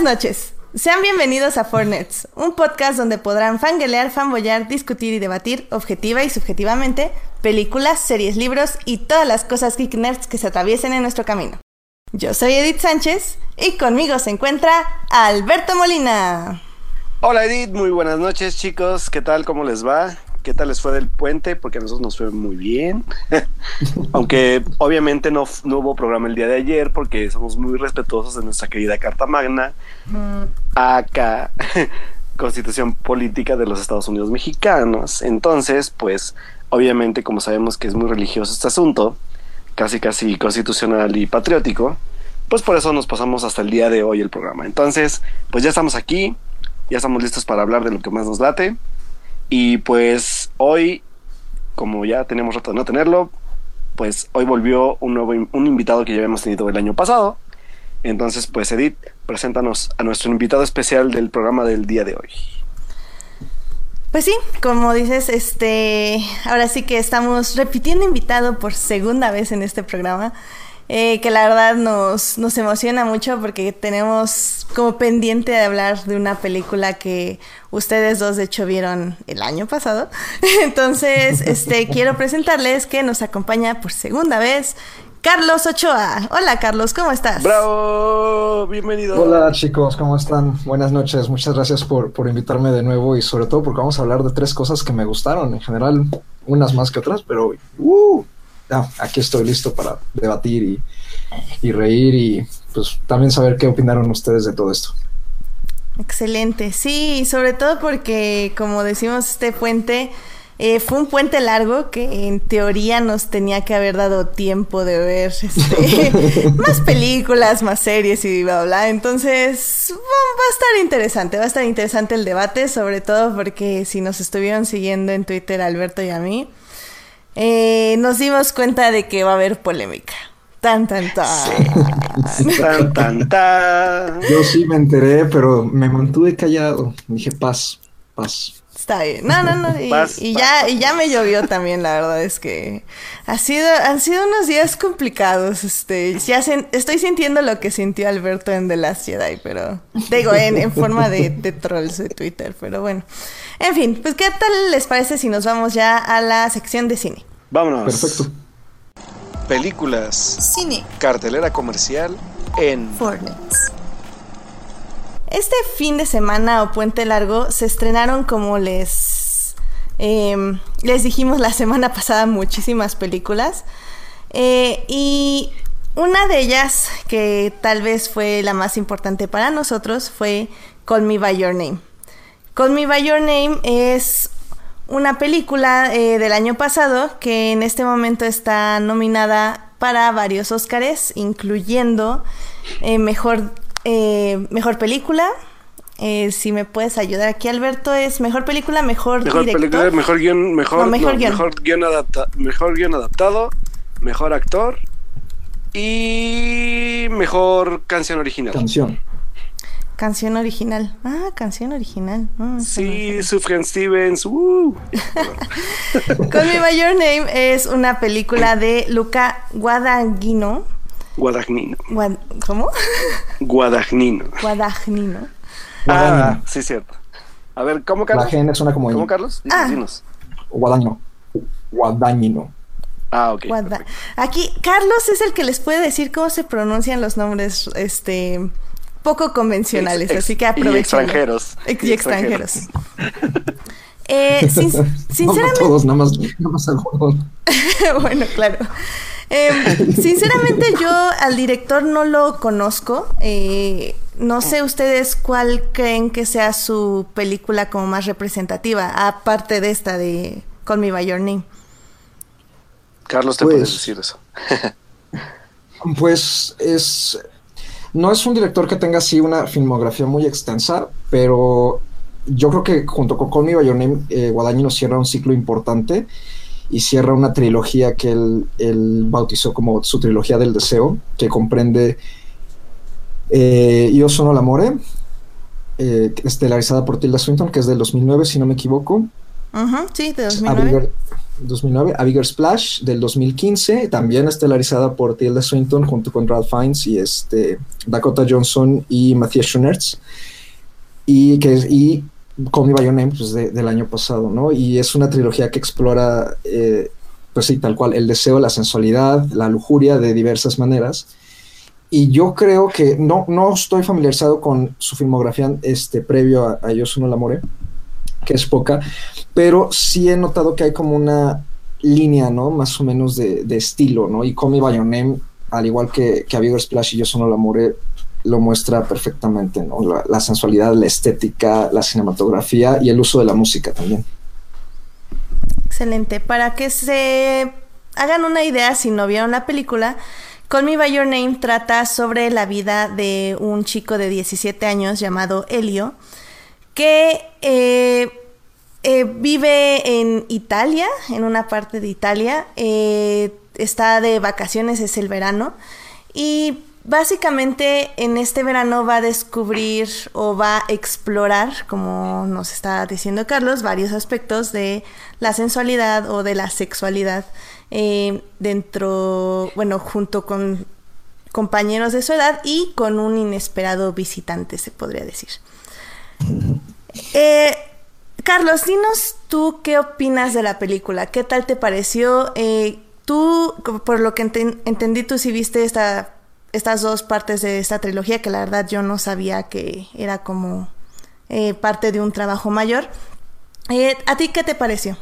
Buenas noches. Sean bienvenidos a Fornets, un podcast donde podrán fanguelear, fanboyar, discutir y debatir objetiva y subjetivamente películas, series, libros y todas las cosas geek nerds que se atraviesen en nuestro camino. Yo soy Edith Sánchez y conmigo se encuentra Alberto Molina. Hola Edith, muy buenas noches chicos, ¿qué tal? ¿Cómo les va? ¿Qué tal les fue del puente? Porque a nosotros nos fue muy bien. Aunque obviamente no, no, hubo programa el día de ayer porque somos muy respetuosos de nuestra querida Carta Magna, acá, Constitución Política de los Estados Unidos Mexicanos. Entonces, pues, obviamente, como sabemos que es muy religioso este asunto, casi casi constitucional y patriótico, pues por eso nos pasamos hasta el día de hoy el programa. Entonces, pues ya estamos aquí, ya estamos listos para hablar de lo que más nos late. Y pues hoy, como ya tenemos rato de no tenerlo, pues hoy volvió un nuevo un invitado que ya habíamos tenido el año pasado. Entonces, pues Edith, preséntanos a nuestro invitado especial del programa del día de hoy. Pues sí, como dices, este, ahora sí que estamos repitiendo invitado por segunda vez en este programa. Eh, que la verdad nos, nos emociona mucho porque tenemos como pendiente de hablar de una película que ustedes dos de hecho vieron el año pasado. Entonces, este quiero presentarles que nos acompaña por segunda vez Carlos Ochoa. Hola Carlos, ¿cómo estás? Bravo, bienvenido. Hola chicos, ¿cómo están? Buenas noches, muchas gracias por, por invitarme de nuevo y sobre todo porque vamos a hablar de tres cosas que me gustaron, en general unas más que otras, pero uh, aquí estoy listo para debatir y, y reír y pues también saber qué opinaron ustedes de todo esto. Excelente, sí, sobre todo porque como decimos este puente eh, fue un puente largo que en teoría nos tenía que haber dado tiempo de ver este, más películas, más series y bla, bla. Entonces va, a estar interesante, va a estar interesante el debate, sobre todo porque si nos estuvieron siguiendo en Twitter Alberto y a mí, eh, nos dimos cuenta de que va a haber polémica. Tan, tan, tan. tan, tan, tan. Yo sí me enteré, pero me mantuve callado. Dije, paz, paz. Está bien. No, no, no. Y, ya, y ya me llovió también, la verdad es que ha sido, han sido unos días complicados. Este, ya estoy sintiendo lo que sintió Alberto en The Last Jedi, pero digo, en, en forma de, de trolls de Twitter, pero bueno. En fin, pues ¿qué tal les parece si nos vamos ya a la sección de cine? Vámonos. Perfecto. Películas. Cine. Cartelera comercial en Fortnite. Este fin de semana o puente largo se estrenaron como les eh, les dijimos la semana pasada muchísimas películas eh, y una de ellas que tal vez fue la más importante para nosotros fue Call Me by Your Name. Call Me by Your Name es una película eh, del año pasado que en este momento está nominada para varios Óscares, incluyendo eh, mejor, eh, mejor película. si me puedes ayudar aquí, Alberto, es mejor película, mejor, mejor director. película, mejor guion, mejor, No, mejor no, guion. mejor guion adapta- mejor guion adaptado, mejor actor y mejor canción original. Canción. Canción original. Ah, canción original. No Sí, Sufjan Stevens. uh. Call Me By Your Name es una película de Luca Guadagnino. Guadagnino. Guad- ¿Cómo? Guadagnino. Guadagnino. Ah, sí, cierto. A ver, ¿cómo La Carlos? G suena como ¿Cómo. Carlos? Dinos, Ah. dinos. Guadaño. Guadañino. Ah, ok. Guada- perfecto. Aquí, Carlos es el que les puede decir cómo se pronuncian los nombres este poco convencionales, Ex- así que y aprovechen. extranjeros. Ex- Y y extranjeros. Eh, sin- No, no sinceramente, todos, nada más, nada más algunos. bueno, claro. Eh, sinceramente yo al director no lo conozco. Eh, no sé ustedes cuál creen que sea su película como más representativa, aparte de esta de Call Me By Your Name. Carlos, te Pues- puedes decir eso. Pues es. No es un director que tenga así una filmografía muy extensa, pero yo creo que junto con Call Me By Your Name, eh, Guadagnino cierra un ciclo importante y cierra una trilogía que él, él bautizó como su trilogía del deseo, que comprende eh, Io sono l'amore, eh, estelarizada por Tilda Swinton, que es del 2009, si no me equivoco. Ujú, sí, de 2009. Abigail, 2009, A Bigger Splash del 2015, también estelarizada por Tilda Swinton junto con Ralph Fiennes y este, Dakota Johnson y Matthias Schoenertz. Y, que, y Call Me By Your Name pues, del año pasado, ¿no? Y es una trilogía que explora, eh, pues sí, tal cual, el deseo, la sensualidad, la lujuria de diversas maneras. Y yo creo que no, no estoy familiarizado con su filmografía este, previo a, a Yo Sono el Amore, que es poca, pero sí he notado que hay como una línea, ¿no? Más o menos de, estilo, ¿no? Y Call Me By Your Name, al igual que, que a Bigger Splash y Yo Sono el Amore, lo muestra perfectamente, ¿no? La, sensualidad, la estética, la cinematografía y el uso de la música también. Excelente. Para que se hagan una idea, si no vieron la película, Call Me By Your Name trata sobre la vida de un chico de 17 años llamado Elio, que eh, eh, vive en Italia, en una parte de Italia, eh, está de vacaciones, es el verano, y Básicamente en este verano va a descubrir o va a explorar, como nos está diciendo Carlos, varios aspectos de la sensualidad o de la sexualidad dentro, bueno, junto con compañeros de su edad y con un inesperado visitante, se podría decir. Eh, Carlos, dinos tú qué opinas de la película, qué tal te pareció. Eh, tú, por lo que entendí, tú sí viste esta estas dos partes de esta trilogía, que la verdad yo no sabía que era como eh, parte de un trabajo mayor. ¿A ti qué te pareció?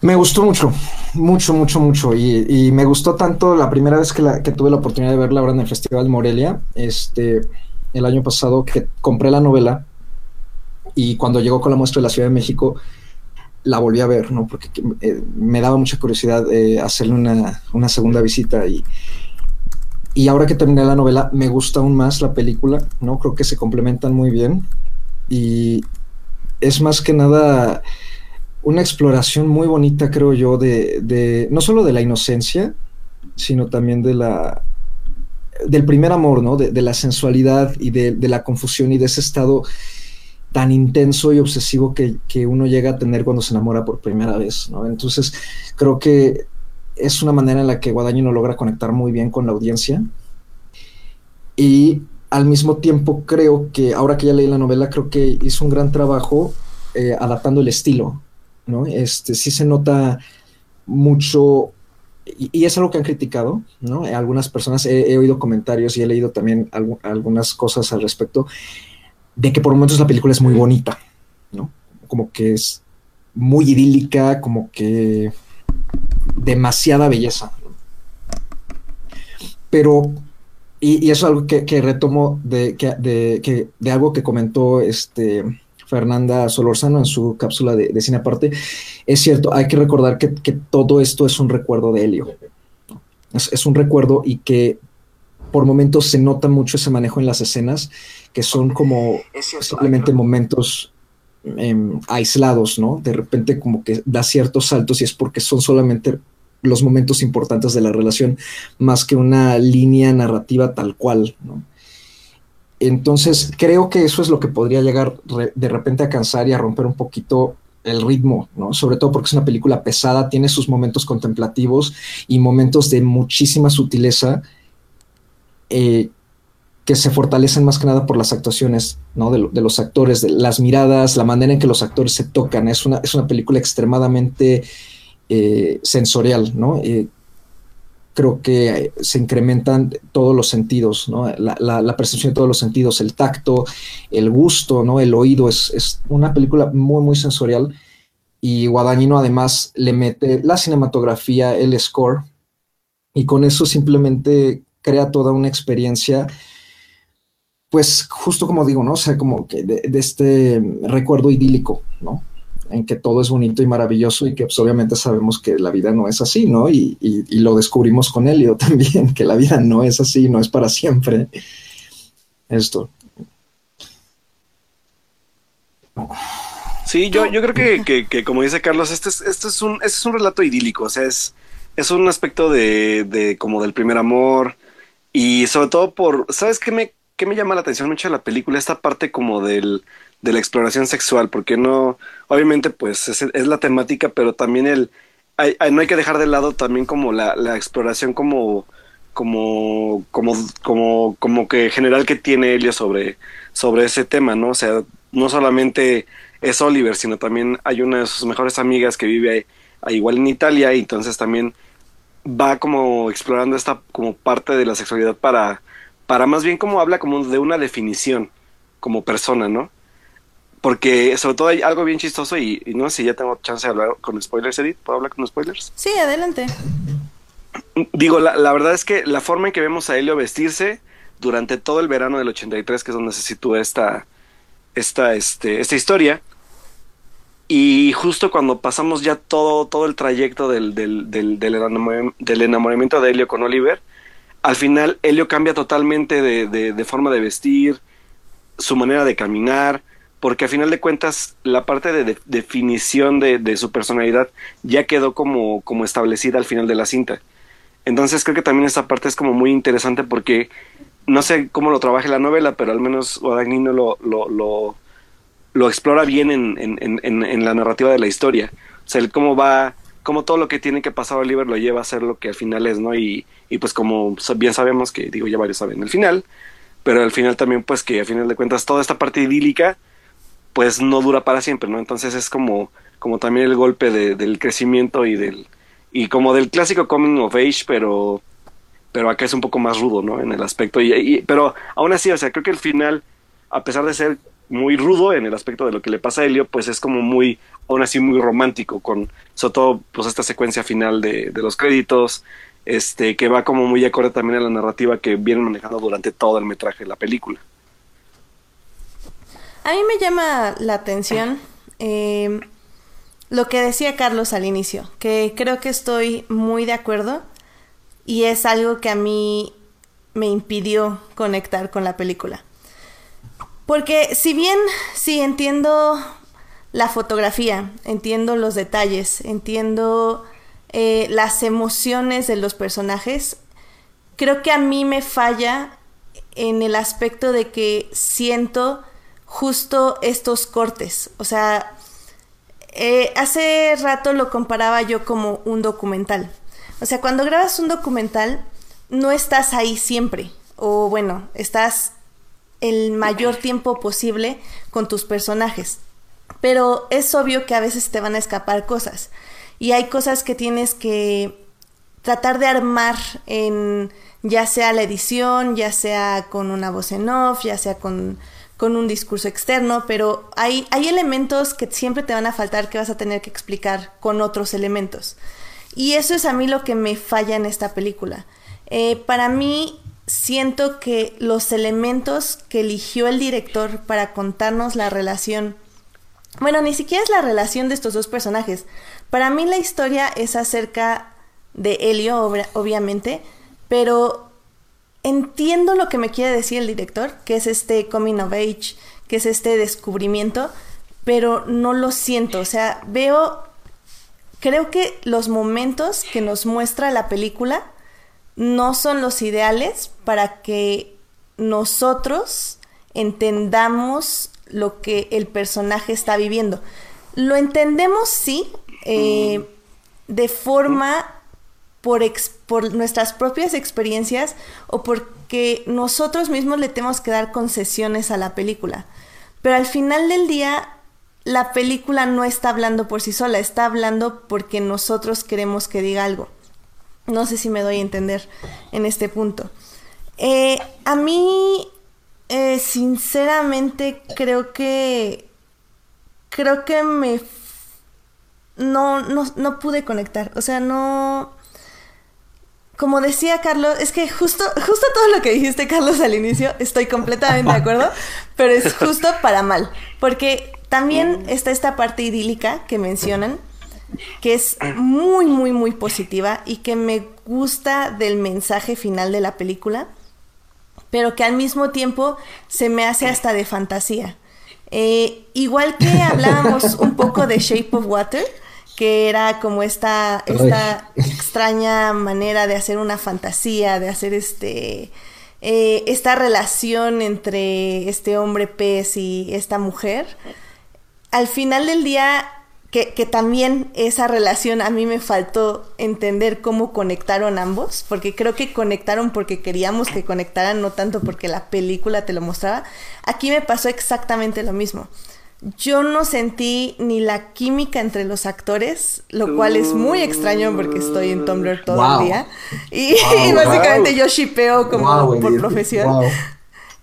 Me gustó mucho, mucho, mucho, mucho. Y, me gustó tanto la primera vez que, tuve la oportunidad de verla ahora en el Festival Morelia, este, el año pasado, que compré la novela y cuando llegó con la muestra de la Ciudad de México, la volví a ver, ¿no? Porque eh, me daba mucha curiosidad eh, hacerle una, segunda visita y, y ahora que terminé la novela me gusta aún más la película, ¿no? Creo que se complementan muy bien y es más que nada una exploración muy bonita, creo yo, de, no solo de la inocencia, sino también de la del primer amor, ¿no? De, la sensualidad y de, la confusión y de ese estado tan intenso y obsesivo que, uno llega a tener cuando se enamora por primera vez, ¿no? Entonces, creo que es una manera en la que Guadagnino logra conectar muy bien con la audiencia. Y al mismo tiempo creo que, ahora que ya leí la novela, creo que hizo un gran trabajo eh, adaptando el estilo, ¿no? Este, sí se nota mucho, y, es algo que han criticado, ¿no? Algunas personas, he, oído comentarios y he leído también algunas cosas al respecto, de que por momentos la película es muy bonita, ¿no? Como que es muy idílica, como que demasiada belleza. Pero, y, eso es algo que, retomo de, de, de, algo que comentó este, Fernanda Solorzano en su cápsula de, cine aparte. Es cierto, hay que recordar que, todo esto es un recuerdo de Helio. es, un recuerdo y que por momentos se nota mucho ese manejo en las escenas, que son como simplemente momentos em, aislados, ¿no? De repente como que da ciertos saltos y es porque son solamente los momentos importantes de la relación, más que una línea narrativa tal cual, ¿no? Entonces, creo que eso es lo que podría llegar de repente a cansar y a romper un poquito el ritmo, ¿no? Sobre todo porque es una película pesada, tiene sus momentos contemplativos y momentos de muchísima sutileza eh, que se fortalecen más que nada por las actuaciones ¿no? de, los actores, de las miradas, la manera en que los actores se tocan. Es una, es una película extremadamente eh, sensorial, ¿no? Eh, creo que se incrementan todos los sentidos, ¿no? La, percepción de todos los sentidos, el tacto, el gusto, ¿no? El oído, es, una película muy, muy sensorial. Y Guadagnino además le mete la cinematografía, el score, y con eso simplemente crea toda una experiencia, pues justo como digo, ¿no? O sea, como que de, este recuerdo idílico, ¿no? En que todo es bonito y maravilloso y que pues, obviamente sabemos que la vida no es así, ¿no? Y, lo descubrimos con Elio también, que la vida no es así, no es para siempre. Esto. Sí, yo, yo creo que, como dice Carlos, este es, este es un, este es un relato idílico, o sea, es, es un aspecto de, de como del primer amor, y sobre todo por, ¿sabes qué me, qué me llama la atención mucho de la película? Esta parte como del, de la exploración sexual, porque no, obviamente pues es, es la temática, pero también el, hay, no hay que dejar de lado también como la, la exploración como, como, como, como, como que general que tiene Helio sobre, sobre ese tema, ¿no? O sea, no solamente es Oliver, sino también hay una de sus mejores amigas que vive ahí, igual en Italia, y entonces también va como explorando esta como parte de la sexualidad para, para más bien como habla como de una definición como persona, ¿no? Porque sobre todo hay algo bien chistoso y, no sé si ya tengo chance de hablar con spoilers, Edith. ¿Puedo hablar con spoilers? Sí, adelante. Digo, la, la verdad es que la forma en que vemos a Helio vestirse durante todo el verano del 83, que es donde se sitúa esta, esta, este, esta historia, y justo cuando pasamos ya todo, todo el trayecto del, del, del, del, enamoramiento de Helio con Oliver, al final Helio cambia totalmente de, de, forma de vestir, su manera de caminar, porque al final de cuentas la parte de, definición de, su personalidad ya quedó como, como establecida al final de la cinta. Entonces creo que también esta parte es como muy interesante porque no sé cómo lo trabaje la novela, pero al menos Guadagnino lo, lo, lo lo explora bien en, en, en, la narrativa de la historia. O sea, el cómo va, cómo todo lo que tiene que pasar Oliver lo lleva a ser lo que al final es, ¿no? Y, y pues como bien sabemos, que digo, ya varios saben el final, pero al final también pues que al final de cuentas toda esta parte idílica pues no dura para siempre, ¿no? Entonces es como, como también el golpe de, del crecimiento y del y como del clásico coming of age, pero pero acá es un poco más rudo, ¿no? En el aspecto y, pero aún así, o sea, creo que el final a pesar de ser muy rudo en el aspecto de lo que le pasa a Helio, pues es como muy, aún así muy romántico, con sobre todo pues esta secuencia final de, de los créditos, este, que va como muy acorde también a la narrativa que vienen manejando durante todo el metraje de la película. A mí me llama la atención eh, lo que decía Carlos al inicio, que creo que estoy muy de acuerdo y es algo que a mí me impidió conectar con la película. Porque si bien sí entiendo la fotografía, entiendo los detalles, entiendo eh, las emociones de los personajes, creo que a mí me falla en el aspecto de que siento justo estos cortes. O sea, eh, hace rato lo comparaba yo como un documental. O sea, cuando grabas un documental, no estás ahí siempre. O bueno, estás el mayor tiempo posible con tus personajes. Pero es obvio que a veces te van a escapar cosas. Y hay cosas que tienes que tratar de armar en ya sea la edición, ya sea con una voz en off, ya sea con, con un discurso externo, pero hay, hay elementos que siempre te van a faltar que vas a tener que explicar con otros elementos. Y eso es a mí lo que me falla en esta película. Eh, para mí, siento que los elementos que eligió el director para contarnos la relación, bueno, ni siquiera es la relación de estos dos personajes. Para mí la historia es acerca de Helio, obviamente, pero entiendo lo que me quiere decir el director, que es este coming of age, que es este descubrimiento, pero no lo siento, o sea, veo, creo que los momentos que nos muestra la película, no son los ideales para que nosotros entendamos lo que el personaje está viviendo. Lo entendemos, sí, eh, de forma por, nuestras propias experiencias o porque nosotros mismos le tenemos que dar concesiones a la película. Pero al final del día, la película no está hablando por sí sola, está hablando porque nosotros queremos que diga algo. No sé si me doy a entender en este punto. Eh, a mí, eh, sinceramente, creo que. Creo que me. No, no, no pude conectar. O sea, no. Como decía Carlos, es que justo, justo todo lo que dijiste, Carlos, al inicio, estoy completamente de acuerdo, pero es justo para mal. Porque también está esta parte idílica que mencionan, que es muy, muy, muy positiva y que me gusta del mensaje final de la película, pero que al mismo tiempo se me hace hasta de fantasía. Eh, igual que hablábamos un poco de Shape of Water, que era como esta, esta extraña manera de hacer una fantasía, de hacer este eh, esta relación entre este hombre pez y esta mujer, al final del día, que, que, también esa relación a mí me faltó entender cómo conectaron ambos, porque creo que conectaron porque queríamos que conectaran, no tanto porque la película te lo mostraba. Aquí me pasó exactamente lo mismo yo no sentí ni la química entre los actores, lo cual es muy extraño porque estoy en Tumblr todo el día. Y, básicamente yo shipeo como por profesión.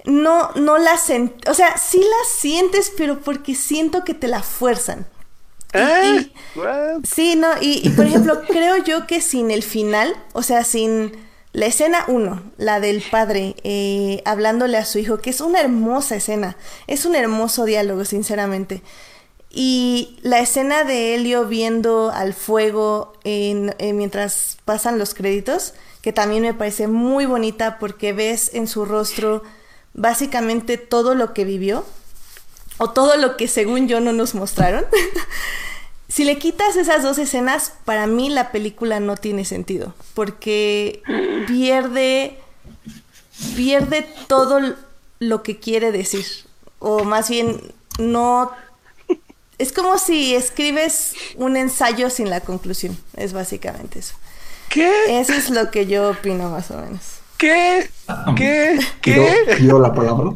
No, no la sentí, o sea, sí la sientes, pero porque siento que te la fuerzan. ¿Eh? sí, no, y por ejemplo, creo yo que sin el final, o sea, sin la escena 1, la del padre eh, hablándole a su hijo, que es una hermosa escena, es un hermoso diálogo, sinceramente. Y la escena de Helio viendo al fuego en, eh, mientras pasan los créditos, que también me parece muy bonita porque ves en su rostro básicamente todo lo que vivió, o todo lo que según yo no nos mostraron. Si le quitas esas dos escenas, para mí la película no tiene sentido, porque pierde pierde todo lo que quiere decir, o más bien no es como si escribes un ensayo sin la conclusión, es básicamente eso. ¿Qué? Eso es lo que yo opino más o menos. ¿Qué? ¿Qué? ¿Qué? Pido, la palabra.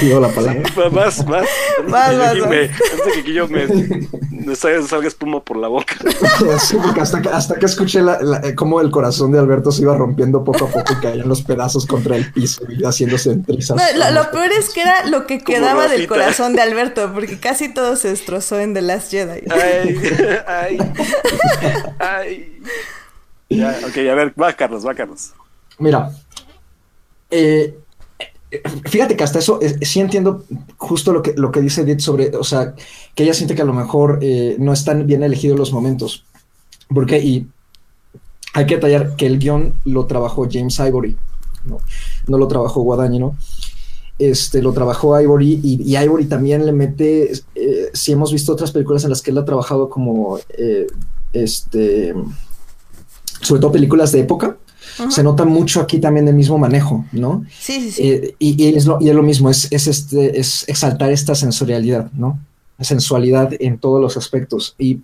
Pido la palabra. Más, más. Más, más. Antes de que yo me, me salga, espuma por la boca. Sí, porque hasta que, hasta que escuché la, eh, cómo el corazón de Alberto se iba rompiendo poco a poco y caían los pedazos contra el piso y haciéndose en trizas. lo, peor es que era lo que quedaba del corazón de Alberto, porque casi todo se destrozó en The Last Jedi. Ay, ay, ay. Ya, ok, a ver, va Carlos, va Carlos. Mira, eh, fíjate que hasta eso eh, sí entiendo justo lo que, lo que dice Edith sobre, o sea, que ella siente que a lo mejor eh, no están bien elegidos los momentos. Porque, y hay que detallar que el guion lo trabajó James Ivory, no, no lo trabajó Guadagnino. Este, lo trabajó Ivory y, Ivory también le mete, si hemos visto otras películas en las que él ha trabajado como, este, sobre todo películas de época, se nota mucho aquí también el mismo manejo, ¿no? Sí, sí, sí. Eh, y, es lo, mismo, es, este, es exaltar esta sensorialidad, ¿no? La sensualidad en todos los aspectos. Y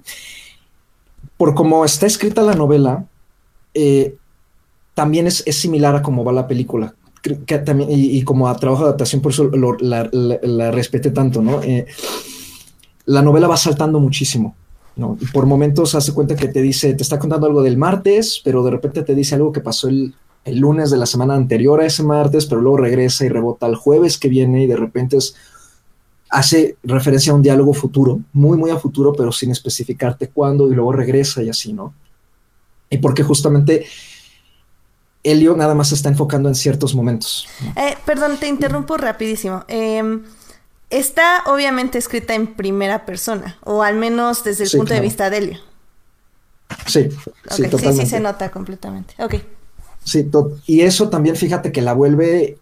por cómo está escrita la novela, eh, también es, similar a cómo va la película. Que también, y, como a trabajo de adaptación, por eso la, la, respeté tanto, ¿no? Eh, la novela va saltando muchísimo. ¿No? Y por momentos hace cuenta que te dice, te está contando algo del martes, pero de repente te dice algo que pasó el, lunes de la semana anterior a ese martes, pero luego regresa y rebota el jueves que viene y de repente hace referencia a un diálogo futuro, muy, muy a futuro, pero sin especificarte cuándo y luego regresa y así, ¿no? Y porque justamente Helio nada más está enfocando en ciertos momentos. Eh, perdón, te interrumpo rapidísimo. Eh, Está obviamente escrita en primera persona, o al menos desde el punto de vista de Helio. Sí, sí, totalmente. Sí, sí, se nota completamente. Ok. Sí, y eso también, fíjate que la vuelve,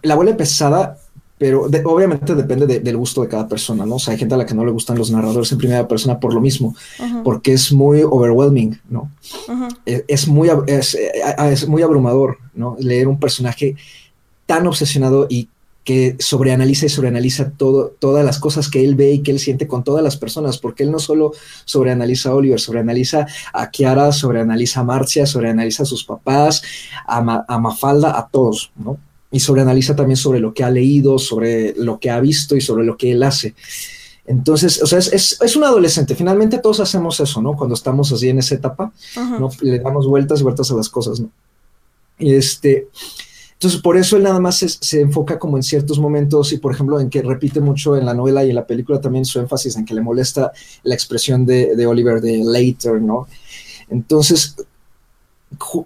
la vuelve pesada, pero obviamente depende del gusto de cada persona, ¿no? O sea, hay gente a la que no le gustan los narradores en primera persona por lo mismo, porque es muy overwhelming, ¿no? E, es, muy, es, es muy abrumador, ¿no? Leer un personaje tan obsesionado y que sobreanaliza y sobreanaliza todo, todas las cosas que él ve y que él siente con todas las personas, porque él no solo sobreanaliza a Oliver, sobreanaliza a Kiara, sobreanaliza a Marcia, sobreanaliza a sus papás, a, Mafalda, a todos, ¿no? Y sobreanaliza también sobre lo que ha leído, sobre lo que ha visto y sobre lo que él hace. Entonces, o sea, es, es, un adolescente. Finalmente todos hacemos eso, ¿no? Cuando estamos así en esa etapa, ¿no? Le damos vueltas y vueltas a las cosas, ¿no? Y este, entonces, por eso él nada más se, enfoca como en ciertos momentos y, por ejemplo, en que repite mucho en la novela y en la película también su énfasis en que le molesta la expresión de, Oliver de later, ¿no? Entonces,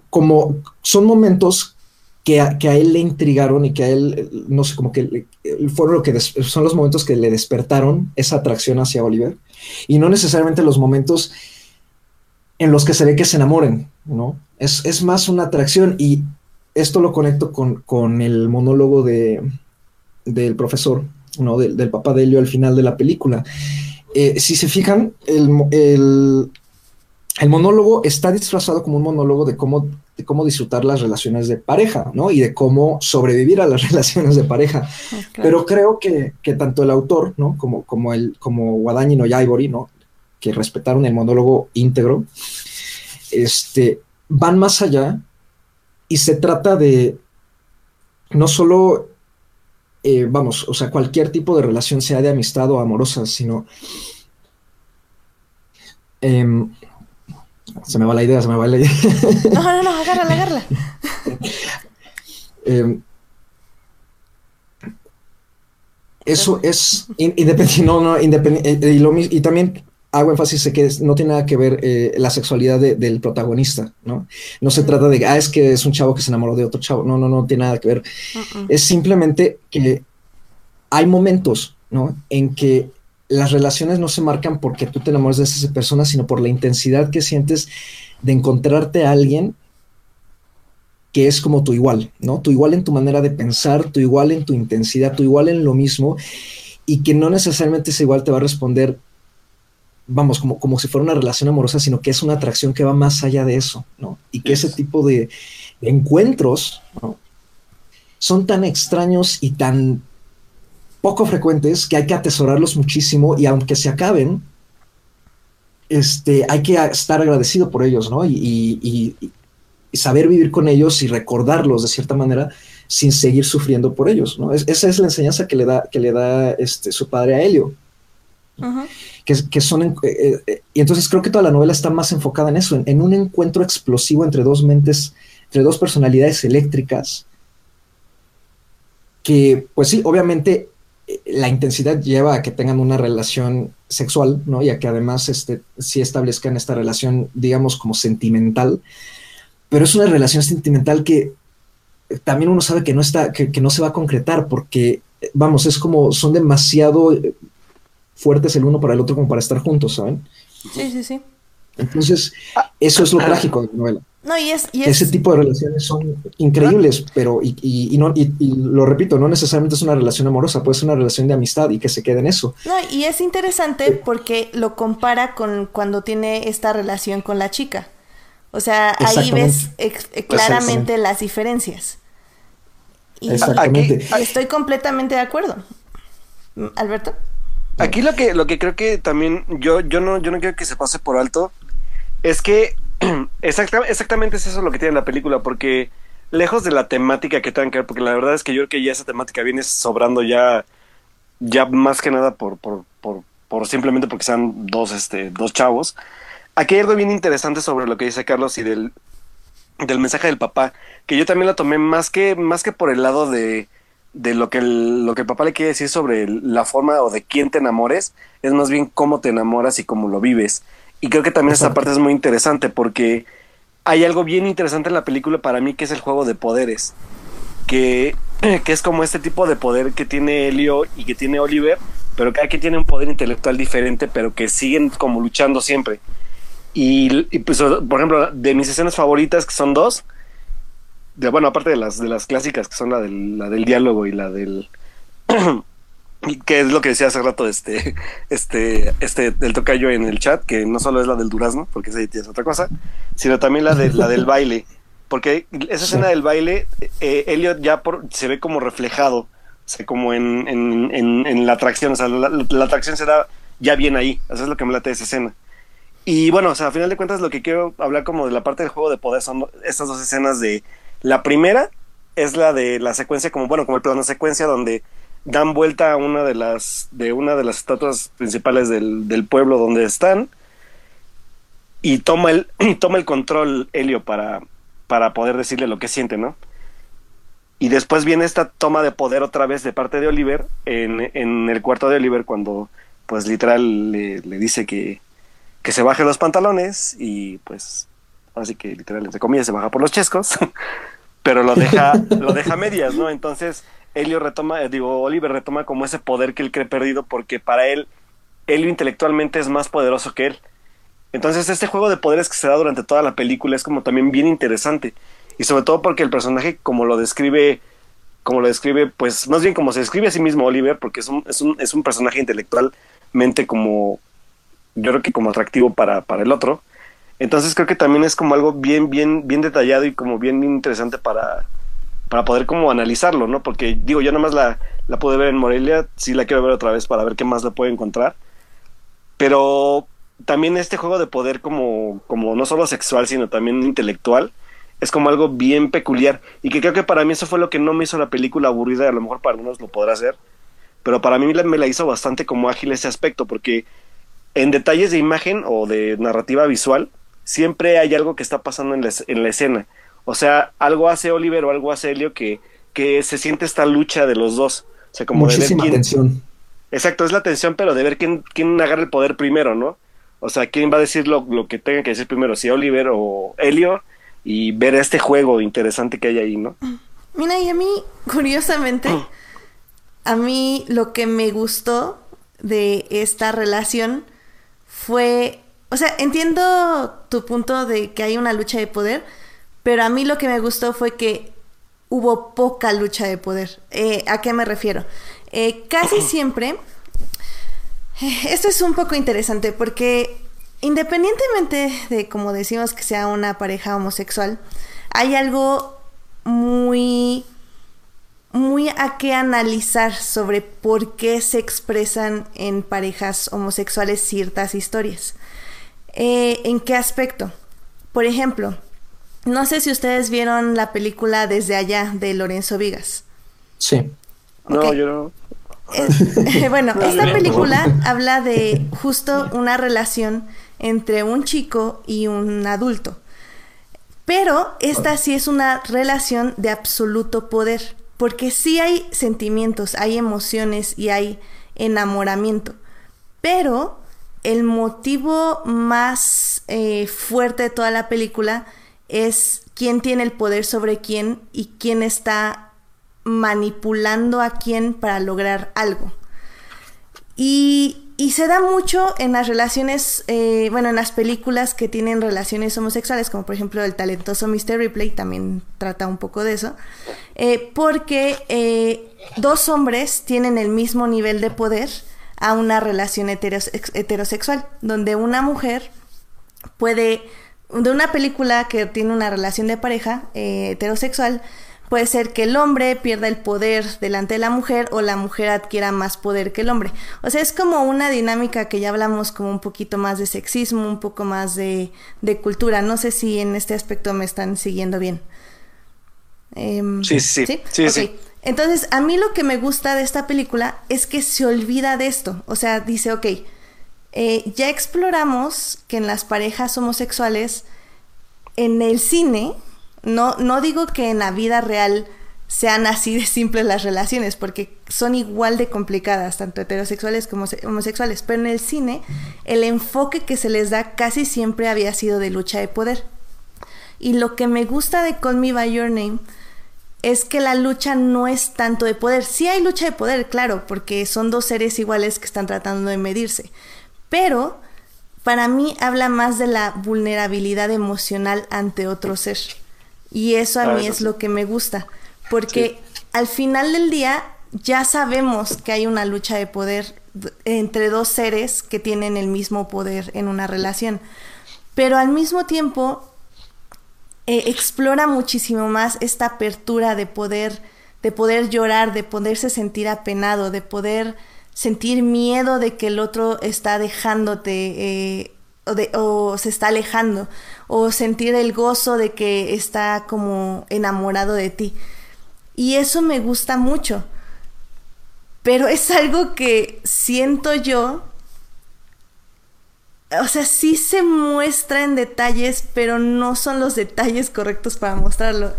como son momentos que a, que a, él le intrigaron y que a él, no sé, como que fueron lo que son los momentos que le despertaron esa atracción hacia Oliver y no necesariamente los momentos en los que se ve que se enamoren, ¿no? Es, es más una atracción y esto lo conecto con, el monólogo de, del profesor, ¿no? del papá de Elio al final de la película. Eh, si se fijan, el, el monólogo está disfrazado como un monólogo de cómo, de cómo disfrutar las relaciones de pareja, ¿no? Y de cómo sobrevivir a las relaciones de pareja. Pero creo que, tanto el autor, ¿no? Como, como, el, como Guadagnino y Ivory, ¿no? Que respetaron el monólogo íntegro, este, van más allá y se trata de no solo, eh, vamos, o sea, cualquier tipo de relación, sea de amistad o amorosa, sino... Em, se me va la idea, se me va la idea. No, no, no, agárrala, agárrala. Em, eso es independiente, no, no, independiente, eh, y, y, también hago énfasis en que no tiene nada que ver eh, la sexualidad del protagonista, ¿no? No se trata de, ah, es que es un chavo que se enamoró de otro chavo, no, no, no tiene nada que ver. Es simplemente que hay momentos, ¿no? En que las relaciones no se marcan porque tú te enamores de esa persona, sino por la intensidad que sientes de encontrarte a alguien que es como tu igual, ¿no? Tu igual en tu manera de pensar, tu igual en tu intensidad, tu igual en lo mismo, y que no necesariamente ese igual te va a responder, vamos, como, como si fuera una relación amorosa, sino que es una atracción que va más allá de eso, ¿no? Y que ese tipo de, de encuentros, ¿no? Son tan extraños y tan poco frecuentes que hay que atesorarlos muchísimo y aunque se acaben, este, hay que estar agradecido por ellos, ¿no? Y, saber vivir con ellos y recordarlos de cierta manera sin seguir sufriendo por ellos, ¿no? esa es la enseñanza que le da, que le da este, su padre a Helio. Que, son... Eh, eh, y entonces creo que toda la novela está más enfocada en eso, en, en un encuentro explosivo entre dos mentes, entre dos personalidades eléctricas, que pues sí, obviamente la intensidad lleva a que tengan una relación sexual, ¿no? Y a que además este, sí establezcan esta relación, digamos, como sentimental. Pero es una relación sentimental que también uno sabe que no está, que, no se va a concretar, porque, vamos, es como, son demasiado fuertes el uno para el otro como para estar juntos, ¿saben? Sí, sí, sí. Entonces, eso es lo trágico de la novela. No, y es, Ese tipo de relaciones son increíbles, pero, y, y, no, y, lo repito, no necesariamente es una relación amorosa, puede ser una relación de amistad y que se quede en eso. No, y es interesante porque lo compara con cuando tiene esta relación con la chica. O sea, ahí ves eh, claramente las diferencias. Y Exactamente. estoy completamente de acuerdo. Alberto. Aquí lo que, lo que creo que también yo, yo no, yo no quiero que se pase por alto es que exactamente es eso lo que tiene la película, porque lejos de la temática que tengan que ver, porque la verdad es que yo creo que ya esa temática viene sobrando ya, ya más que nada por, por, por, por simplemente porque sean dos, este, dos chavos. Aquí hay algo bien interesante sobre lo que dice Carlos y del, del mensaje del papá, que yo también lo tomé más que, más que por el lado de, de lo que, el, lo que el papá le quiere decir sobre la forma o de quién te enamores, es más bien cómo te enamoras y cómo lo vives. Y creo que también esta parte es muy interesante porque hay algo bien interesante en la película para mí que es el juego de poderes. Que, que es como este tipo de poder que tiene Elio y que tiene Oliver, pero cada quien tiene un poder intelectual diferente, pero que siguen como luchando siempre. Y, pues, por ejemplo, de mis escenas favoritas, que son dos, de, bueno, aparte de las, de las clásicas, que son la del, la del diálogo y la del que es lo que decía hace rato este, este, este, del tocayo en el chat, que no solo es la del durazno, porque esa es otra cosa, sino también la de la del baile. Porque esa escena del baile, eh, Elliot ya por, se ve como reflejado, o sea, como en, en, en, la atracción, o sea, la, atracción se da ya bien ahí, eso es lo que me late de esa escena. Y bueno, o sea, a final de cuentas lo que quiero hablar como de la parte del juego de poder son estas dos escenas de, la primera es la de la secuencia, como bueno, como el plano secuencia donde dan vuelta a una de las de una de las estatuas principales del, del pueblo donde están y toma el toma el control Helio para para poder decirle lo que siente, ¿no? Y después viene esta toma de poder otra vez de parte de Oliver en, en el cuarto de Oliver cuando pues literal le, le, dice que, que se baje los pantalones y pues así que literal entre comillas se baja por los chescos pero lo deja lo deja a medias, ¿no? Entonces Helio retoma, eh, digo, Oliver retoma como ese poder que él cree perdido porque para él, Helio intelectualmente es más poderoso que él. Entonces este juego de poderes que se da durante toda la película es como también bien interesante. Y sobre todo porque el personaje como lo describe, como lo describe, pues más bien como se describe a sí mismo Oliver, porque es un, es un, es un personaje intelectualmente como, yo creo que como atractivo para, para el otro, Entonces creo que también es como algo bien, bien, bien detallado y como bien, interesante para, para poder como analizarlo, ¿no? Porque digo, yo nada más la, la pude ver en Morelia, sí la quiero ver otra vez para ver qué más la puedo encontrar. Pero también este juego de poder como, como no solo sexual, sino también intelectual, es como algo bien peculiar. Y que creo que para mí eso fue lo que no me hizo la película aburrida, a lo mejor para algunos lo podrá hacer. Pero para mí me la hizo bastante como ágil ese aspecto, porque en detalles de imagen o de narrativa visual, siempre hay algo que está pasando en la, en la escena. O sea, algo hace Oliver o algo hace Helio que, que se siente esta lucha de los dos. O sea, como Muchísima de ver tensión. Exacto, es la tensión, pero de ver quién, quién agarra el poder primero, ¿no? O sea, quién va a decir lo, lo que tenga que decir primero, si Oliver o Helio, y ver este juego interesante que hay ahí, ¿no? Mira, y a mí, curiosamente, a mí lo que me gustó de esta relación fue, o sea, entiendo tu punto de que hay una lucha de poder, pero a mí lo que me gustó fue que hubo poca lucha de poder. Eh, ¿A qué me refiero? Eh, casi siempre, eh, esto es un poco interesante porque independientemente de, como decimos, que sea una pareja homosexual, hay algo muy muy a qué analizar sobre por qué se expresan en parejas homosexuales ciertas historias. Eh, ¿En qué aspecto? Por ejemplo, no sé si ustedes vieron la película Desde allá de Lorenzo Vigas. Sí. No, yo no. bueno, esta película habla de justo una relación entre un chico y un adulto. Pero esta sí es una relación de absoluto poder porque sí hay sentimientos, hay emociones y hay enamoramiento, pero el motivo más eh, fuerte de toda la película es quién tiene el poder sobre quién y quién está manipulando a quién para lograr algo. Y se da mucho en las relaciones, eh, bueno, en las películas que tienen relaciones homosexuales, como por ejemplo el talentoso Mr. Ripley, también trata un poco de eso, eh, porque eh, dos hombres tienen el mismo nivel de poder a una relación heterosexual, donde una mujer puede, de una película que tiene una relación de pareja heterosexual, Puede ser que el hombre pierda el poder delante de la mujer o la mujer adquiera más poder que el hombre. O sea, es como una dinámica que ya hablamos como un poquito más de sexismo, un poco más de, cultura. No sé si en este aspecto me están siguiendo bien. Em, sí, sí, sí. sí, sí. Entonces, a mí lo que me gusta de esta película es que se olvida de esto. O sea, dice, ok, eh, ya exploramos que en las parejas homosexuales, en el cine, no, no digo que en la vida real sean así de simples las relaciones, porque son igual de complicadas, tanto heterosexuales como homosexuales, pero en el cine el enfoque que se les da casi siempre había sido de lucha de poder. Y lo que me gusta de Call Me By Your Name es que la lucha no es tanto de poder. Sí hay lucha de poder, claro, porque son dos seres iguales que están tratando de medirse, pero para mí habla más de la vulnerabilidad emocional ante otro ser. Y eso a ah, mí es lo que me gusta, porque al final del día ya sabemos que hay una lucha de poder entre dos seres que tienen el mismo poder en una relación, pero al mismo tiempo eh, explora muchísimo más esta apertura de poder, de poder llorar, de poderse sentir apenado, de poder sentir miedo de que el otro está dejándote eh, o, se está alejando, o sentir el gozo de que está como enamorado de ti. Y eso me gusta mucho. Pero es algo que siento yo, o sea, sí se muestra en detalles, pero no son los detalles correctos para mostrarlo.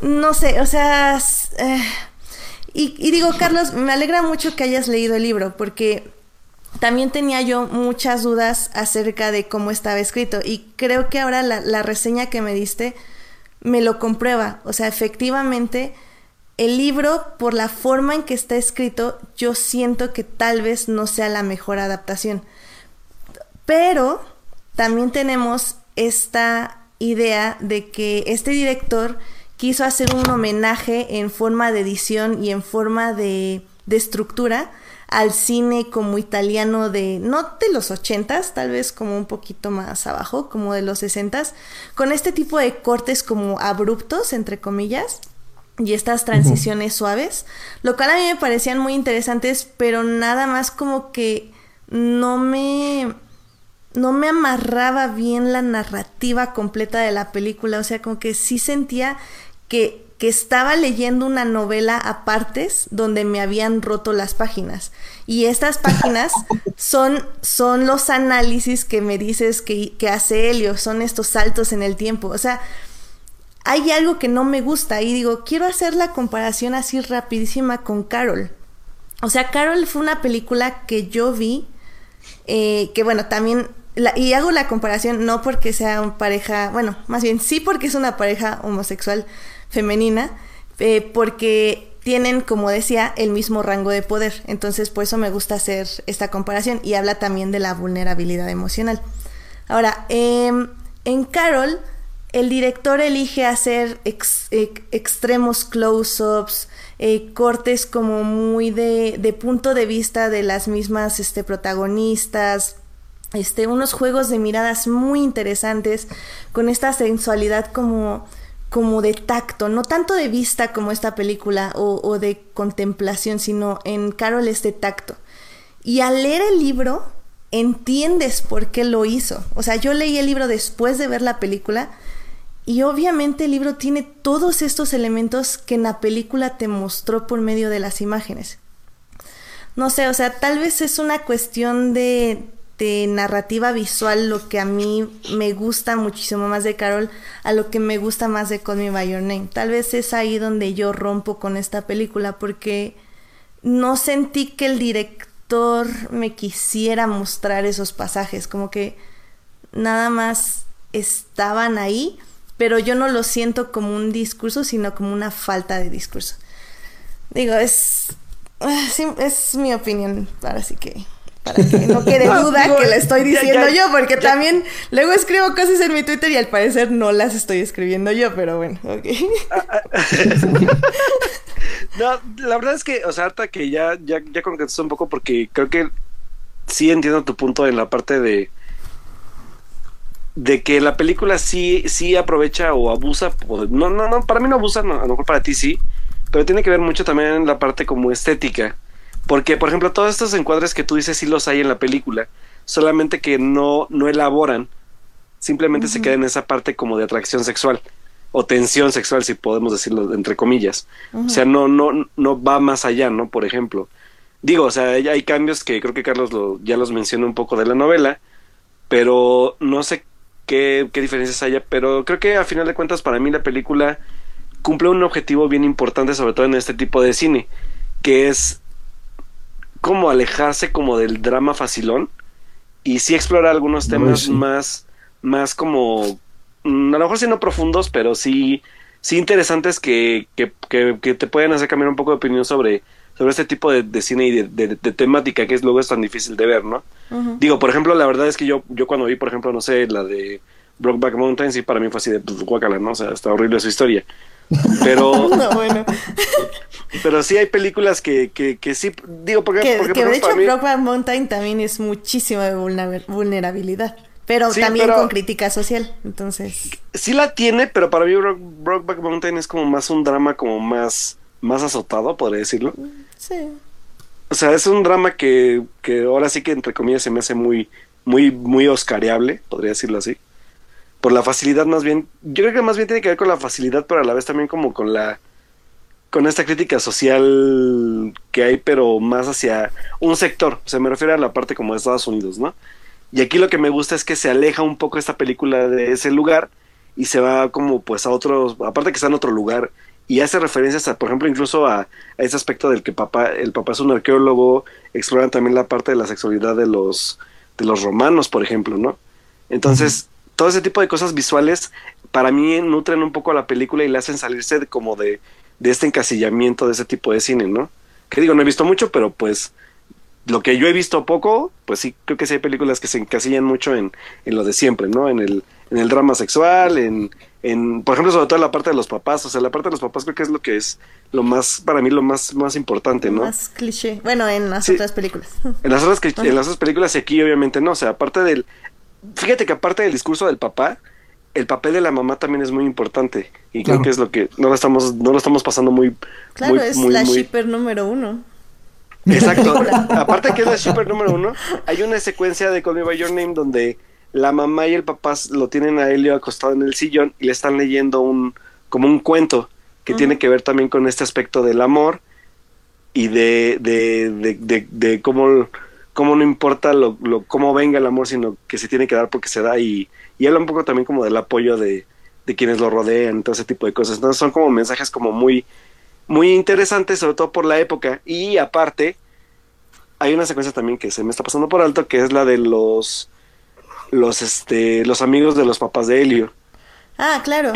No sé, o sea... Eh, y, y digo, Carlos, me alegra mucho que hayas leído el libro, porque también tenía yo muchas dudas acerca de cómo estaba escrito y creo que ahora la, reseña que me diste me lo comprueba. O sea, efectivamente, el libro, por la forma en que está escrito, yo siento que tal vez no sea la mejor adaptación. Pero también tenemos esta idea de que este director quiso hacer un homenaje en forma de edición y en forma de, de estructura al cine como italiano de, no de los ochentas, tal vez como un poquito más abajo, como de los sesentas, con este tipo de cortes como abruptos, entre comillas, y estas transiciones suaves, lo cual a mí me parecían muy interesantes, pero nada más como que no me no me amarraba bien la narrativa completa de la película, o sea, como que sí sentía que que estaba leyendo una novela a partes donde me habían roto las páginas. Y estas páginas son, son los análisis que me dices que, que hace Helio, son estos saltos en el tiempo. O sea, hay algo que no me gusta y digo, quiero hacer la comparación así rapidísima con Carol. O sea, Carol fue una película que yo vi, eh, que bueno, también, y hago la comparación no porque sea una pareja, bueno, más bien sí porque es una pareja homosexual, femenina, eh, porque tienen, como decía, el mismo rango de poder. Entonces, por eso me gusta hacer esta comparación y habla también de la vulnerabilidad emocional. Ahora, em, en Carol, el director elige hacer extremos close-ups, eh, cortes como muy de, de, punto de vista de las mismas este, protagonistas, este, unos juegos de miradas muy interesantes, con esta sensualidad como como de tacto, no tanto de vista como esta película o, de contemplación, sino en Carol es de tacto. Y al leer el libro, entiendes por qué lo hizo. O sea, yo leí el libro después de ver la película y obviamente el libro tiene todos estos elementos que en la película te mostró por medio de las imágenes. No sé, o sea, tal vez es una cuestión de, de narrativa visual lo que a mí me gusta muchísimo más de Carol a lo que me gusta más de Call Me By Your Name. Tal vez es ahí donde yo rompo con esta película porque no sentí que el director me quisiera mostrar esos pasajes, como que nada más estaban ahí, pero yo no lo siento como un discurso, sino como una falta de discurso. Digo, es, ah, es mi opinión, ahora sí que para que no quede duda que la estoy diciendo yo, porque también luego escribo cosas en mi Twitter y al parecer no las estoy escribiendo yo, pero bueno, ok. Ah, ah. no, la verdad es que, o sea, harta que ya, ya, ya un poco porque creo que sí entiendo tu punto en la parte de de que la película sí, sí aprovecha o abusa, no, no, no, para mí no abusa, a lo mejor para ti sí, pero tiene que ver mucho también en la parte como estética porque, por ejemplo, todos estos encuadres que tú dices sí los hay en la película, solamente que no, no elaboran, simplemente se queda en esa parte como de atracción sexual o tensión sexual, si podemos decirlo entre comillas. O sea, no, no, no va más allá, ¿no? Por ejemplo. Digo, o sea, hay cambios que creo que Carlos lo, ya los mencionó un poco de la novela, pero no sé qué, qué diferencias haya, pero creo que a final de cuentas para mí la película cumple un objetivo bien importante, sobre todo en este tipo de cine, que es como alejarse como del drama facilón y sí explorar algunos temas más, más como, mm, a lo mejor sí no profundos, pero sí, sí interesantes que, que, que, te pueden hacer cambiar un poco de opinión sobre, sobre este tipo de, cine y de, temática que es luego es tan difícil de ver, ¿no? Digo, por ejemplo, la verdad es que yo, yo cuando vi, por ejemplo, no sé, la de Brokeback Mountain, sí para mí fue así de pues, guacala, ¿no? O sea, está horrible su historia. Pero. bueno. Pero sí hay películas que, que, que sí. Digo, porque. Que, porque, de hecho, mí... Mountain también es muchísimo de vulnerabilidad. Pero también con crítica social. Entonces. Sí la tiene, pero para mí Brokeback Mountain es como más un drama, como más. Más azotado, podría decirlo. Sí. O sea, es un drama que, que ahora sí que entre comillas se me hace muy, muy, muy oscareable, podría decirlo así por la facilidad más bien, yo creo que más bien tiene que ver con la facilidad, pero a la vez también como con la con esta crítica social que hay, pero más hacia un sector, o sea, me refiero a la parte como de Estados Unidos, ¿no? Y aquí lo que me gusta es que se aleja un poco esta película de ese lugar y se va como pues a otros, aparte que está en otro lugar y hace referencias a, por ejemplo, incluso a, a ese aspecto del que papá, el papá es un arqueólogo, exploran también la parte de la sexualidad de los, de los romanos, por ejemplo, ¿no? Entonces, todo ese tipo de cosas visuales para mí nutren un poco a la película y le hacen salirse de, como de, de este encasillamiento de ese tipo de cine, ¿no? Que digo, no he visto mucho, pero pues lo que yo he visto poco, pues sí creo que sí hay películas que se encasillan mucho en, en lo de siempre, ¿no? En el, en el drama sexual, en, en, por ejemplo, sobre todo en la parte de los papás, o sea, la parte de los papás creo que es lo que es lo más, para mí, lo más, más importante, ¿no? Más cliché. Bueno, en las otras películas. En las otras, en las otras películas y aquí obviamente no, o sea, aparte del, fíjate que aparte del discurso del papá, el papel de la mamá también es muy importante y creo que es lo que no lo estamos, no lo estamos pasando muy, claro, es la shipper número uno. Exacto. aparte que es la shipper número uno, hay una secuencia de Call Me By Your Name donde la mamá y el papá lo tienen a Helio acostado en el sillón y le están leyendo un como un cuento que tiene que ver también con este aspecto del amor y de, de, de, de, cómo, cómo, no importa lo, lo, cómo venga el amor, sino que se tiene que dar porque se da y, y habla un poco también como del apoyo de, de quienes lo rodean, todo ese tipo de cosas. Entonces son como mensajes como muy, muy interesantes, sobre todo por la época. Y aparte, hay una secuencia también que se me está pasando por alto, que es la de los los este los amigos de los papás de Helio. Ah, claro.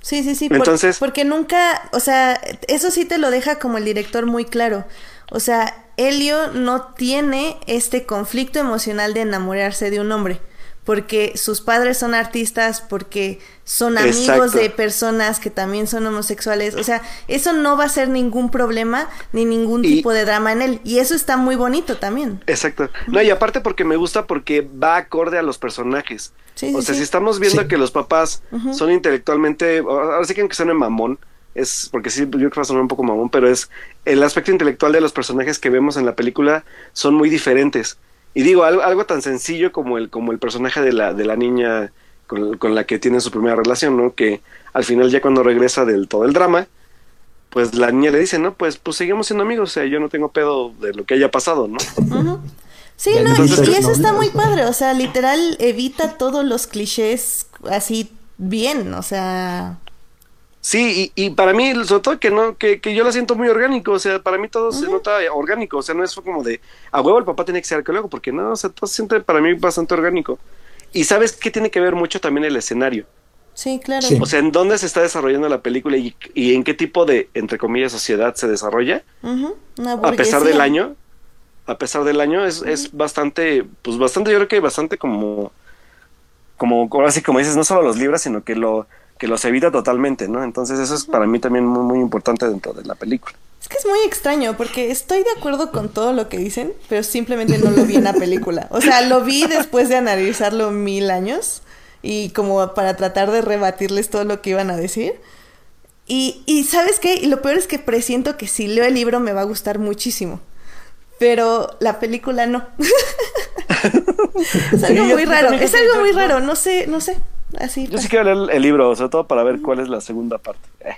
Sí, sí, sí. Entonces, porque nunca, o sea, eso sí te lo deja como el director muy claro. O sea, Helio no tiene este conflicto emocional de enamorarse de un hombre porque sus padres son artistas, porque son amigos de personas que también son homosexuales. O sea, eso no va a ser ningún problema ni ningún tipo de drama en él. Y eso está muy bonito también. Exacto. No, y aparte porque me gusta porque va acorde a los personajes. o sea, si estamos viendo que los papás son intelectualmente, ahora sí que aunque suene mamón, es porque sí, yo creo que va a sonar un poco mamón, pero es el aspecto intelectual de los personajes que vemos en la película son muy diferentes. Y digo, algo, algo tan sencillo como el, como el personaje de la, de la niña con, la que tiene su primera relación, ¿no? Que al final ya cuando regresa del todo el drama, pues la niña le dice, ¿no? Pues, pues seguimos siendo amigos, o sea, yo no tengo pedo de lo que haya pasado, ¿no? Sí, no, y, eso está muy padre, o sea, literal evita todos los clichés así bien, o sea... Sí, y, y, para mí, sobre todo que no, que, que, yo la siento muy orgánico, o sea, para mí todo se nota orgánico, o sea, no es como de, a huevo el papá tiene que ser arqueólogo, porque no, o sea, todo se siente para mí bastante orgánico. Y sabes que tiene que ver mucho también el escenario. Sí, claro. O sea, en dónde se está desarrollando la película y, y en qué tipo de, entre comillas, sociedad se desarrolla. a pesar del año, a pesar del año, es, es bastante, pues bastante, yo creo que bastante como, como, así como dices, no solo los libros, sino que lo que los evita totalmente, ¿no? Entonces eso es para mí también muy, muy importante dentro de la película. Es que es muy extraño porque estoy de acuerdo con todo lo que dicen, pero simplemente no lo vi en la película. O sea, lo vi después de analizarlo mil años y como para tratar de rebatirles todo lo que iban a decir. Y, y ¿sabes qué? Y lo peor es que presiento que si leo el libro me va a gustar muchísimo. Pero la película no. es algo muy raro. Es algo muy raro. No sé, no sé. Así. Yo sí quiero leer el libro, sobre todo para ver cuál es la segunda parte.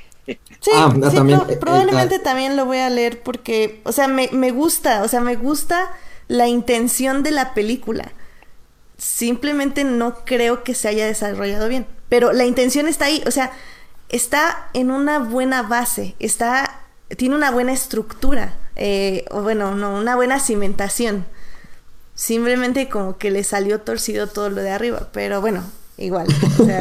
Sí, ah, también, eh, probablemente también lo voy a leer porque, o sea, me, me gusta, o sea, me gusta la intención de la película. Simplemente no creo que se haya desarrollado bien, pero la intención está ahí, o sea, está en una buena base, está, tiene una buena estructura, eh, o bueno, no, una buena cimentación. Simplemente como que le salió torcido todo lo de arriba, pero bueno, igual, o sea,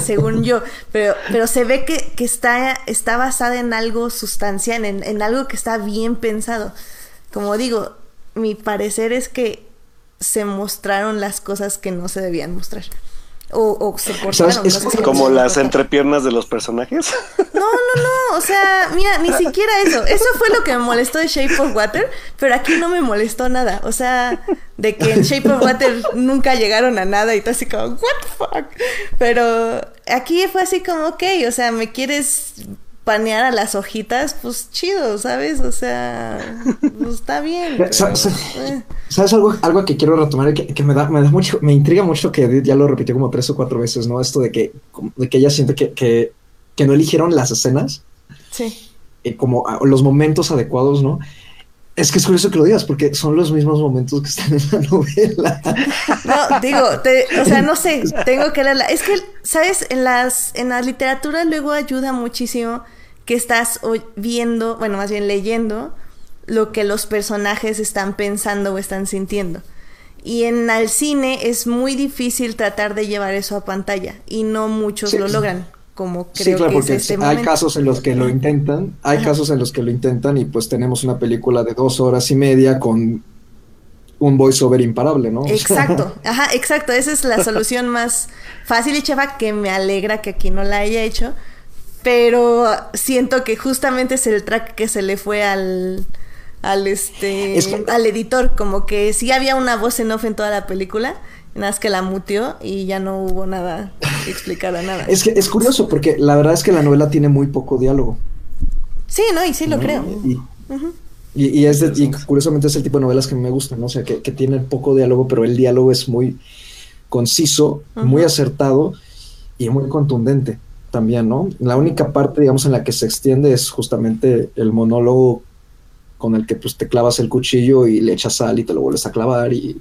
según yo, pero, pero se ve que, que está, está basada en algo sustancial, en, en, algo que está bien pensado. Como digo, mi parecer es que se mostraron las cosas que no se debían mostrar. O, o se cortaron. Es como las entrepiernas de los personajes. No, no, no. O sea, mira, ni siquiera eso. Eso fue lo que me molestó de Shape of Water, pero aquí no me molestó nada. O sea, de que en Shape of Water nunca llegaron a nada y todo así como, ¿What the fuck? Pero aquí fue así como, ok, o sea, me quieres panear a las hojitas, pues chido, ¿sabes? O sea, pues está bien. Eh. ¿Sabes, algo, algo que quiero retomar? Que, me da, me da mucho, me intriga mucho que Edith ya lo repitió como tres o cuatro veces, ¿no? Esto de que, de que ella siente que, que, que no eligieron las escenas. Sí. Eh, como los momentos adecuados, ¿no? Es que es curioso que lo digas, porque son los mismos momentos que están en la novela. No, digo, o sea, no sé, tengo que leerla. Es que, ¿sabes? En las, en la literatura luego ayuda muchísimo que estás viendo, bueno, más bien leyendo lo que los personajes están pensando o están sintiendo. Y en el cine es muy difícil tratar de llevar eso a pantalla y no muchos lo logran, como creo sí, claro, porque este hay casos en los que lo intentan, hay casos en los que lo intentan y pues tenemos una película de dos horas y media con un voiceover imparable, ¿no? Exacto, ajá, exacto. Esa es la solución más fácil y chava que me alegra que aquí no la haya hecho. Pero siento que justamente es el track que se le fue al, al este al editor, como que sí había una voz en off en toda la película, nada más que la mutió y ya no hubo nada que explicara nada. Es que es curioso porque la verdad es que la novela tiene muy poco diálogo. Sí, no, y sí lo creo. Y, es curiosamente es el tipo de novelas que me gustan, ¿no? O sea, que, tienen poco diálogo, pero el diálogo es muy conciso, muy acertado y muy contundente también, ¿no? La única parte, digamos, en la que se extiende es justamente el monólogo con el que pues te clavas el cuchillo y le echas sal y te lo vuelves a clavar y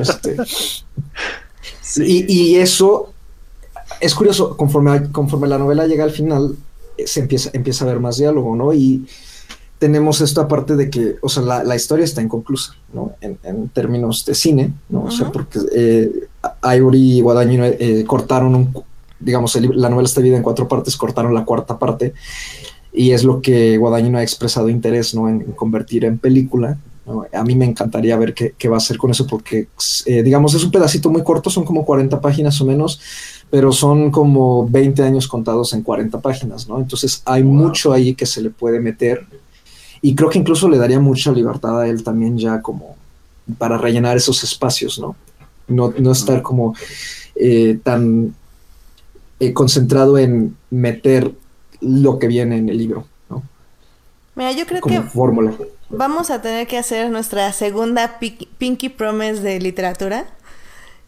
este, y, eso es curioso, conforme, conforme la novela llega al final, se empieza, empieza a ver más diálogo, ¿no? Y tenemos esta parte de que, o sea, la, historia está inconclusa, ¿no? En, términos de cine, ¿no? O sea, porque eh, Ivory y Guadagnino eh, cortaron un, digamos, la novela está dividida en cuatro partes, cortaron la cuarta parte, y es lo que Guadagnino ha expresado interés, ¿no? En, convertir en película. A mí me encantaría ver qué, qué, va a hacer con eso, porque, eh, digamos, es un pedacito muy corto, son como 40 páginas o menos, pero son como 20 años contados en 40 páginas, ¿no? Entonces hay mucho ahí que se le puede meter y creo que incluso le daría mucha libertad a él también ya como para rellenar esos espacios, ¿no? No, no estar como eh, tan eh, concentrado en meter lo que viene en el libro, ¿no? Mira, yo creo que fórmula. vamos a tener que hacer nuestra segunda Pinky Promise de literatura.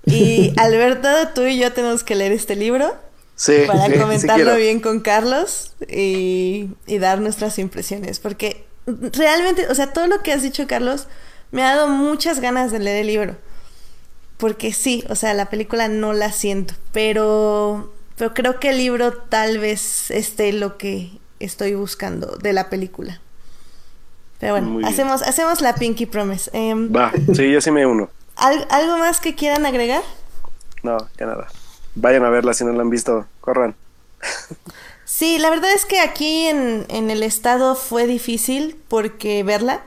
Y Alberto, tú y yo tenemos que leer este libro. Sí, para comentarlo bien con Carlos y, y, dar nuestras impresiones. Porque realmente, o sea, todo lo que has dicho, Carlos, me ha dado muchas ganas de leer el libro. Porque sí, o sea, la película no la siento, pero, pero creo que el libro tal vez esté lo que estoy buscando de la película. Pero bueno, hacemos, hacemos la Pinky Promise. Em, Va, sí, yo sí me uno. ¿Algo más que quieran agregar? No, ya nada. Vayan a verla si no la han visto. Corran. Sí, la verdad es que aquí en, en el estado fue difícil porque verla,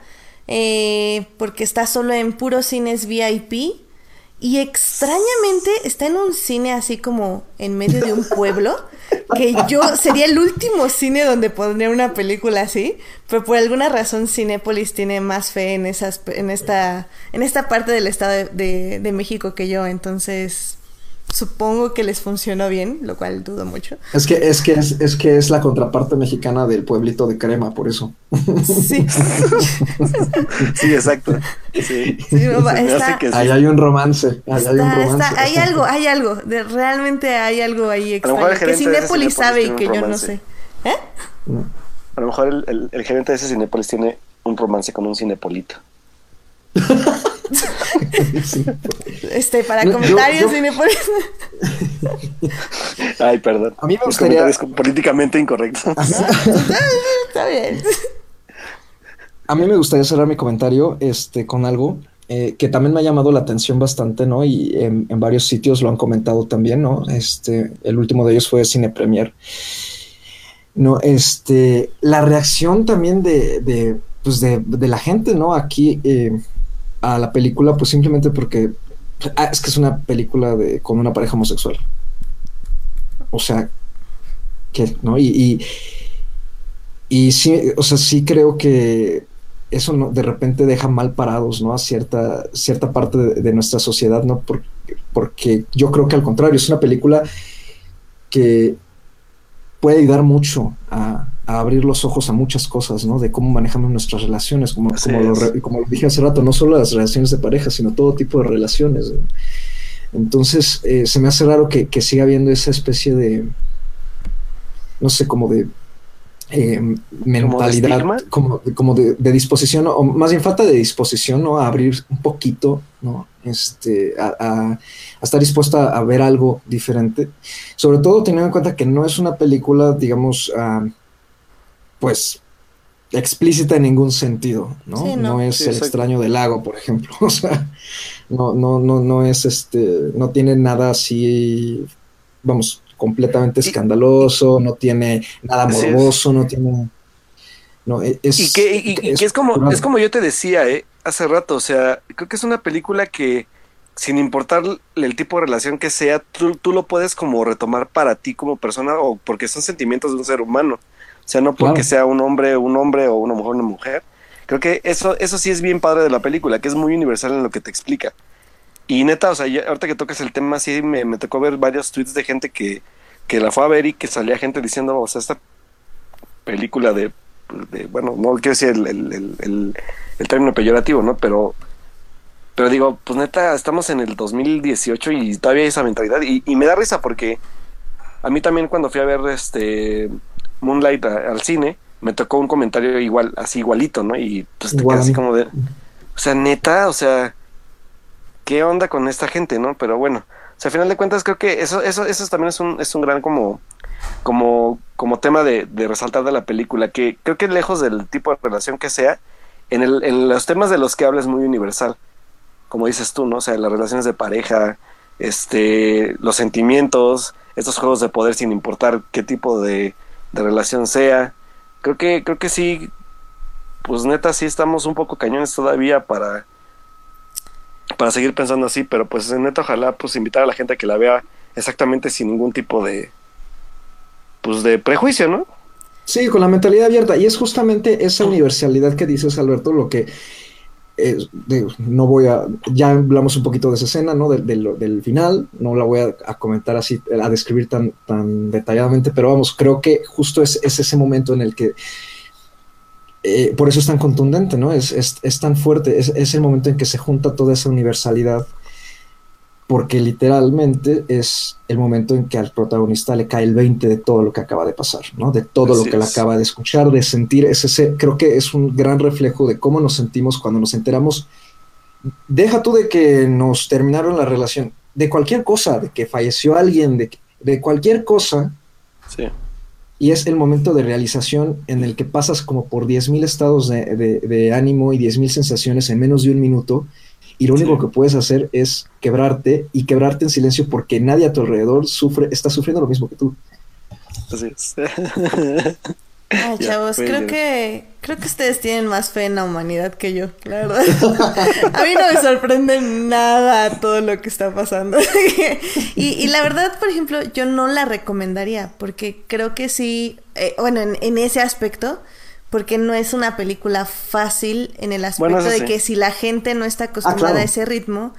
eh, porque está solo en puros cines VIP y extrañamente está en un cine así como en medio de un pueblo, que yo sería el último cine donde pondría una película así, pero por alguna razón Cinépolis tiene más fe en esas, en esta, en esta parte del estado de, de México que yo, entonces supongo que les funcionó bien, lo cual dudo mucho. Es que es que es, es que es la contraparte mexicana del pueblito de crema, por eso. Sí. sí, exacto. Sí. Ahí hay un romance. Ahí hay un romance. hay algo, hay algo. De, realmente hay algo ahí extraño. Que Cinépolis sabe y que yo no sé. ¿Eh? A lo mejor el, el, gerente de ese Cinépolis tiene un romance con un cinepolito. Este, para comentarios, Ay, perdón. A mí me gustaría. políticamente incorrectos. Está bien. A mí me gustaría cerrar mi comentario este, con algo eh, que también me ha llamado la atención bastante, ¿no? Y en, varios sitios lo han comentado también, ¿no? Este, el último de ellos fue Cine Premier. No, este, la reacción también de, de, pues de, de la gente, ¿no? Aquí, eh, a la película, pues simplemente porque ah, es que es una película de, con una pareja homosexual. O sea, que, ¿no? Y, y, sí, o sea, sí creo que eso no, de repente deja mal parados, ¿no? A cierta, cierta parte de, nuestra sociedad, ¿no? Porque, porque yo creo que al contrario, es una película que puede ayudar mucho a, abrir los ojos a muchas cosas, ¿no? De cómo manejamos nuestras relaciones, como, como lo, como, lo, dije hace rato, no solo las relaciones de pareja, sino todo tipo de relaciones. Entonces, eh, se me hace raro que, que siga habiendo esa especie de, no sé, como de eh, mentalidad, como, como de, disposición, o más bien falta de disposición, ¿no? A abrir un poquito, ¿no? Este, a, estar dispuesta a ver algo diferente. Sobre todo teniendo en cuenta que no es una película, digamos, ah, pues explícita en ningún sentido, ¿no? no. es el extraño del lago, por ejemplo. O sea, no, no, no, no es este, no tiene nada así, vamos, completamente escandaloso, no tiene nada morboso, no tiene. No, e, es, y que, y, es como, es como yo te decía, ¿eh? hace rato, o sea, creo que es una película que sin importar el tipo de relación que sea, tú, tú lo puedes como retomar para ti como persona o porque son sentimientos de un ser humano. O sea, no porque Claro. sea un hombre, un hombre o una mujer, una mujer. Creo que eso, eso sí es bien padre de la película, que es muy universal en lo que te explica. Y neta, o sea, ahorita que tocas el tema, sí me, me tocó ver varios tweets de gente que, que la fue a ver y que salía gente diciendo, o sea, esta película de, de- bueno, no quiero decir el, el, el, el- el término peyorativo, ¿no? Pero, pero digo, pues neta, estamos en el 2018 y todavía hay esa mentalidad. Y, y me da risa porque a mí también cuando fui a ver este Moonlight a- al cine, me tocó un comentario igual, así igualito, ¿no? Y pues te quedas así como de, o sea, neta, o sea, ¿qué onda con esta gente, no? Pero bueno, o sea, al final de cuentas creo que eso, eso, eso también es un, es un gran como, como, como tema de, de resaltar de la película, que creo que lejos del tipo de relación que sea, en, el, en los temas de los que habla es muy universal, como dices tú, ¿no? O sea, las relaciones de pareja, este, los sentimientos, estos juegos de poder sin importar qué tipo de, de relación sea. Creo que, creo que sí, pues neta sí estamos un poco cañones todavía para, para seguir pensando así, pero pues neta ojalá pues invitar a la gente a que la vea exactamente sin ningún tipo de pues de prejuicio, ¿no? Sí, con la mentalidad abierta. Y es justamente esa universalidad que dices, Alberto, lo que eh, no voy a. Ya hablamos un poquito de esa escena, ¿no? Del, final. No la voy a, comentar así, a describir tan, tan detalladamente, pero vamos, creo que justo es, es ese momento en el que. eh, por eso es tan contundente, ¿no? Es, es, es tan fuerte. Es el momento en que se junta toda esa universalidad porque literalmente es el momento en que al protagonista le cae el 20 de todo lo que acaba de pasar, ¿no? De todo Así lo que le es. acaba de escuchar, de sentir, es ese, creo que es un gran reflejo de cómo nos sentimos cuando nos enteramos. Deja tú de que nos terminaron la relación, de cualquier cosa, de que falleció alguien, de, de cualquier cosa, Sí. y es el momento de realización en el que pasas como por 10.000 estados de, de- de ánimo y 10.000 sensaciones en menos de un minuto y lo único Sí. que puedes hacer es quebrarte y quebrarte en silencio porque nadie a tu alrededor sufre, está sufriendo lo mismo que tú. Así es. Ay, chavos, creo que creo que ustedes tienen más fe en la humanidad que yo, la verdad. A mí no me sorprende nada todo lo que está pasando. y, y la verdad, por ejemplo, yo no la recomendaría porque creo que sí, eh, bueno, en, en ese aspecto, porque no es una película fácil en el aspecto Bueno, de sí. que si la gente no está acostumbrada claro. a ese ritmo,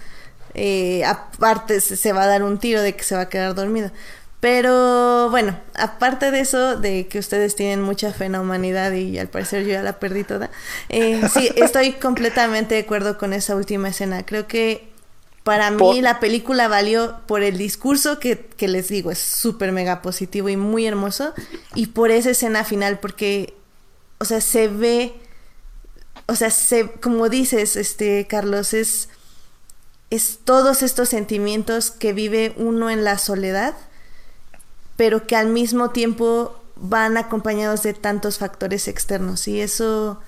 eh, aparte se se va a dar un tiro de que se va a quedar dormido. Pero bueno, aparte de eso, de que ustedes tienen mucha fe en la humanidad y al parecer yo ya la perdí toda, eh, sí, estoy completamente de acuerdo con esa última escena. Creo que para mí Por- la película valió por el discurso que, que les digo, es súper mega positivo y muy hermoso, y por esa escena final, porque, o sea, se ve, o sea, se, como dices, este, Carlos, es, es todos estos sentimientos que vive uno en la soledad, pero que al mismo tiempo van acompañados de tantos factores externos y eso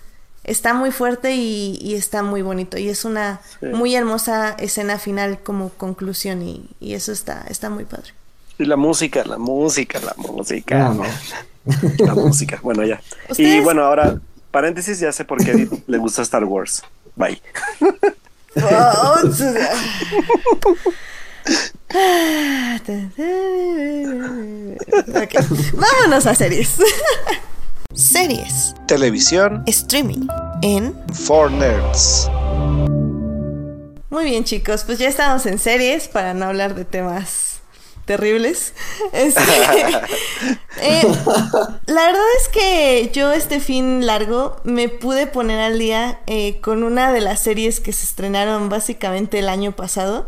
está muy fuerte y, y está muy bonito y es una Sí. muy hermosa escena final como conclusión y, y eso está, está muy padre. Y la música, la música, la música. Ah, no. La música. Bueno, ya. Y bueno, ahora, paréntesis, ya sé por qué a Edith le gusta Star Wars. Bye. Oh, Ok, vámonos a series. series, Televisión streaming en for Nerds. Muy bien, chicos, pues ya estamos en series para no hablar de temas terribles. Este, eh, la verdad es que yo este fin largo me pude poner al día eh, con una de las series que se estrenaron básicamente el año pasado.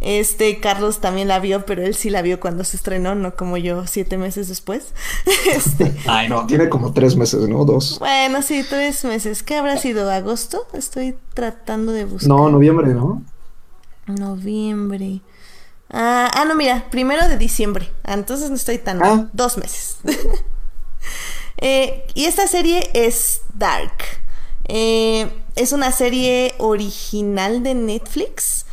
Este Carlos también la vio, pero él sí la vio cuando se estrenó, no como yo siete meses después. Este, Ay, no, tiene como tres meses, ¿no? Dos. bueno, sí, tres meses. ¿Qué habrá sido? ¿Agosto? Estoy tratando de buscar. No, noviembre, ¿no? Noviembre. Ah, ah, no, mira, primero de diciembre. Ah, entonces no estoy tan mal. Ah. Dos meses. Eh, y esta serie es Dark. Eh, es una serie original de Netflix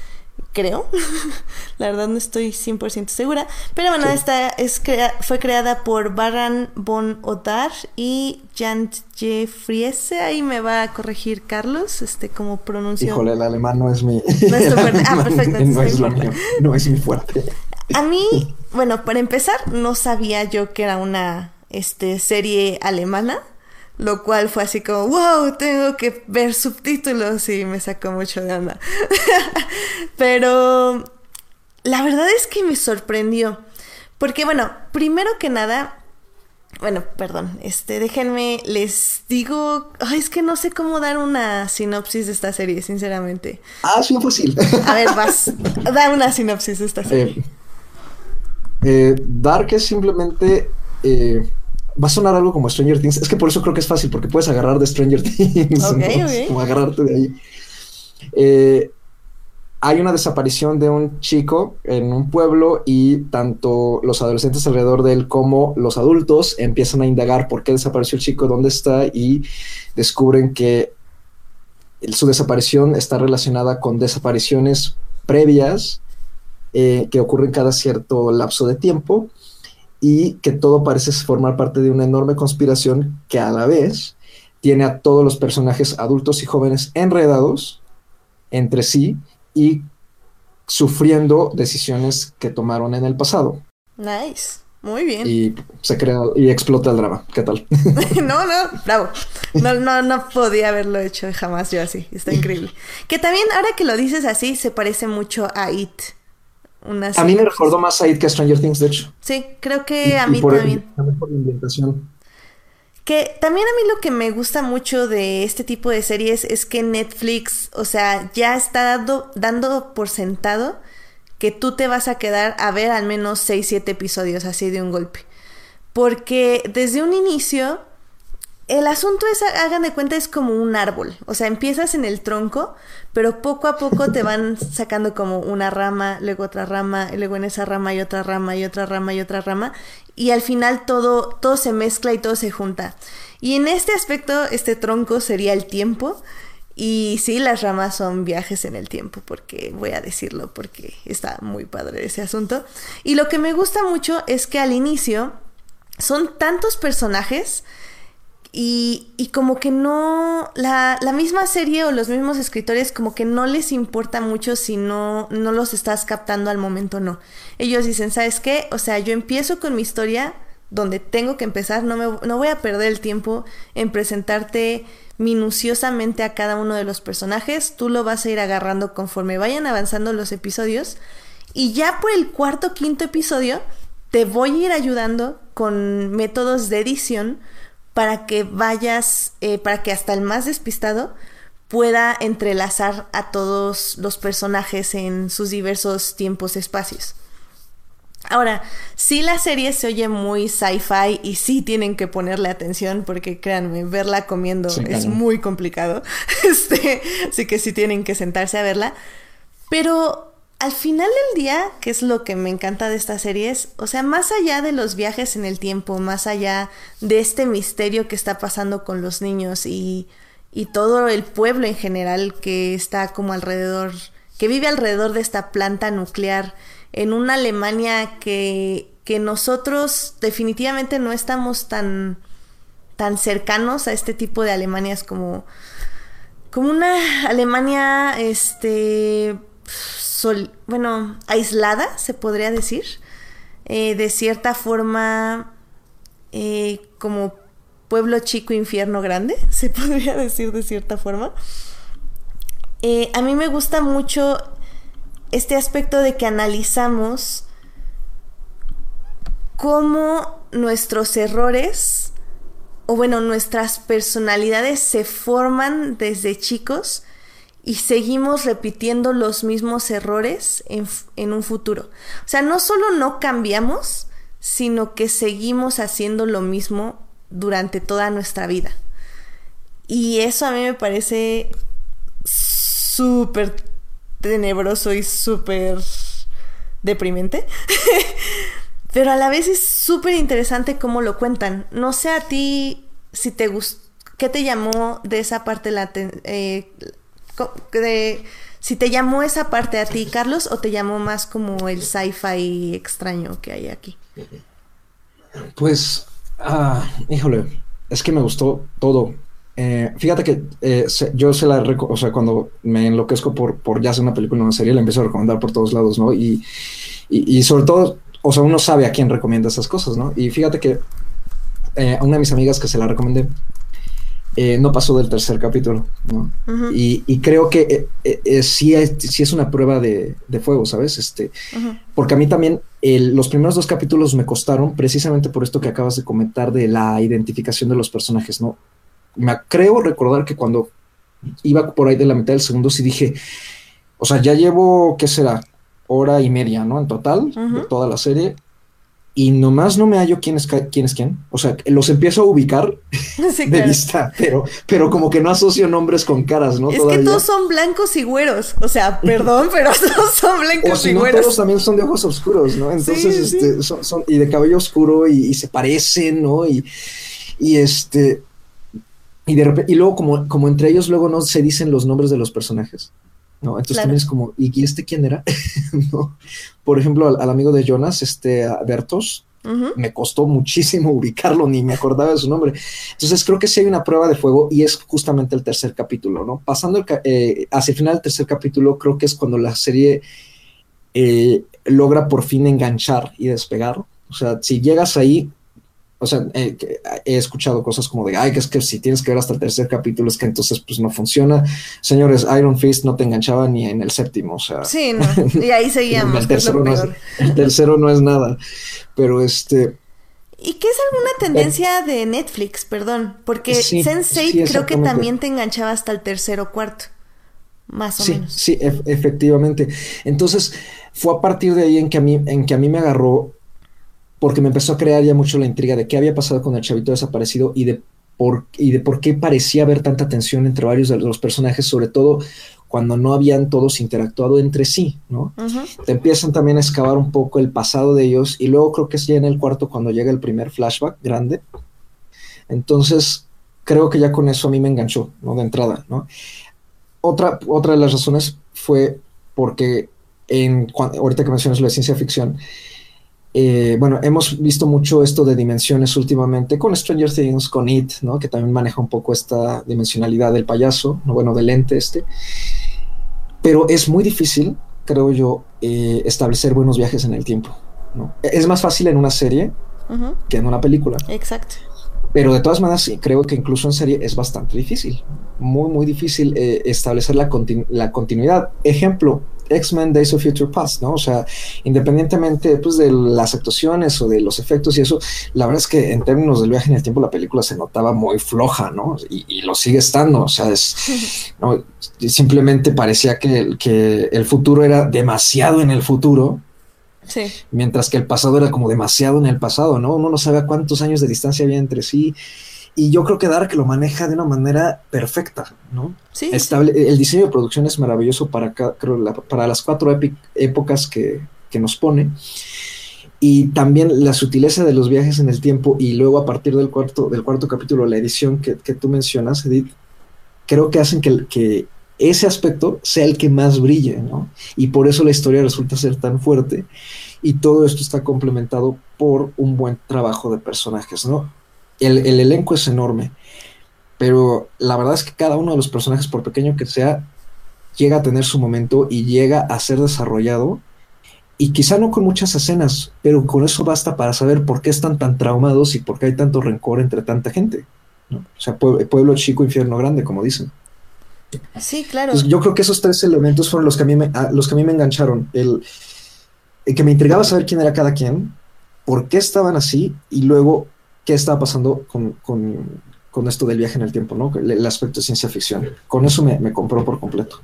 creo. la verdad no estoy 100% segura. Pero bueno, esta es fue creada por Baran von Otar y Jan Jeffriese. Ahí me va a corregir Carlos, este, como pronunció. Híjole, el alemán no es mi. No es fuerte. Ah, perfecto. no, es lo mío. no es mi fuerte. A mí, bueno, para empezar, no sabía yo que era una este, serie alemana lo cual fue así como, wow, tengo que ver subtítulos y me sacó mucho de onda. Pero la verdad es que me sorprendió. Porque bueno, primero que nada, bueno, perdón, este, déjenme, les digo, ay, es que no sé cómo dar una sinopsis de esta serie, sinceramente. Ah, es muy fácil. A ver, vas, da una sinopsis de esta serie. Eh, eh, Dark es simplemente eh, va a sonar algo como Stranger Things. Es que por eso creo que es fácil, porque puedes agarrar de Stranger Things. Como agarrarte de ahí. Eh, hay una desaparición de un chico en un pueblo y tanto los adolescentes alrededor de él como los adultos empiezan a indagar por qué desapareció el chico, dónde está y descubren que su desaparición está relacionada con desapariciones previas eh, que ocurren cada cierto lapso de tiempo y que todo parece formar parte de una enorme conspiración que a la vez tiene a todos los personajes adultos y jóvenes enredados entre sí y sufriendo decisiones que tomaron en el pasado. Nice. Muy bien. Y se crea y explota el drama. ¿Qué tal? no, no, bravo. No, no, no podía haberlo hecho jamás yo así. Está increíble. Que también, ahora que lo dices así, se parece mucho a It a mí me recordó más a It que a Stranger Things, de hecho. Sí, creo que a mí también. por la ambientación. Que también a mí lo que me gusta mucho de este tipo de series es que Netflix, o sea, ya está dando, dando por sentado que tú te vas a quedar a ver al menos 6, 7 episodios así de un golpe. Porque desde un inicio el asunto es, hagan de cuenta, es como un árbol. O sea, empiezas en el tronco, pero poco a poco te van sacando como una rama, luego otra rama, y luego en esa rama hay otra rama y otra rama y otra rama. Y al final todo, todo se mezcla y todo se junta. Y en este aspecto, este tronco sería el tiempo. Y sí, las ramas son viajes en el tiempo, porque voy a decirlo, porque está muy padre ese asunto. Y lo que me gusta mucho es que al inicio son tantos personajes y, como que no, la, la, misma serie o los mismos escritores como que no les importa mucho si no, no los estás captando al momento no. Ellos dicen, ¿sabes qué? O sea, yo empiezo con mi historia donde tengo que empezar, no, me, no voy a perder el tiempo en presentarte minuciosamente a cada uno de los personajes, tú lo vas a ir agarrando conforme vayan avanzando los episodios y ya por el cuarto quinto episodio te voy a ir ayudando con métodos de edición para que vayas, eh, para que hasta el más despistado pueda entrelazar a todos los personajes en sus diversos tiempos, espacios. Ahora, sí la serie se oye muy sci-fi y sí tienen que ponerle atención porque créanme, verla comiendo es muy complicado. Este, así que sí tienen que sentarse a verla. Pero al final del día, que es lo que me encanta de estas series, o sea, más allá de los viajes en el tiempo, más allá de este misterio que está pasando con los niños y, y todo el pueblo en general que está como alrededor, que vive alrededor de esta planta nuclear en una Alemania que, que nosotros definitivamente no estamos tan, tan cercanos a este tipo de Alemanias como, como una Alemania, este bueno, aislada, se podría decir, eh, de cierta forma eh, como pueblo chico, infierno grande, se podría decir de cierta forma. Eh, a mí me gusta mucho este aspecto de que analizamos cómo nuestros errores, o bueno, nuestras personalidades se forman desde chicos y seguimos repitiendo los mismos errores en, un futuro. O sea, no solo no cambiamos, sino que seguimos haciendo lo mismo durante toda nuestra vida. Y eso a mí me parece súper tenebroso y súper deprimente. Pero a la vez es súper interesante cómo lo cuentan. No sé a ti si te gustó, ¿qué te llamó de esa parte la, eh, de si te llamó esa parte a ti, Carlos, o te llamó más como el sci-fi extraño que hay aquí. Pues, ah, híjole, es que me gustó todo. Eh, fíjate que eh, yo se la o sea, cuando me enloquezco por, por ya hacer una película o una serie, la empiezo a recomendar por todos lados, ¿no? Y, y, sobre todo, o sea, uno sabe a quién recomienda esas cosas, ¿no? Y fíjate que eh, a una de mis amigas que se la recomendé, no pasó del tercer capítulo, ¿no? y, creo que sí, es, sí es una prueba de, de fuego, ¿sabes? Este, Porque a mí también los primeros dos capítulos me costaron precisamente por esto que acabas de comentar de la identificación de los personajes, ¿no? me creo recordar que cuando iba por ahí de la mitad del segundo, sí dije, o sea, ya llevo, ¿qué será? Hora y media, ¿no? En total, de toda la serie. Y nomás no me hallo quién es quién. Es quién. O sea, los empiezo a ubicar de vista, pero, pero como que no asocio nombres con caras, ¿no? Es que todos son blancos y güeros. O sea, perdón, pero todos son blancos y güeros. Todos también son de ojos oscuros, ¿no? Entonces, este, Son, y de cabello oscuro y, y se parecen, ¿no? Y, y este, y, de repente, y luego, como, como entre ellos, luego no se dicen los nombres de los personajes. ¿No? Entonces también es como, ¿y este quién era? ¿No? Por ejemplo, al, amigo de Jonas, este Bertos, me costó muchísimo ubicarlo, ni me acordaba de su nombre. Entonces creo que sí hay una prueba de fuego y es justamente el tercer capítulo, ¿no? Pasando eh, hacia el final del tercer capítulo, creo que es cuando la serie eh, logra por fin enganchar y despegar. O sea, si llegas ahí, o sea, eh, he escuchado cosas como de, ay, que es que si tienes que ver hasta el tercer capítulo es que entonces pues no funciona. Señores, Iron Fist no te enganchaba ni en el séptimo, o sea. Sí, no. Y ahí seguíamos. el, tercero no es, el tercero no es nada. Pero este... ¿Y qué es alguna tendencia de Netflix, perdón? Porque Sense8 creo que también te enganchaba hasta el tercero o cuarto. Más o menos. Sí, efectivamente. Entonces, fue a partir de ahí en que a mí, en que a mí me agarró porque me empezó a crear ya mucho la intriga de qué había pasado con el chavito desaparecido y de por, y de por qué parecía haber tanta tensión entre varios de los personajes, sobre todo cuando no habían todos interactuado entre sí, ¿no? Te empiezan también a excavar un poco el pasado de ellos y luego creo que es ya en el cuarto cuando llega el primer flashback grande. Entonces, creo que ya con eso a mí me enganchó, ¿no? De entrada, ¿no? Otra, otra de las razones fue porque en, ahorita que mencionas de ciencia ficción, eh, bueno, hemos visto mucho esto de dimensiones últimamente con Stranger Things, con It, ¿no? Que también maneja un poco esta dimensionalidad del payaso, ¿no? bueno, del ente este. Pero es muy difícil, creo yo, eh, establecer buenos viajes en el tiempo. ¿no? Es más fácil en una serie que en una película. Exacto. Pero de todas maneras, sí, creo que incluso en serie es bastante difícil. Muy, muy difícil eh, establecer la, la continuidad. Ejemplo, X-Men Days of Future Past, ¿no? O sea, independientemente pues, de las actuaciones o de los efectos y eso, la verdad es que en términos del viaje en el tiempo la película se notaba muy floja, ¿no? Y, lo sigue estando, o sea, es, simplemente parecía que, que el futuro era demasiado en el futuro. Sí. Mientras que el pasado era como demasiado en el pasado, ¿no? Uno no sabe cuántos años de distancia había entre sí. Y yo creo que Dark lo maneja de una manera perfecta, ¿no? Sí, Estable, El diseño de producción es maravilloso para, para las cuatro épocas que, nos pone. Y también la sutileza de los viajes en el tiempo y luego a partir del cuarto, del cuarto capítulo, la edición que, tú mencionas, Edith, creo que hacen que, que ese aspecto sea el que más brille, ¿no? Y por eso la historia resulta ser tan fuerte y todo esto está complementado por un buen trabajo de personajes, ¿no? El, elenco es enorme, pero la verdad es que cada uno de los personajes, por pequeño que sea, llega a tener su momento y llega a ser desarrollado. Y quizá no con muchas escenas, pero con eso basta para saber por qué están tan traumados y por qué hay tanto rencor entre tanta gente. O sea, pueblo, chico, infierno grande, como dicen. Sí, claro. yo creo que esos tres elementos fueron los que a mí me, los que a mí me engancharon. El, el, que me intrigaba saber quién era cada quien, por qué estaban así, y luego qué estaba pasando con, esto del viaje en el tiempo, ¿no? El, aspecto de ciencia ficción. Con eso me, compró por completo.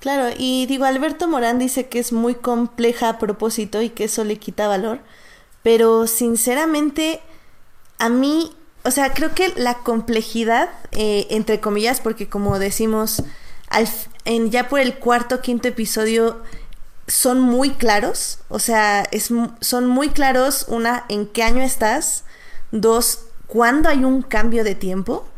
Claro, y digo, Alberto Morán dice que es muy compleja a propósito y que eso le quita valor, pero sinceramente a mí, o sea, creo que la complejidad, eh, entre comillas, porque como decimos, ya por el cuarto, quinto episodio son muy claros, o sea, es, son muy claros, una, en qué año estás, Dos, cuando hay un cambio de tiempo.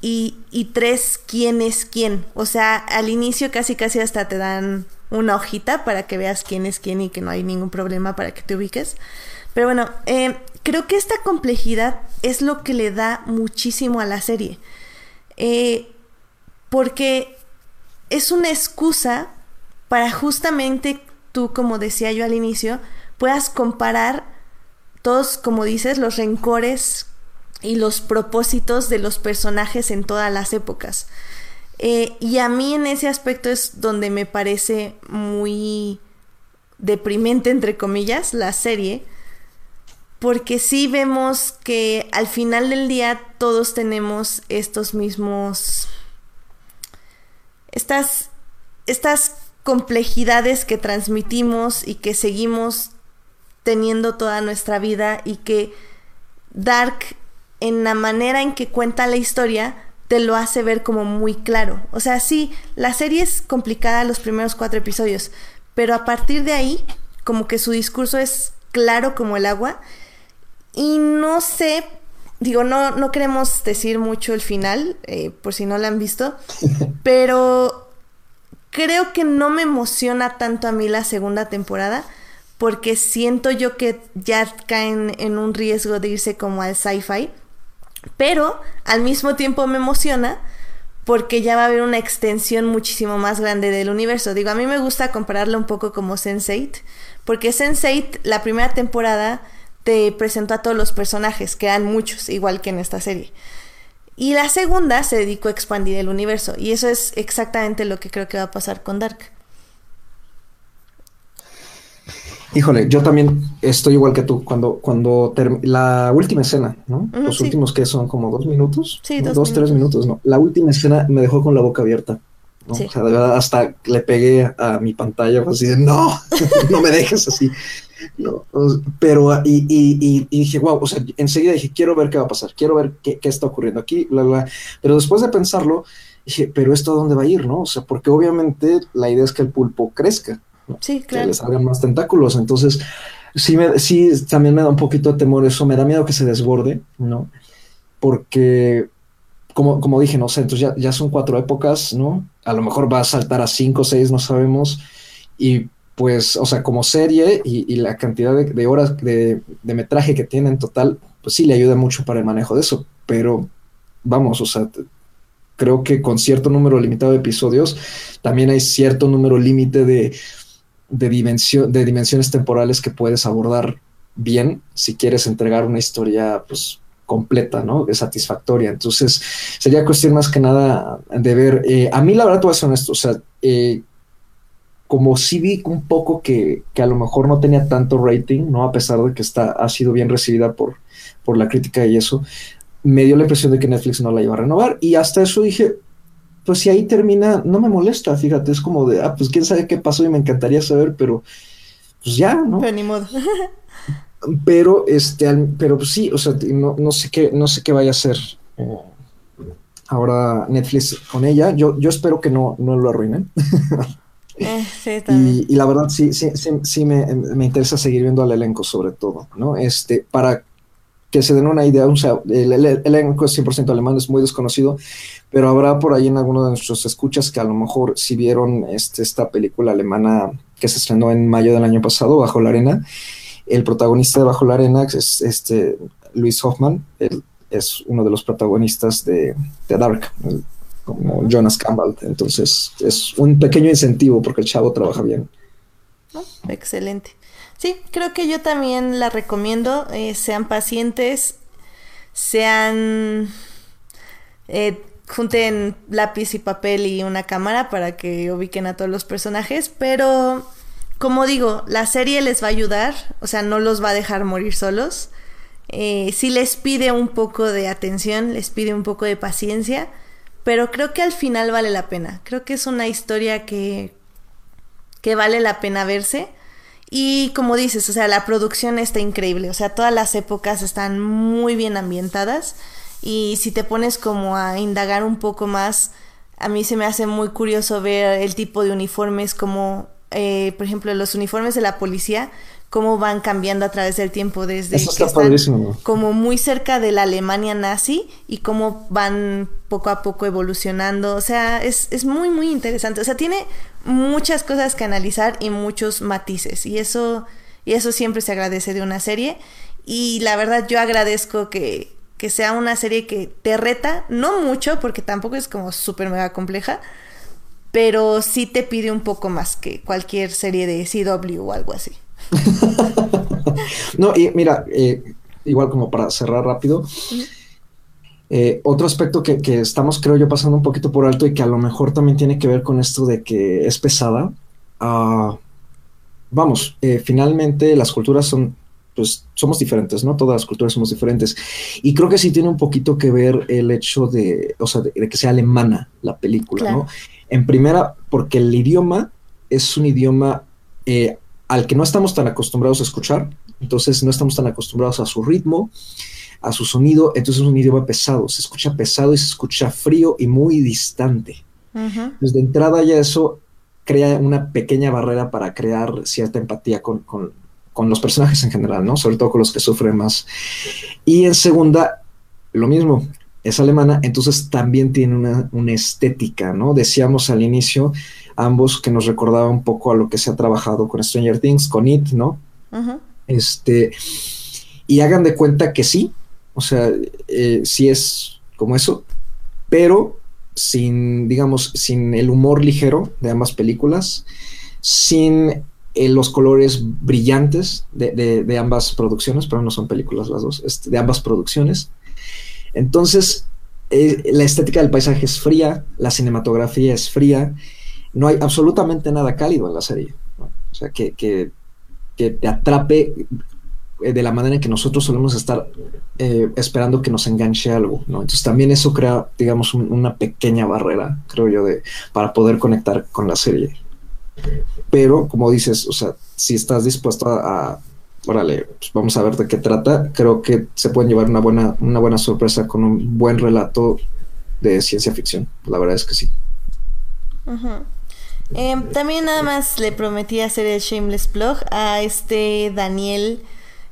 y, y tres, quién es quién. O sea, al inicio casi casi hasta te dan una hojita para que veas quién es quién y que no hay ningún problema para que te ubiques. Pero bueno, eh, creo que esta complejidad es lo que le da muchísimo a la serie. Eh, porque es una excusa para justamente tú, como decía yo al inicio, puedas comparar todos, como dices, los rencores y los propósitos de los personajes en todas las épocas. Eh, y a mí en ese aspecto es donde me parece muy deprimente, entre comillas, la serie, porque sí vemos que al final del día todos tenemos estos mismos, estas, estas complejidades que transmitimos y que seguimos teniendo toda nuestra vida y que Dark en la manera en que cuenta la historia te lo hace ver como muy claro. O sea, sí, la serie es complicada los primeros cuatro episodios, pero a partir de ahí, como que su discurso es claro como el agua y no sé, digo, no, no queremos decir mucho el final, eh, por si no la han visto, pero creo que no me emociona tanto a mí la segunda temporada, porque siento yo que ya caen en un riesgo de irse como al sci-fi, pero al mismo tiempo me emociona porque ya va a haber una extensión muchísimo más grande del universo. Digo, a mí me gusta compararlo un poco como Sense8, porque Sense8, la primera temporada, te presentó a todos los personajes, que eran muchos, igual que en esta serie. Y la segunda se dedicó a expandir el universo, y eso es exactamente lo que creo que va a pasar con Dark. Híjole, yo también estoy igual que tú. Cuando, cuando la última escena, ¿no? Los últimos que son como dos minutos, sí, dos, tres minutos, ¿no? La última escena me dejó con la boca abierta. O sea, de verdad, hasta le pegué a mi pantalla, así de no, no me dejes así. No, pero, y, y, y, dije, wow, o sea, enseguida dije, quiero ver qué va a pasar, quiero ver qué, qué está ocurriendo aquí, bla, bla. Pero después de pensarlo, dije, pero esto a dónde va a ir, ¿no? O sea, porque obviamente la idea es que el pulpo crezca, Sí, claro. Que le salgan más tentáculos. Entonces, sí, me, sí, también me da un poquito de temor eso, me da miedo que se desborde, ¿no? Porque, como, como dije, no sé, entonces ya, ya son cuatro épocas, ¿no? A lo mejor va a saltar a cinco o seis, no sabemos. Y pues, o sea, como serie y, la cantidad de, horas de, metraje que tiene en total, pues sí le ayuda mucho para el manejo de eso, pero vamos, o sea, creo que con cierto número limitado de episodios, también hay cierto número límite de, de, de dimensiones temporales que puedes abordar bien si quieres entregar una historia, pues completa, ¿no? Satisfactoria. Entonces, sería cuestión más que nada de ver. Eh, a mí, la verdad, tú vas a ser honesto, o sea, eh, como sí vi un poco que, a lo mejor no tenía tanto rating, ¿no? A pesar de que está, ha sido bien recibida por, por la crítica y eso, me dio la impresión de que Netflix no la iba a renovar. Y hasta eso dije, pues si ahí termina, no me molesta, fíjate, es como de, ah, pues quién sabe qué pasó y me encantaría saber, pero pues ya, ¿no? Pero ni modo. pero, este, pero pues sí, o sea, no, no sé qué, no sé qué vaya a hacer eh, ahora Netflix con ella. Yo, yo espero que no, no lo arruinen. Eh, y, la verdad sí, sí, sí, me, interesa seguir viendo al elenco sobre todo, ¿no? Este, para que se den una idea, o sea, el, elenco es 100% alemán, es muy desconocido, pero habrá por ahí en alguno de nuestros escuchas que a lo mejor si vieron este, esta película alemana que se estrenó en mayo del año pasado, Bajo la Arena, el protagonista de Bajo la Arena es este Luis Hoffman, él es uno de los protagonistas de, de Dark, como Jonas Campbell. Entonces es un pequeño incentivo porque el chavo trabaja bien. excelente. Sí, creo que yo también la recomiendo. Eh, sean pacientes, sean... Eh, junten lápiz y papel y una cámara para que ubiquen a todos los personajes, pero como digo, la serie les va a ayudar, o sea, no los va a dejar morir solos. Eh, sí les pide un poco de atención, les pide un poco de paciencia, pero creo que al final vale la pena. Creo que es una historia que, que vale la pena verse. Y como dices, o sea, la producción está increíble. O sea, todas las épocas están muy bien ambientadas. Y si te pones como a indagar un poco más, a mí se me hace muy curioso ver el tipo de uniformes como, eh, por ejemplo, los uniformes de la policía, cómo van cambiando a través del tiempo desde Eso está que están como muy cerca de la Alemania nazi y cómo van poco a poco evolucionando. O sea, es, es muy, muy interesante. O sea, tiene muchas cosas que analizar y muchos matices. Y eso, y eso siempre se agradece de una serie. Y la verdad, yo agradezco que, que sea una serie que te reta, no mucho, porque tampoco es como súper mega compleja, pero sí te pide un poco más que cualquier serie de CW o algo así. No, y mira, eh, igual como para cerrar rápido, eh, otro aspecto que, que estamos, creo yo, pasando un poquito por alto y que a lo mejor también tiene que ver con esto de que es pesada. ah, vamos, eh, finalmente las culturas son, pues somos diferentes, ¿no? Todas las culturas somos diferentes. Y creo que sí tiene un poquito que ver el hecho de, o sea, de, de que sea alemana la película, Claro. ¿no? En primera, porque el idioma es un idioma eh, al que no estamos tan acostumbrados a escuchar, entonces no estamos tan acostumbrados a su ritmo, a su sonido, entonces es un idioma pesado, se escucha pesado y se escucha frío y muy distante. Ujú. Desde entrada ya eso crea una pequeña barrera para crear cierta empatía con, con- con los personajes en general, ¿no? Sobre todo con los que sufren más. Y en segunda, lo mismo, es alemana, entonces también tiene una, una estética, ¿no? Decíamos al inicio ambos que nos recordaba un poco a lo que se ha trabajado con Stranger Things, con It, ¿no? Este, y hagan de cuenta que sí, o sea, eh, sí es como eso, pero sin, digamos, sin el humor ligero de ambas películas, sin eh, los colores brillantes de, de- ambas producciones, pero no son películas las dos, este, de ambas producciones. Entonces, eh, la estética del paisaje es fría, la cinematografía es fría, no hay absolutamente nada cálido en la serie. O sea, que, que, te atrape de la manera en que nosotros solemos estar eh, esperando que nos enganche algo. Entonces también eso crea, digamos, un- una pequeña barrera, creo yo, de, para poder conectar con la serie. Pero, como dices, o sea, si estás dispuesto a, órale, pues vamos a ver de qué trata, creo que se pueden llevar una buena, una buena sorpresa con un buen relato de ciencia ficción. La verdad es que sí. Em, también nada más le prometí hacer el Shameless Plug a este Daniel,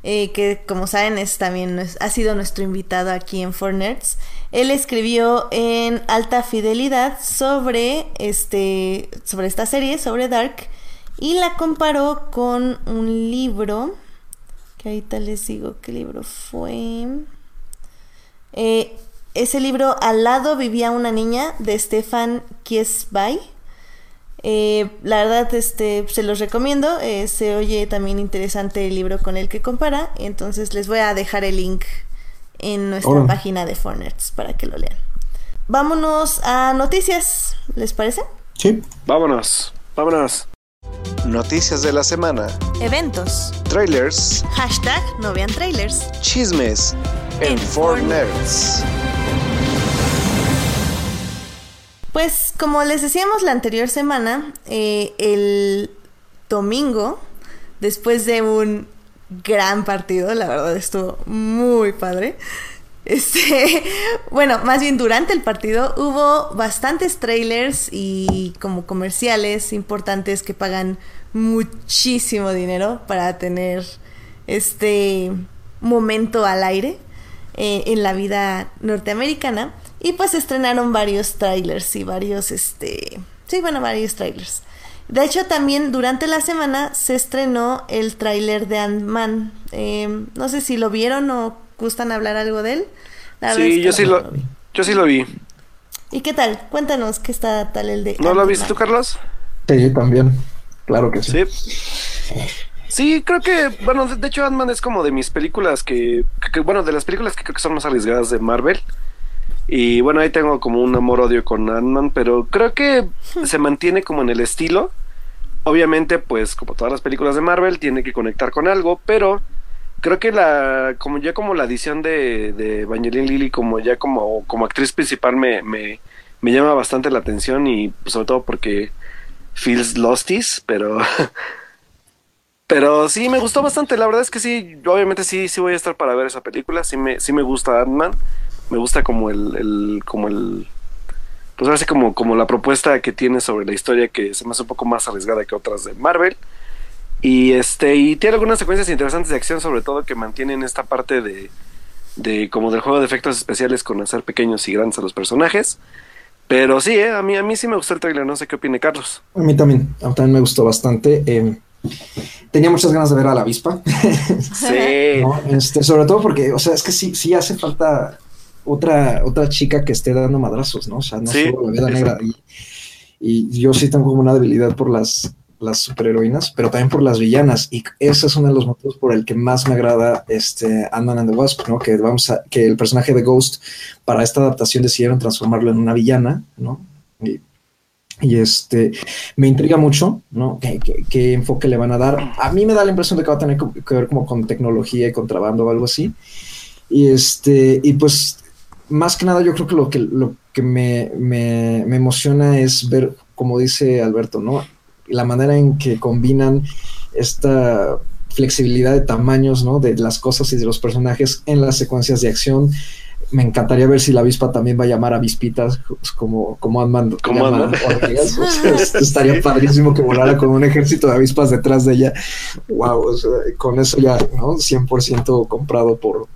eh, que como saben es también ha sido nuestro invitado aquí en For Nerds. Él escribió en alta fidelidad sobre este sobre esta serie, sobre Dark, y la comparó con un libro que ahorita les digo qué libro fue. Eh, ese libro Al lado vivía una niña de Stefan Kiesbay. Eh, la verdad, este, se los recomiendo. eh, se oye también interesante el libro con el que compara. Entonces les voy a dejar el link en nuestra página de Fornerds para que lo lean. Vámonos a noticias, ¿les parece? Sí. Vámonos, vámonos. Noticias de la semana, Eventos. trailers, Hashtag no vean trailers. chismes en En 4 4 Pues como les decíamos la anterior semana, eh, el domingo, después de un gran partido, la verdad estuvo muy padre. Este, bueno, más bien durante el partido hubo bastantes trailers y como comerciales importantes que pagan muchísimo dinero para tener este momento al aire eh, en la vida norteamericana y pues estrenaron varios trailers y varios este sí bueno varios trailers de hecho también durante la semana se estrenó el tráiler de Ant-Man Eh, no sé si lo vieron o gustan hablar algo de él La Sí, yo sí no lo, vi. yo sí lo vi. y qué tal cuéntanos qué está tal el de ¿No lo viste tú, Carlos? Sí, también. Claro que sí. Sí. Sí, creo que, bueno, de, de hecho Ant-Man es como de mis películas que, que- que, bueno, de las películas que creo que son más arriesgadas de Marvel. Y bueno, ahí tengo como un amor-odio con Ant-Man, pero creo que se mantiene como en el estilo. Obviamente, pues como todas las películas de Marvel, tiene que conectar con algo, pero creo que la, como ya como la adición de, de Evangeline Lilly, como ya como, como actriz principal me, me, me llama bastante la atención y pues, sobre todo porque feels losties, pero pero sí me gustó bastante, la verdad es que sí, obviamente sí sí voy a estar para ver esa película, sí me sí me gusta Ant-Man, me gusta como el, el como el pues ahora sí como como la propuesta que tiene sobre la historia que se me hace un poco más arriesgada que otras de Marvel. Y este, y tiene algunas secuencias interesantes de acción, sobre todo que mantienen esta parte de, de como del juego de efectos especiales con hacer pequeños y grandes a los personajes. Pero sí, eh, a mí a mí sí me gustó el trailer, no sé qué opine Carlos. A mí también, a mí también me gustó bastante. Eh, tenía muchas ganas de ver a la avispa. Sí. ¿no? Este, sobre todo porque, o sea, es que sí, sí hace falta otra, otra chica que esté dando madrazos, ¿no? O sea, no Sí, solo la vida negra. Y, y yo sí tengo como una debilidad por las, las superheroínas, pero también por las villanas. Y ese es uno de los motivos por el que más me agrada este Ant-Man and the Wasp, ¿no? Que vamos a, que el personaje de Ghost para esta adaptación decidieron transformarlo en una villana, ¿no? Y, y este me intriga mucho, ¿no? ¿Qué, qué, qué enfoque le van a dar? A mí me da la impresión de que va a tener que ver como con tecnología y contrabando o algo así. Y este, y pues más que nada yo creo que lo que, lo que me, me, me emociona es ver, como dice Alberto, ¿no? La manera en que combinan esta flexibilidad de tamaños, ¿no? De las cosas y de los personajes en las secuencias de acción. Me encantaría ver si la avispa también va a llamar a avispitas como, como Ant-Man. Como llama Ant-Man. hormigas. O sea, esto estaría padrísimo que volara con un ejército de avispas detrás de ella. Wow, o sea, con eso ya, ¿no? 100% comprado por,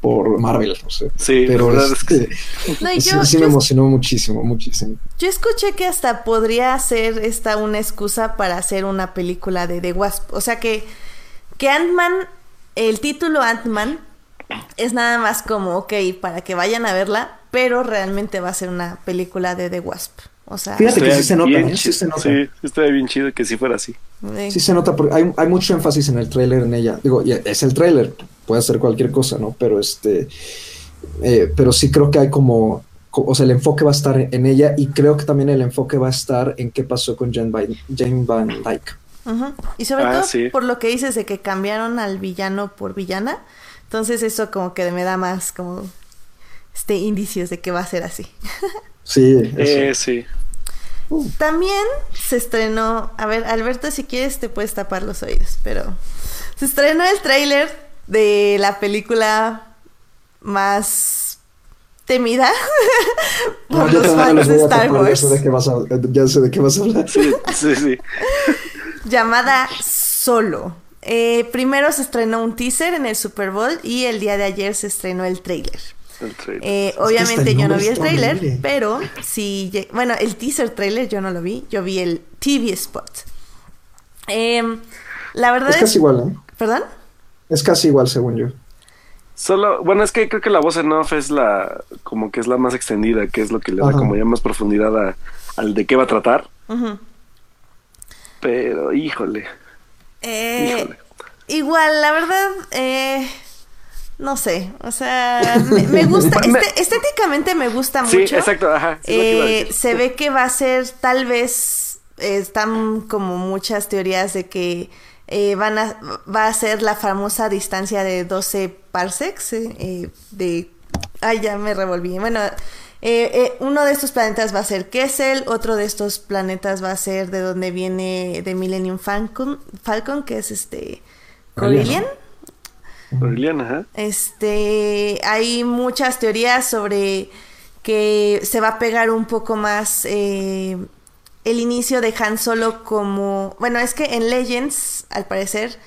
por Marvel, no sé. Sí, Pero la verdad es que este, No, y sí, yo, sí me yo- emocionó muchísimo, muchísimo. yo escuché que hasta podría ser esta una excusa para hacer una película de The Wasp. O sea que, que Ant-Man, el título Ant-Man, es nada más como, ok, para que vayan a verla, pero realmente va a ser una película de The Wasp. O sea, Fíjate que sí estaría se nota, ¿eh? Sí se nota. Sí, sí estaría bien chido que sí fuera así. eh, Sí se nota, porque hay, hay mucho énfasis en el tráiler en ella. Digo, es el tráiler, puede ser cualquier cosa, ¿no? Pero este, eh, pero sí creo que hay como, co- o sea, el enfoque va a estar en ella y creo que también el enfoque va a estar en qué pasó con Jane, Van- Jane Van Dyke. Y sobre Ah, todo sí. por lo que dices de que cambiaron al villano por villana. Entonces eso como que me da más como este indicios de que va a ser así. Sí, Eh, eso. También se estrenó, a ver, Alberto, si quieres te puedes tapar los oídos, pero se estrenó el tráiler de la película más temida por los fans de Star ya Wars, sé de qué vas a, ya sé de qué vas a hablar. Sí, sí, sí. llamada Solo. Eh, primero se estrenó un teaser en el Super Bowl y el día de ayer se estrenó el tráiler. El trailer. Eh, obviamente yo no vi el horrible. pero sí, lle- bueno, el teaser trailer yo no lo vi, yo vi el TV spot. Em, la verdad Es es, casi igual, ¿eh? ¿perdón? Es casi igual, según yo. Solo, bueno, es que creo que la voz en off es la, como que es la más extendida, que es lo que le da Ajá. como ya más profundidad a- al de qué va a tratar. Pero, híjole, Eh, híjole. igual, la verdad, eh, no sé, o sea, me, me gusta, este- estéticamente me gusta Sí, mucho. exacto, ajá. sí es lo que iba a Eh, se ve que va a ser tal vez eh, están como muchas teorías de que eh, van a va a ser la famosa distancia de 12 parsecs eh, de ay ya me revolví bueno eh, eh, uno de estos planetas va a ser Kessel otro de estos planetas va a ser de donde viene de Millennium Falcon Falcon que es este. Corellian Ajá. este, hay muchas teorías sobre que se va a pegar un poco más eh, el inicio de Han Solo como, bueno, es que en Legends, al parecer,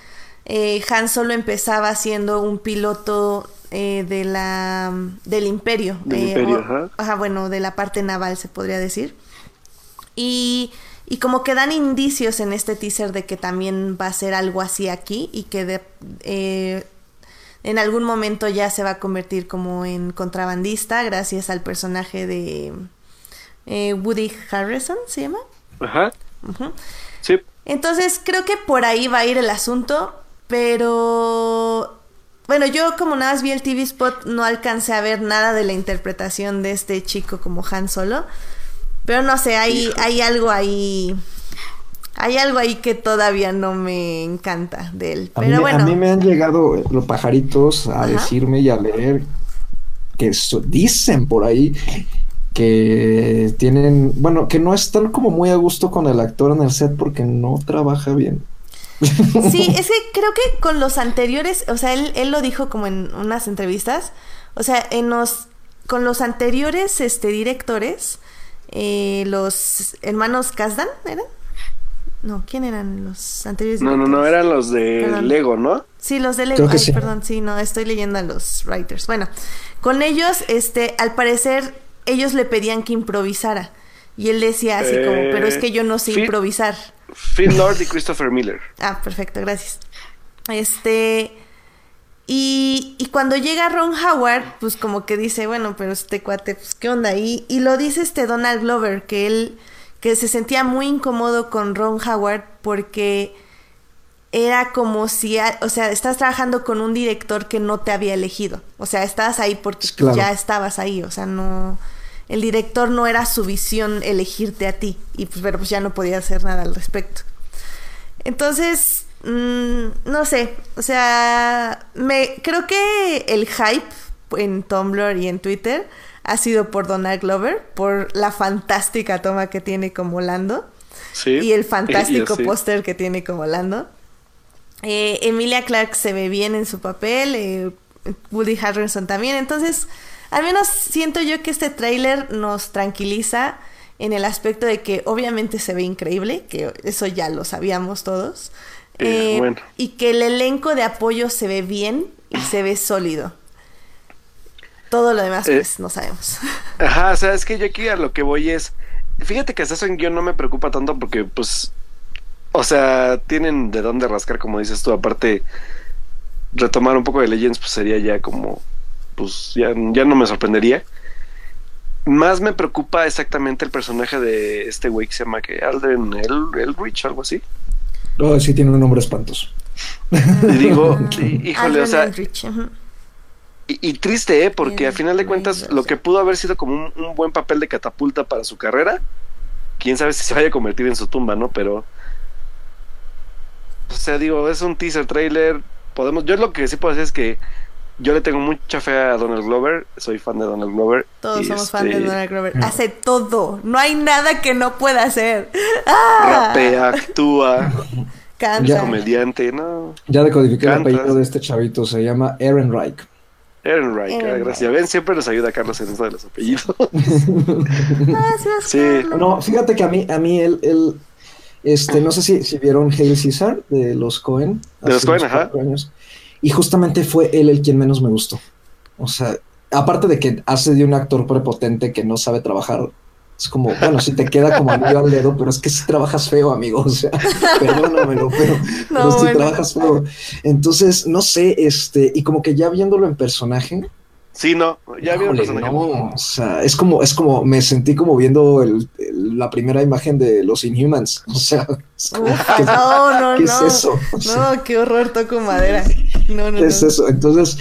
eh, Han Solo empezaba siendo un piloto eh, de la del Imperio, Del eh, Imperio, o- ajá. bueno, de la parte naval se podría decir. Y, y como que dan indicios en este teaser de que también va a ser algo así aquí y que de, eh, en algún momento ya se va a convertir como en contrabandista gracias al personaje de eh, Woody Harrison, ¿se llama? Ajá. Sí. Entonces creo que por ahí va a ir el asunto, pero bueno, yo como nada más vi el TV spot no alcancé a ver nada de la interpretación de este chico como Han Solo, pero no sé, hay, hay algo ahí, hay algo ahí que todavía no me encanta de él, A, pero mí, bueno. a mí me han llegado eh, los pajaritos a Ajá. decirme y a leer que so- dicen por ahí que tienen, bueno, que no están como muy a gusto con el actor en el set porque no trabaja bien. Sí, es que creo que con los anteriores, o sea, él, él lo dijo como en unas entrevistas, o sea, en los, con los anteriores este, directores, eh, los hermanos Kazdan, ¿eran? No, ¿quién eran los anteriores? No, no, no, eran los de Perdón. Lego, ¿no? Sí, los de Lego. Ay, sí. perdón, sí, no, estoy leyendo a los writers. Bueno, con ellos, este, al parecer, ellos le pedían que improvisara. Y él decía así como, Eh, pero es que yo no sé Phil- improvisar. Phil Lord y Christopher Miller. Ah, perfecto, gracias. Este. Y, y cuando llega Ron Howard, pues como que dice, bueno, pero este cuate, pues qué onda. Y, y lo dice este Donald Glover, que él, que se sentía muy incómodo con Ron Howard porque era como si, o sea, estás trabajando con un director que no te había elegido. O sea, estabas ahí porque claro. ya estabas ahí, o sea, no... El director no era su visión elegirte a ti, y pues, pero pues ya no podía hacer nada al respecto. Entonces, mm, no sé, o sea, me creo que el hype en Tumblr y en Twitter ha sido por Donald Glover, por la fantástica toma que tiene como Lando Sí. y el fantástico sí. póster que tiene como Lando. Eh, Emilia Clarke se ve bien en su papel, eh, Woody Harrelson también, entonces al menos siento yo que este tráiler nos tranquiliza en el aspecto de que obviamente se ve increíble, que eso ya lo sabíamos todos, Eh, eh, bueno. y que el elenco de apoyo se ve bien y se ve sólido. Todo lo demás Eh, pues no sabemos. Ajá, o sea, es que yo aquí a lo que voy es. Fíjate que hasta eso en guion no me preocupa tanto porque, pues. O sea, tienen de dónde rascar, como dices tú. Aparte, retomar un poco de Legends, pues sería ya como. Pues ya, ya no me sorprendería. Más me preocupa exactamente el personaje de este güey que se llama que Alden El, Elrich, algo así. No, sí tiene un nombre espantoso. Y digo, hí- híjole, o Alden sea, ujú. Y, y triste, ¿eh? Porque a final de cuentas, lo que pudo haber sido como un, un buen papel de catapulta para su carrera, quién sabe si se vaya a convertir en su tumba, ¿no? Pero. O sea, digo, es un teaser trailer. Podemos. Yo lo que sí puedo decir es que yo le tengo mucha fe a Donald Glover. Soy fan de Donald Glover. Todos somos fans de este, Donald Glover. Hace todo. No hay nada que no pueda hacer. ¡Ah! Rapea, actúa, Canta. Ya. comediante, ¿no? Ya decodifiqué el apellido de este chavito, se llama Aaron Reich. Aaron Reich, ah, Aaron gracias. Ven, siempre nos ayuda Carlos en esto de los apellidos. Gracias, Sí. Carlos. No, fíjate que a mí, a mí él, él, este, no sé si, si vieron Hail Caesar de los Cohen. De los unos ajá. años. Y justamente fue él el quien menos me gustó. O sea, aparte de que hace de un actor prepotente que no sabe trabajar. Es como, bueno, si te queda como anillo al dedo, pero es que si trabajas feo, amigo. O sea, perdónamelo, pero, No, pero sí bueno. trabajas feo. Entonces, no sé, este, y como que ya viéndolo en personaje, Sí, no, ya vi el Híjole, personaje. no, o sea, es como, es como, me sentí como viendo el- el- la primera imagen de los Inhumans. O sea, es como, Uf, ¿qué, no, no, qué no. es eso? O sea, No, qué horror, toco madera. No, no, ¿qué es no. eso? Entonces,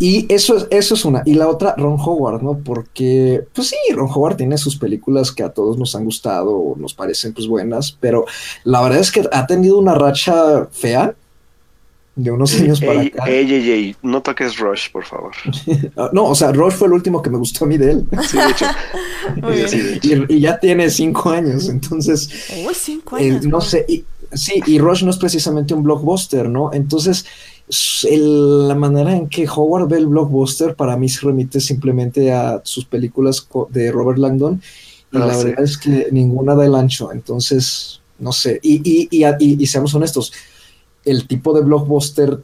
y eso es, eso es una. Y la otra, Ron Howard, ¿no? Porque, pues sí, Ron Howard tiene sus películas que a todos nos han gustado o nos parecen pues buenas, pero la verdad es que ha tenido una racha fea de unos años para Ey, acá. ey, ey, ey, no toques Rush, por favor. No, o sea, Rush fue el último que me gustó a mí de él. Sí, de hecho. Muy bien. Sí, de hecho. Y, y ya tiene cinco años, entonces, Uy, cinco eh, años. no ¿no? sé, y, sí, y Rush no es precisamente un blockbuster, ¿no? Entonces, el- la manera en que Howard ve el blockbuster para mí se remite simplemente a sus películas de Robert Langdon, y Ah, la sí. verdad es que ninguna da el ancho, entonces, no sé, y, y, y, y- y seamos honestos, el tipo de blockbuster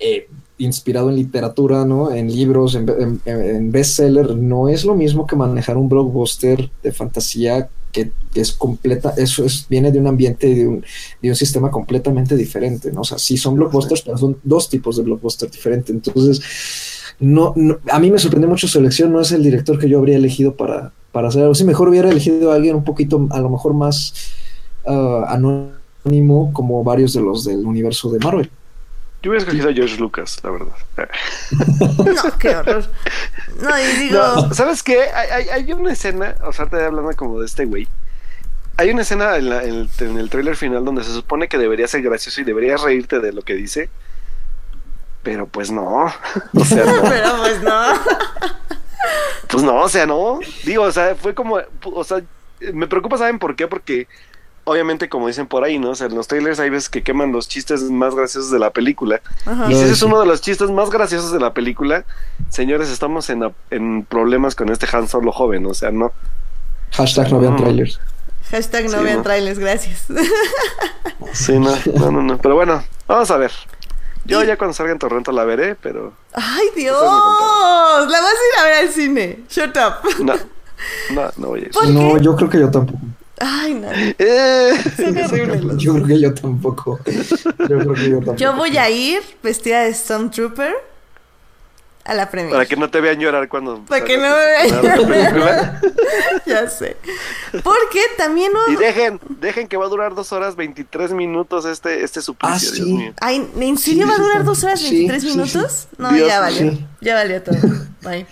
eh, inspirado en literatura, ¿no? En libros, en, en- en bestseller, no es lo mismo que manejar un blockbuster de fantasía que, que es completa, eso es, viene de un ambiente, de un, de un sistema completamente diferente, ¿no? O sea, sí son blockbusters, pero son dos tipos de blockbuster diferentes. Entonces, no, no- a mí me sorprendió mucho su elección, no es el director que yo habría elegido para, para hacer algo. Si mejor hubiera elegido a alguien un poquito, a lo mejor más ah, anónimo, como varios de los del universo de Marvel. Yo hubiera escogido a George Lucas, la verdad. No, qué horror. No, y digo. No, ¿sabes qué? Hay, hay- hay una escena, o sea, te hablando como de este güey. Hay una escena en, la- en el, en el trailer final donde se supone que debería ser gracioso y deberías reírte de lo que dice. Pero pues no. O sea, no. Pero pues no. Pues no, o sea, no. Digo, o sea, fue como, o sea, me preocupa, ¿saben por qué? Porque obviamente, como dicen por ahí, ¿no? O sea, en los trailers hay veces que queman los chistes más graciosos de la película. Ajá. Y si ese es uno de los chistes más graciosos de la película, señores, estamos en, en problemas con este Han Solo joven, o sea, no. Hashtag no vean Mm. trailers. Hashtag no Sí, vean no. trailers, gracias. Sí, no, no, no, no. Pero bueno, vamos a ver. Yo ya cuando salga en Torrento la veré, pero ¡Ay, Dios! La vas a ir a ver al cine. Shut up. no, no, no voy a ir. ¿Por No, qué? yo creo que yo tampoco. Ay, no. Eh, Son horribles los Yo creo que yo tampoco. Yo creo que yo tampoco. Yo voy a ir vestida de Stormtrooper a la premiere. Para que no te vean llorar cuando... Para que no me vean película. ya sé. Porque también Y hubo... dejen, dejen que va a durar dos horas 23 minutos este, este suplicio, Ah, Dios sí. mío. Ay, ¿en serio Sí, va a durar dos horas sí, 23 sí, minutos? No, Dios, ya valió. sí. Ya valió todo. Bye.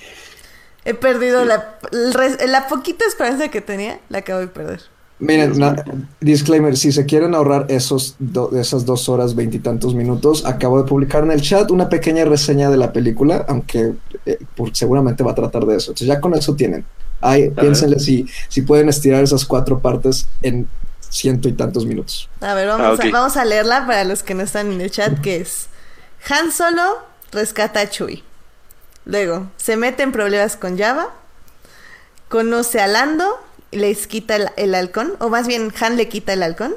He perdido la poquita esperanza que tenía, la acabo de perder. Miren, na- disclaimer, si se quieren ahorrar esos do- esas dos horas veintitantos minutos, acabo de publicar en el chat una pequeña reseña de la película, aunque eh, por- seguramente va a tratar de eso. Entonces ya con eso tienen. Ahí, piénsenle si, si pueden estirar esas cuatro partes en ciento y tantos minutos. A ver, vamos, Ah, a, vamos a leerla para los que no están en el chat, que es Han Solo rescata a Chewie. Luego, se mete en problemas con Java, conoce a Lando, les quita el, el halcón, o más bien Han le quita el halcón.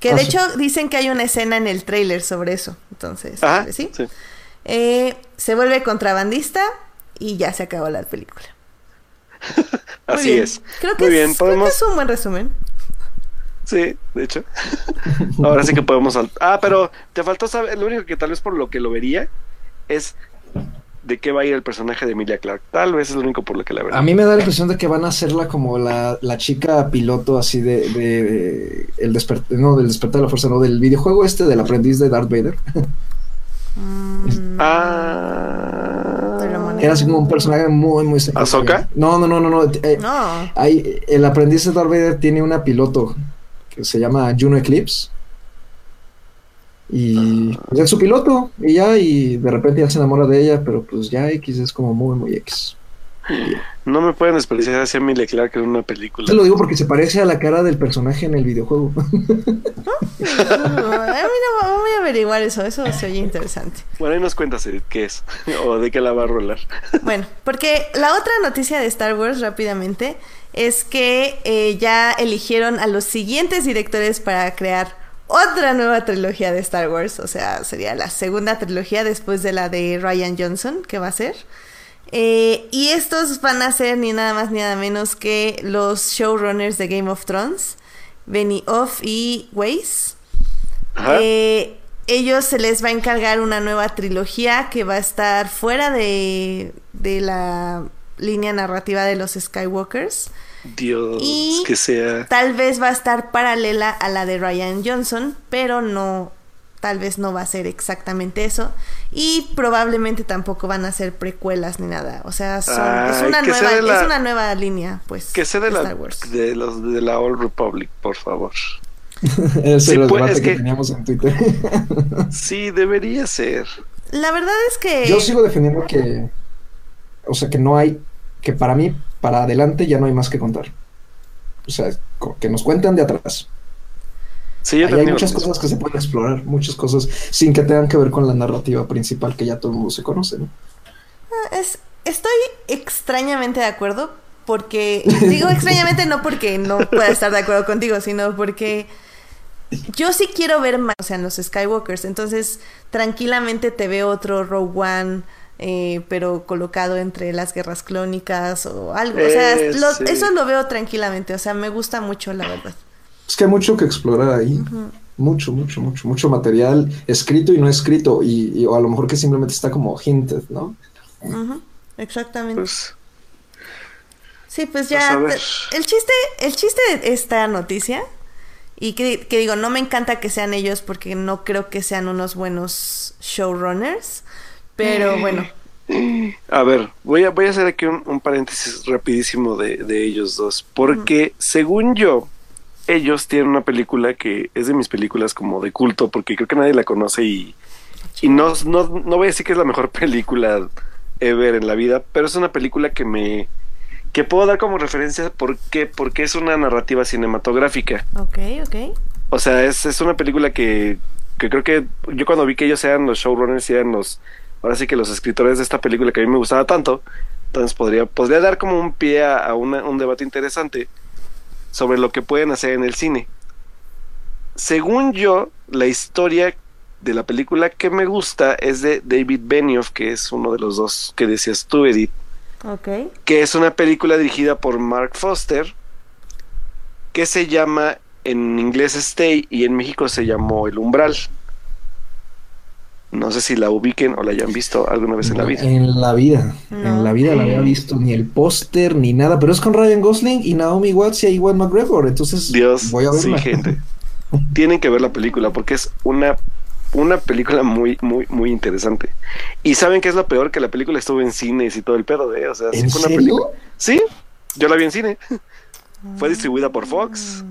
Que Ah, de sí. hecho dicen que hay una escena en el tráiler sobre eso. Entonces, Ajá, ¿sí? sí. Eh, se vuelve contrabandista y ya se acabó la película. Así bien. es. Creo que, Muy es, bien, creo que podemos... es un buen resumen. Sí, de hecho. Ahora sí que podemos Ah, pero te faltó saber, lo único que tal vez por lo que lo vería es de qué va a ir el personaje de Emilia Clark. Tal vez es lo único por lo que la vería. A mí me da la impresión de que van a hacerla como la, la chica piloto así de, de- de- el desper- no del despertar de la fuerza, no del videojuego este del aprendiz de Darth Vader. Mm, Ah. Era así como un personaje muy, muy. ¿Ahsoka? No, no, no, no, no. eh, No. Hay, el aprendiz de Darth Vader tiene una piloto que se llama Juno Eclipse. Y pues, es su piloto. Y ya, y de repente ya se enamora de ella, pero pues ya X es como muy, muy X. No me pueden desperdiciar hacia Emilia Clark en una película. Te lo digo porque se parece a la cara del personaje en el videojuego. Ay, mira, voy a averiguar eso, eso se oye interesante. Bueno, ahí nos cuentas qué es o de qué la va a rolar. Bueno, porque la otra noticia de Star Wars rápidamente es que eh, ya eligieron a los siguientes directores para crear otra nueva trilogía de Star Wars, o sea, sería la segunda trilogía después de la de Ryan Johnson, que va a ser. Eh, y estos van a ser ni nada más ni nada menos que los showrunners de Game of Thrones, Benioff y Weiss. Eh, ellos se les va a encargar una nueva trilogía que va a estar fuera de, de la línea narrativa de los Skywalkers. Dios, y- que sea. Tal vez va a estar paralela a la de Ryan Johnson, pero no, tal vez no va a ser exactamente eso. Y probablemente tampoco van a ser precuelas ni nada. O sea, son- es, una sea nueva, de la- es una nueva línea, pues. Que sea de la, Star Wars. de los de la Old Republic, por favor. Ese Sí, era el pues, debate es que, que- teníamos en Twitter. Sí, debería ser. La verdad es que... Yo sigo defendiendo que, o sea, que no hay, que para mí, para adelante ya no hay más que contar. O sea, que nos cuentan de atrás. Sí, yo hay muchas cosas que se pueden explorar, muchas cosas sin que tengan que ver con la narrativa principal que ya todo el mundo se conoce. ¿no? Es, estoy extrañamente de acuerdo porque digo extrañamente no porque no pueda estar de acuerdo contigo, sino porque yo sí quiero ver más, o sea, en los Skywalkers, entonces tranquilamente te veo otro Rogue One, eh, pero colocado entre las guerras clónicas o algo, o sea, Eh, lo- sí. eso lo veo tranquilamente, o sea, me gusta mucho la verdad. Es que hay mucho que explorar ahí. Mucho, mucho, mucho, mucho material escrito y no escrito. Y, y- o a lo mejor que simplemente está como hinted, ¿no? Exactamente. Pues, Sí, pues Pues ya. te- el chiste, el chiste de esta noticia, y que, que digo, no me encanta que sean ellos porque no creo que sean unos buenos showrunners. Pero bueno, a ver, voy a, voy a hacer aquí un, un paréntesis rapidísimo de, de ellos dos. Porque según yo, ellos tienen una película que es de mis películas como de culto, porque creo que nadie la conoce y, y no, no, no voy a decir que es la mejor película ever en la vida, pero es una película que me que puedo dar como referencia ¿por qué? porque es una narrativa cinematográfica. ok, ok. O sea, es, es una película que, que creo que yo cuando vi que ellos eran los showrunners y eran los, ahora sí que los escritores de esta película que a mí me gustaba tanto, entonces podría, podría dar como un pie a, a una- un debate interesante. sobre lo que pueden hacer en el cine. Según yo, la historia de la película que me gusta es de David Benioff, que es uno de los dos que decías tú, Edith. Ok. Que es una película dirigida por Mark Foster, que se llama en inglés Stay y en México se llamó El Umbral. No sé si la ubiquen o la hayan visto alguna vez en la vida. En la vida, No. en la vida la había visto ni el póster ni nada, pero es con Ryan Gosling y Naomi Watts y Iwan McGregor, entonces Dios, voy a sí, verla. gente. Tienen que ver la película porque es una, una película muy, muy, muy interesante. Y saben qué es lo peor que la película estuvo en cines y todo el pedo, ¿eh? O sea, sí ¿En fue una serio? película. Sí, yo la vi en cine. Fue distribuida por Fox.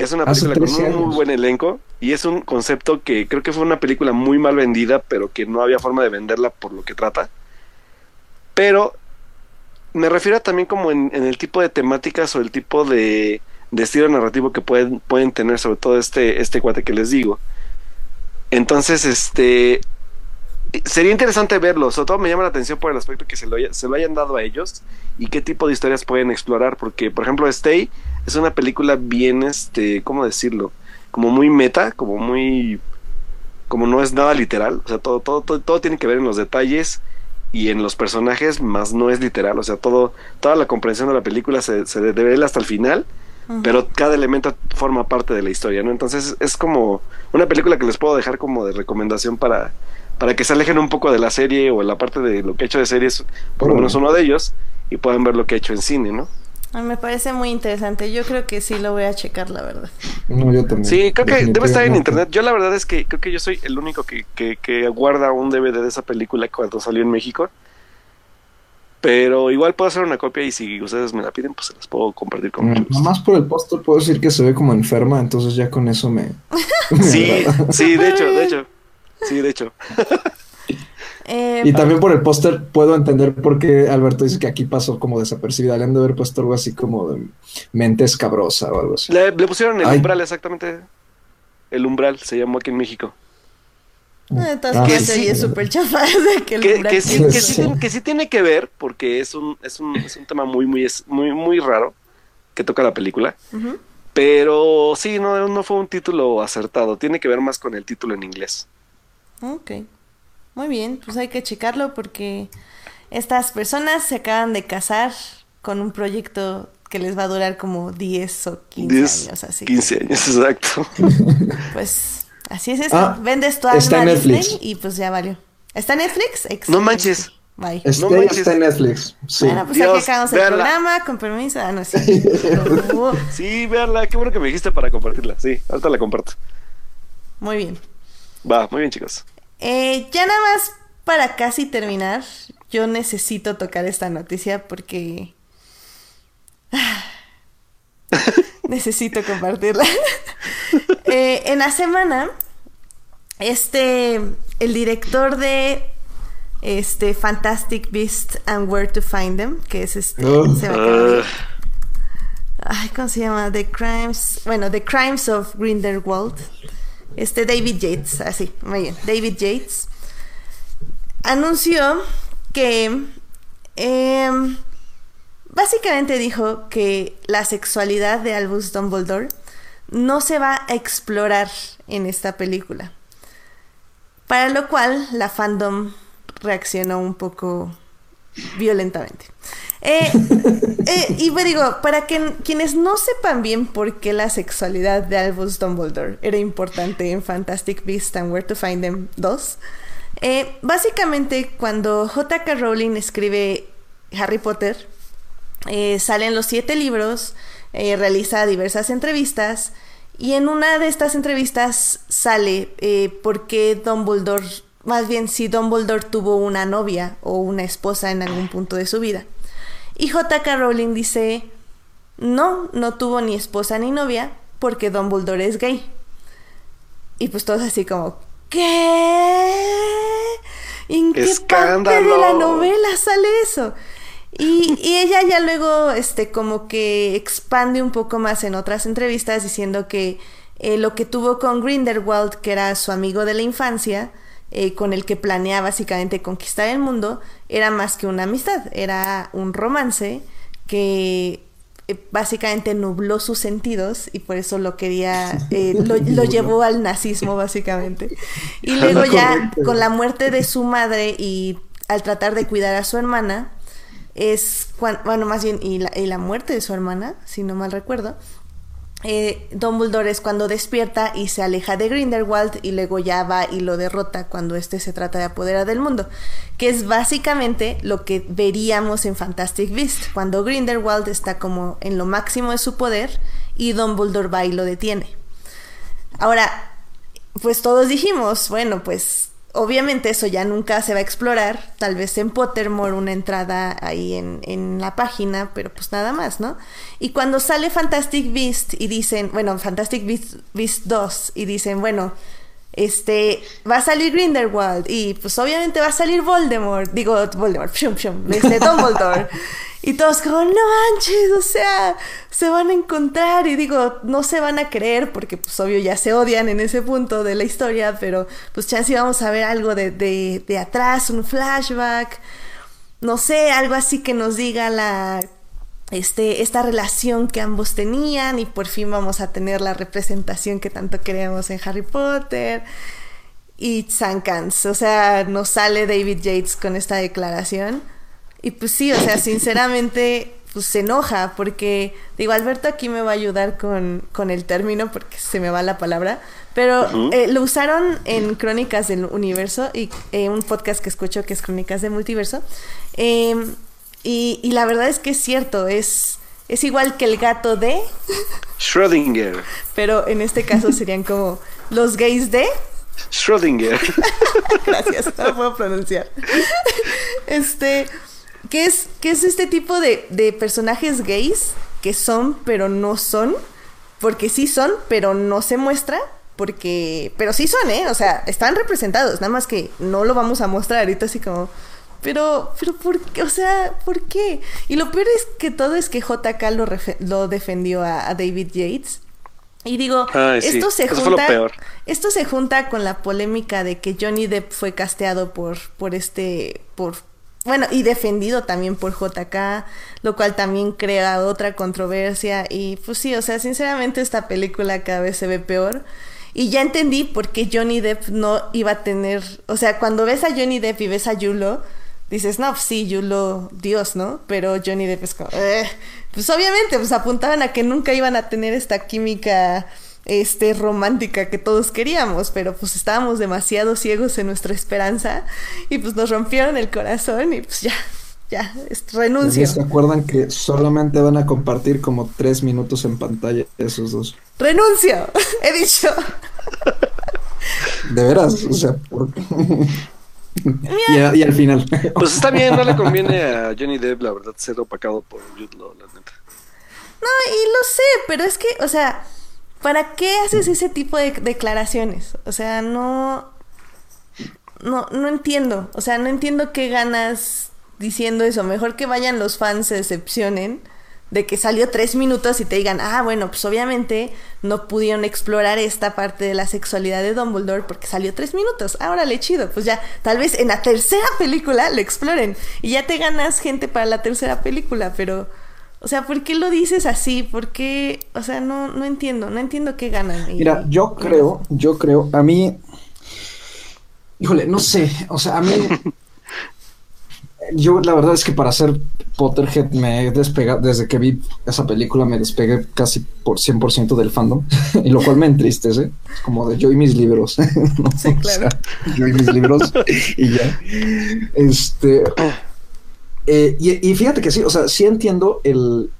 Es una película con 13 un muy buen elenco y es un concepto que creo que fue una película muy mal vendida, pero que no había forma de venderla por lo que trata. Pero me refiero también como en, en el tipo de temáticas o el tipo de, de estilo narrativo que pueden, pueden tener, sobre todo este, este cuate que les digo. Entonces, este sería interesante verlo, sobre todo me llama la atención por el aspecto que se lo, haya- se lo hayan dado a ellos y qué tipo de historias pueden explorar, porque por ejemplo Stay es una película bien, este, ¿cómo decirlo? Como muy meta, como muy, como no es nada literal, o sea, todo, todo, todo, todo tiene que ver en los detalles y en los personajes, más no es literal, o sea, todo, toda la comprensión de la película se, se revela hasta el final, pero cada elemento forma parte de la historia, ¿no? Entonces es como una película que les puedo dejar como de recomendación para, para que se alejen un poco de la serie o la parte de lo que he hecho de series, por lo menos uno de ellos, y puedan ver lo que he hecho en cine, ¿no? Ay, me parece muy interesante. Yo creo que sí lo voy a checar, la verdad. No, yo también. Sí, creo que debe estar en internet. Yo la verdad es que creo que yo soy el único que, que, que guarda un DVD de esa película cuando salió en México. Pero igual puedo hacer una copia y si ustedes me la piden, pues se las puedo compartir con gusto. Nomás por el póster puedo decir que se ve como enferma, entonces ya con eso me... me Sí, agrada. sí, de hecho, de hecho. Sí, de hecho. Eh, Y también por el póster puedo entender por qué Alberto dice que aquí pasó como desapercibida. Le han de haber puesto algo así como de mente escabrosa o algo así. Le, le pusieron el Ay. umbral, exactamente. El umbral se llamó aquí en México. Ah, que sí, chafa que sí, tiene- que, sí, Sí. tiene- que sí tiene que ver, porque es un, es un, es un tema muy, muy, es- muy, muy raro que toca la película. Pero sí, no, no fue un título acertado. Tiene que ver más con el título en inglés. Ok. Muy bien, pues hay que checarlo porque estas personas se acaban de casar con un proyecto que les va a durar como 10 o 15 10, años, así. 15 años, exacto. Pues así es esto. Ah, Vendes tu está alma en a Disney Netflix. y pues ya valió. ¿Está en Netflix? Excelente. No manches. Bye. Este No manches. está en Netflix. Sí. Bueno, pues Dios, aquí acabamos el programa, con permiso. Ah, no sé. No. Sí, véanla, qué bueno que me dijiste para compartirla. Sí, ahorita la comparto. Muy bien. Va, muy bien, chicos. Eh, ya nada más para casi terminar, yo necesito tocar esta noticia porque necesito compartirla. Eh, en la semana, este, el director de este Fantastic Beasts and Where to Find Them, que es este, Oh. se acaba de- Ah, Ay, ¿cómo se llama? The Crimes. Bueno, The Crimes of Grindelwald. Este David Yates, así, muy bien. David Yates anunció que em, básicamente dijo que la sexualidad de Albus Dumbledore no se va a explorar en esta película. Para lo cual la fandom reaccionó un poco violentamente. Eh, eh, y me digo, para que, quienes no sepan bien por qué la sexualidad de Albus Dumbledore era importante en Fantastic Beasts and Where to Find Them 2, eh, básicamente cuando J.K. Rowling escribe Harry Potter, salen los siete libros, realiza diversas entrevistas y en una de estas entrevistas sale por qué Dumbledore, más bien si Dumbledore tuvo una novia o una esposa en algún punto de su vida. Y J.K. Rowling dice, no, no tuvo ni esposa ni novia porque Dumbledore es gay. Y pues todos así como, ¿qué? ¿En qué parte de ¡Escándalo! la novela sale eso? Y, y ella ya luego, este, como que expande un poco más en otras entrevistas diciendo que eh, lo que tuvo con Grindelwald, que era su amigo de la infancia, eh, con el que planea básicamente conquistar el mundo, era más que una amistad, era un romance que eh, básicamente nubló sus sentidos y por eso lo quería, eh, lo, lo, llevó al nazismo básicamente. Y luego ya con la muerte de su madre y al tratar de cuidar a su hermana, es, cuando, bueno, más bien, y la, y la muerte de su hermana, si no mal recuerdo, eh, Dumbledore es cuando despierta y se aleja de Grindelwald y luego ya va y lo derrota cuando este se trata de apoderar del mundo, que es básicamente lo que veríamos en Fantastic Beast, cuando Grindelwald está como en lo máximo de su poder y Dumbledore va y lo detiene. Ahora, pues todos dijimos, bueno, pues Obviamente eso ya nunca se va a explorar, tal vez en Pottermore una entrada ahí en, en, la página, pero pues nada más, ¿no? Y cuando sale Fantastic Beast y dicen, bueno, Fantastic Beast, Beast 2 y dicen, bueno, este, va a salir Grindelwald y pues obviamente va a salir Voldemort, digo Voldemort, pshum, pshum, este Dumbledore. y todos como, no manches, o sea, se van a encontrar y digo, no se van a creer porque pues obvio ya se odian en ese punto de la historia, pero pues chance vamos a ver algo de, de, de atrás, un flashback, no sé, algo así que nos diga la este, esta relación que ambos tenían y por fin vamos a tener la representación que tanto queríamos en Harry Potter. Y Sankans, o sea, nos sale David Yates con esta declaración. Y pues sí, o sea, sinceramente, pues se enoja porque, digo, Alberto aquí me va a ayudar con, con el término porque se me va la palabra, pero eh, lo usaron en Crónicas del Universo y eh, un podcast que escucho que es Crónicas del Multiverso. Eh, y, y, la verdad es que es cierto, es, es igual que el gato de... Schrödinger. Pero en este caso serían como los gays de... Schrödinger. Gracias, no lo puedo pronunciar. Este, ¿qué es, qué es este tipo de, de personajes gays que son pero no son? Porque sí son, pero no se muestra porque, pero sí son, ¿eh? O sea, están representados, nada más que no lo vamos a mostrar ahorita así como, pero, pero ¿por qué? O sea, ¿por qué? Y lo peor es que todo es que JK lo, lo defendió a, a, David Yates. Y digo, Ay, esto se Eso junta. Esto se junta con la polémica de que Johnny Depp fue casteado por, por este. por bueno, y defendido también por JK, lo cual también crea otra controversia. Y pues sí, o sea, sinceramente esta película cada vez se ve peor. Y ya entendí por qué Johnny Depp no iba a tener. O sea, cuando ves a Johnny Depp y ves a Yulo, dices, no, pues sí, Yulo, Dios, ¿no? Pero Johnny Depp es como, eh. pues obviamente, pues apuntaban a que nunca iban a tener esta química este romántica que todos queríamos, pero pues estábamos demasiado ciegos en nuestra esperanza y pues nos rompieron el corazón y pues ya, ya, renuncio. ¿Se acuerdan que solamente van a compartir como tres minutos en pantalla esos dos? Renuncio, he dicho. De veras, o sea, ¿por qué? y, a, y, al final. Pues está bien, no le conviene a Johnny Depp, la verdad, ser opacado por Jude Law, la neta. No, y lo sé, pero es que, o sea, ¿para qué haces ese tipo de declaraciones? O sea, no. No, no entiendo. O sea, no entiendo qué ganas diciendo eso. Mejor que vayan los fans, se decepcionen de que salió tres minutos y te digan, ah, bueno, pues obviamente no pudieron explorar esta parte de la sexualidad de Dumbledore porque salió tres minutos. Ahora le chido, pues ya, tal vez en la tercera película lo exploren y ya te ganas gente para la tercera película, pero, o sea, ¿por qué lo dices así? ¿Por qué? O sea, no, no entiendo, no entiendo qué ganan. Mira, yo creo, yo creo, a mí, híjole, no sé, o sea, a mí... Yo la verdad es que para ser Potterhead me he despegado, desde que vi esa película me despegué casi por 100% del fandom, y lo cual me entristece, es como de yo y mis libros, ¿no? sí, claro. O sea, yo y mis libros y ya. Este, eh, y, y, fíjate que sí, o sea, sí entiendo el,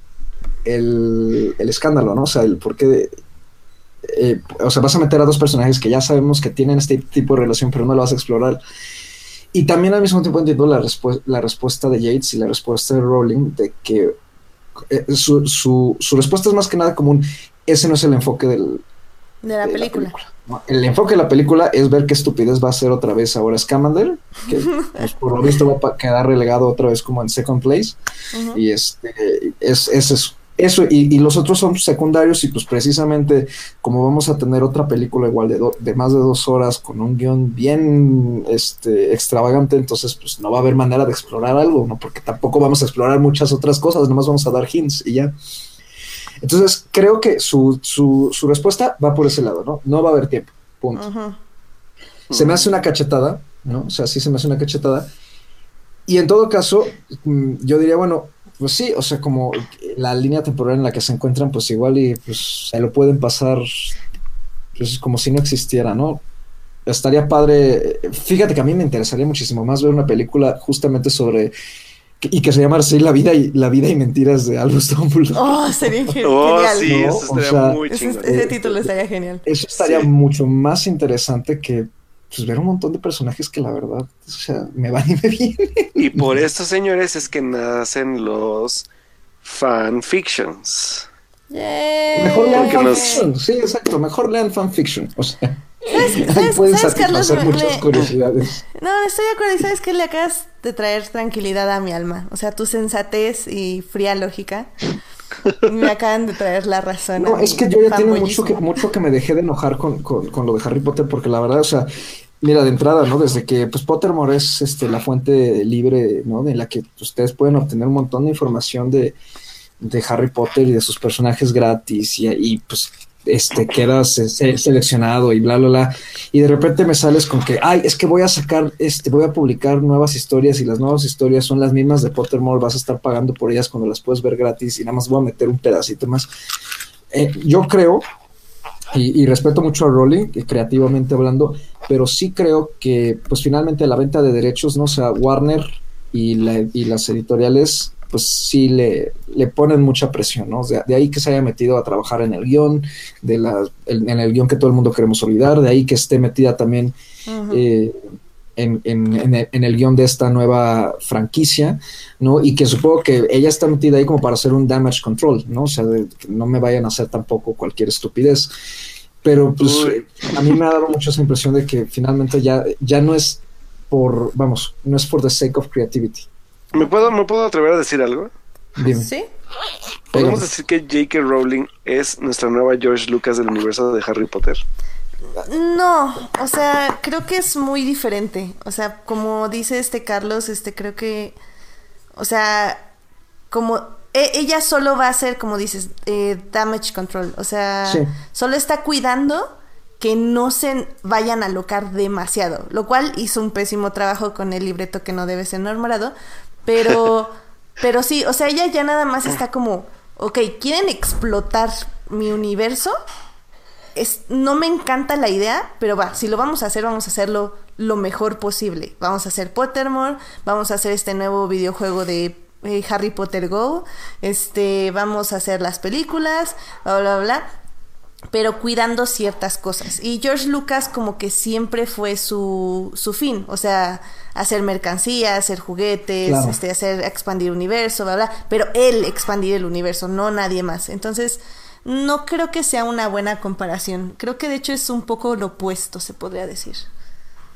el, el escándalo, ¿no? O sea, el por qué... De, eh, o sea, vas a meter a dos personajes que ya sabemos que tienen este tipo de relación, pero no lo vas a explorar. Y también al mismo tiempo entiendo la, respu la respuesta de Yates y la respuesta de Rowling de que eh, su, su, su, respuesta es más que nada como un ese no es el enfoque del, de, la, de película. la película. No, el enfoque de la película es ver qué estupidez va a ser otra vez ahora Scamander, que pues, por lo visto va a quedar relegado otra vez como en second place. Uh -huh. Y este es, es eso. Eso, y, y, los otros son secundarios, y pues precisamente como vamos a tener otra película igual de, do, de más de dos horas con un guion bien este, extravagante, entonces pues no va a haber manera de explorar algo, ¿no? Porque tampoco vamos a explorar muchas otras cosas, nomás vamos a dar hints y ya. Entonces, creo que su, su, su, respuesta va por ese lado, ¿no? No va a haber tiempo, punto. Se me hace una cachetada, ¿no? O sea, sí se me hace una cachetada. Y en todo caso, mm, yo diría, bueno, pues sí, o sea, como la línea temporal en la que se encuentran, pues igual y pues se lo pueden pasar pues como si no existiera, ¿no? Estaría padre, fíjate que a mí me interesaría muchísimo más ver una película justamente sobre y que se llama así La vida y la vida y mentiras de Albus Dumbledore. Oh, sería oh, genial. sí, eso estaría muy ese, ese, título estaría genial. Eso estaría mucho más interesante que pues ver un montón de personajes que la verdad, o sea, me van y me vienen. Y por esto, señores, es que nacen los fanfictions. Mejor lean fanfiction, sí, exacto, mejor lean fanfiction, o sea. ¿Sabes, pueden ¿sabes, satisfacer muchas curiosidades. No, estoy de acuerdo. Y sabes que le acabas de traer tranquilidad a mi alma. O sea, tu sensatez y fría lógica me acaban de traer la razón. No, es que yo ya tengo mucho que, mucho que me dejé de enojar con, con, con, lo de Harry Potter, porque la verdad, o sea, mira, de entrada, ¿no? Desde que pues Pottermore es este, la fuente libre, ¿no? De la que ustedes pueden obtener un montón de información de, de Harry Potter y de sus personajes gratis y, y pues este, quedas seleccionado y bla, bla, bla. Y de repente me sales con que, ay, es que voy a sacar, este, voy a publicar nuevas historias y las nuevas historias son las mismas de Pottermore, vas a estar pagando por ellas cuando las puedes ver gratis y nada más voy a meter un pedacito más. Eh, yo creo, y, respeto mucho a Rowling, creativamente hablando, pero sí creo que, pues finalmente la venta de derechos, ¿no? O sea, Warner y las editoriales pues sí le, le ponen mucha presión, ¿no? de ahí que se haya metido a trabajar en el guion, de la, en el guion que todo el mundo queremos olvidar, de ahí que esté metida también eh, en, en, en, el, guion de esta nueva franquicia, ¿no? Y que supongo que ella está metida ahí como para hacer un damage control, ¿no? O sea, de, que no me vayan a hacer tampoco cualquier estupidez. Pero pues a mí me ha dado mucho esa impresión de que finalmente ya, ya no es por, vamos, no es por the sake of creativity. ¿Me puedo, ¿Me puedo atrever a decir algo? Dime. ¿Sí? ¿Podemos decir que J.K. Rowling es nuestra nueva George Lucas del universo de Harry Potter? No, o sea, creo que es muy diferente. O sea, como dice este Carlos, este creo que, o sea, como e, ella solo va a hacer, como dices, eh, damage control. O sea, Sí. solo está cuidando que no se vayan a alocar demasiado, lo cual hizo un pésimo trabajo con el libreto que no debe ser normado, pero, pero sí, o sea, ella ya nada más está como, ok, ¿quieren explotar mi universo? Es, no me encanta la idea, pero va, si lo vamos a hacer, vamos a hacerlo lo mejor posible. Vamos a hacer Pottermore, vamos a hacer este nuevo videojuego de eh, Harry Potter Go, este, vamos a hacer las películas, bla, bla, bla, pero cuidando ciertas cosas. Y George Lucas como que siempre fue su, su fin, o sea, hacer mercancía, hacer juguetes, Claro. este, hacer expandir universo, bla, bla, pero él expandir el universo, no nadie más. Entonces, no creo que sea una buena comparación. Creo que de hecho es un poco lo opuesto, se podría decir.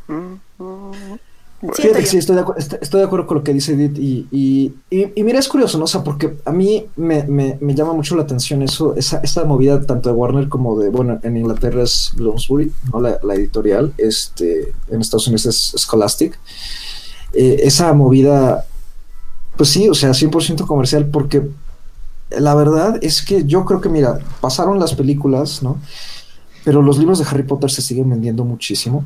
Siento Fíjate que sí, estoy de, estoy de acuerdo con lo que dice Edith. Y, y, y- y mira, es curioso, ¿no? O sea, porque a mí me, me- me llama mucho la atención eso, esa, esa movida tanto de Warner como de, bueno, en Inglaterra es Bloomsbury, ¿no? La, la editorial, este, en Estados Unidos es Scholastic. Eh, esa movida, pues sí, o sea, 100% comercial, porque la verdad es que yo creo que, mira, pasaron las películas, ¿no? Pero los libros de Harry Potter se siguen vendiendo muchísimo.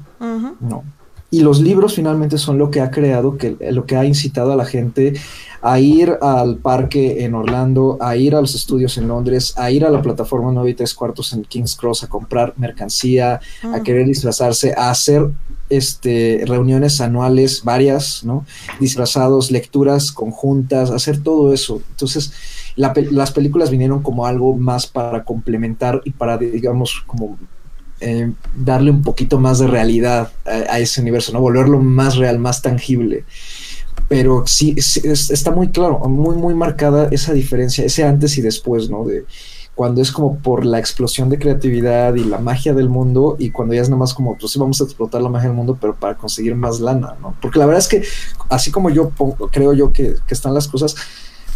No. Y los libros finalmente son lo que ha creado, que, lo que ha incitado a la gente a ir al parque en Orlando, a ir a los estudios en Londres, a ir a la plataforma 9 y 3 cuartos en King's Cross a comprar mercancía, a Mm. querer disfrazarse, a hacer este, reuniones anuales, varias, ¿no? Disfrazados, lecturas conjuntas, hacer todo eso. Entonces, la las películas vinieron como algo más para complementar y para, digamos, como eh, darle un poquito más de realidad a, ese universo, ¿no? Volverlo más real, más tangible. Pero sí, sí, es- está muy claro, muy, muy marcada esa diferencia, ese antes y después, ¿no? De cuando es como por la explosión de creatividad y la magia del mundo y cuando ya es nada más como, pues sí, vamos a explotar la magia del mundo, pero para conseguir más lana, ¿no? Porque la verdad es que, así como yo creo yo que, que están las cosas,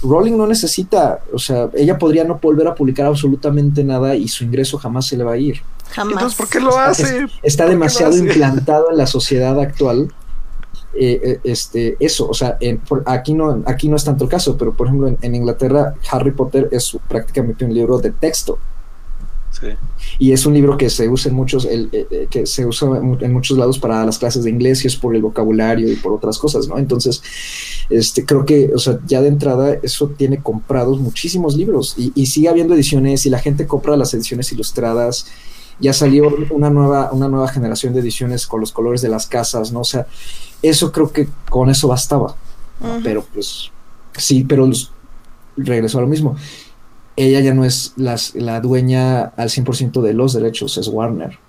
Rowling no necesita, o sea, ella podría no volver a publicar absolutamente nada y su ingreso jamás se le va a ir. Jamás. Entonces, ¿por qué lo hace? Está ¿Por demasiado hace? implantado en la sociedad actual eh, eh, este, eso, o sea, aquí, no, aquí no es tanto el caso, pero por ejemplo en, Inglaterra Harry Potter es prácticamente un libro de texto. Y es un libro que se usa en muchos, el, eh, que se usa en muchos lados para las clases de inglés y es por el vocabulario y por otras cosas, ¿no? Entonces, este, creo que, o sea, ya de entrada eso tiene comprados muchísimos libros y, y sigue habiendo ediciones y la gente compra las ediciones ilustradas ya salió una nueva, una nueva generación de ediciones con los colores de las casas, ¿no? O sea, eso creo que con eso bastaba. Pero pues sí, pero regresó a lo mismo. Ella ya no es la dueña al 100% de los derechos, es Warner.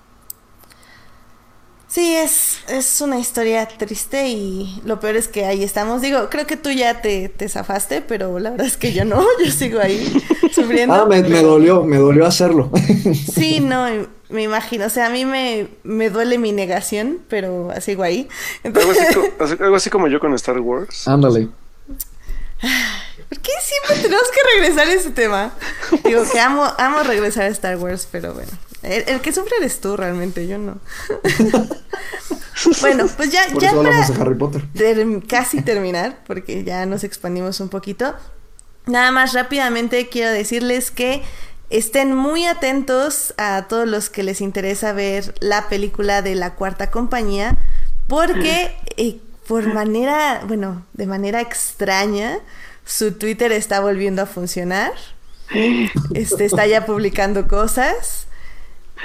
Sí, es, es una historia triste y lo peor es que ahí estamos. Digo, creo que tú ya te, te zafaste, pero la verdad es que yo no, yo sigo ahí sufriendo. Ah, me, dolió, me dolió hacerlo. Sí, no, me imagino. O sea, a mí me, me duele mi negación, pero sigo ahí. Algo, así, como yo con Star Wars. Ándale. ¿Por qué siempre tenemos que regresar a ese tema? Digo que amo, amo regresar a Star Wars, pero bueno. El, que sufre eres tú realmente, yo no. bueno, pues ya, ya para Harry Potter. casi terminar, porque ya nos expandimos un poquito. Nada más rápidamente quiero decirles que estén muy atentos a todos los que les interesa ver la película de la cuarta compañía, porque eh, por manera, bueno, de manera extraña, su Twitter está volviendo a funcionar. Este está ya publicando cosas.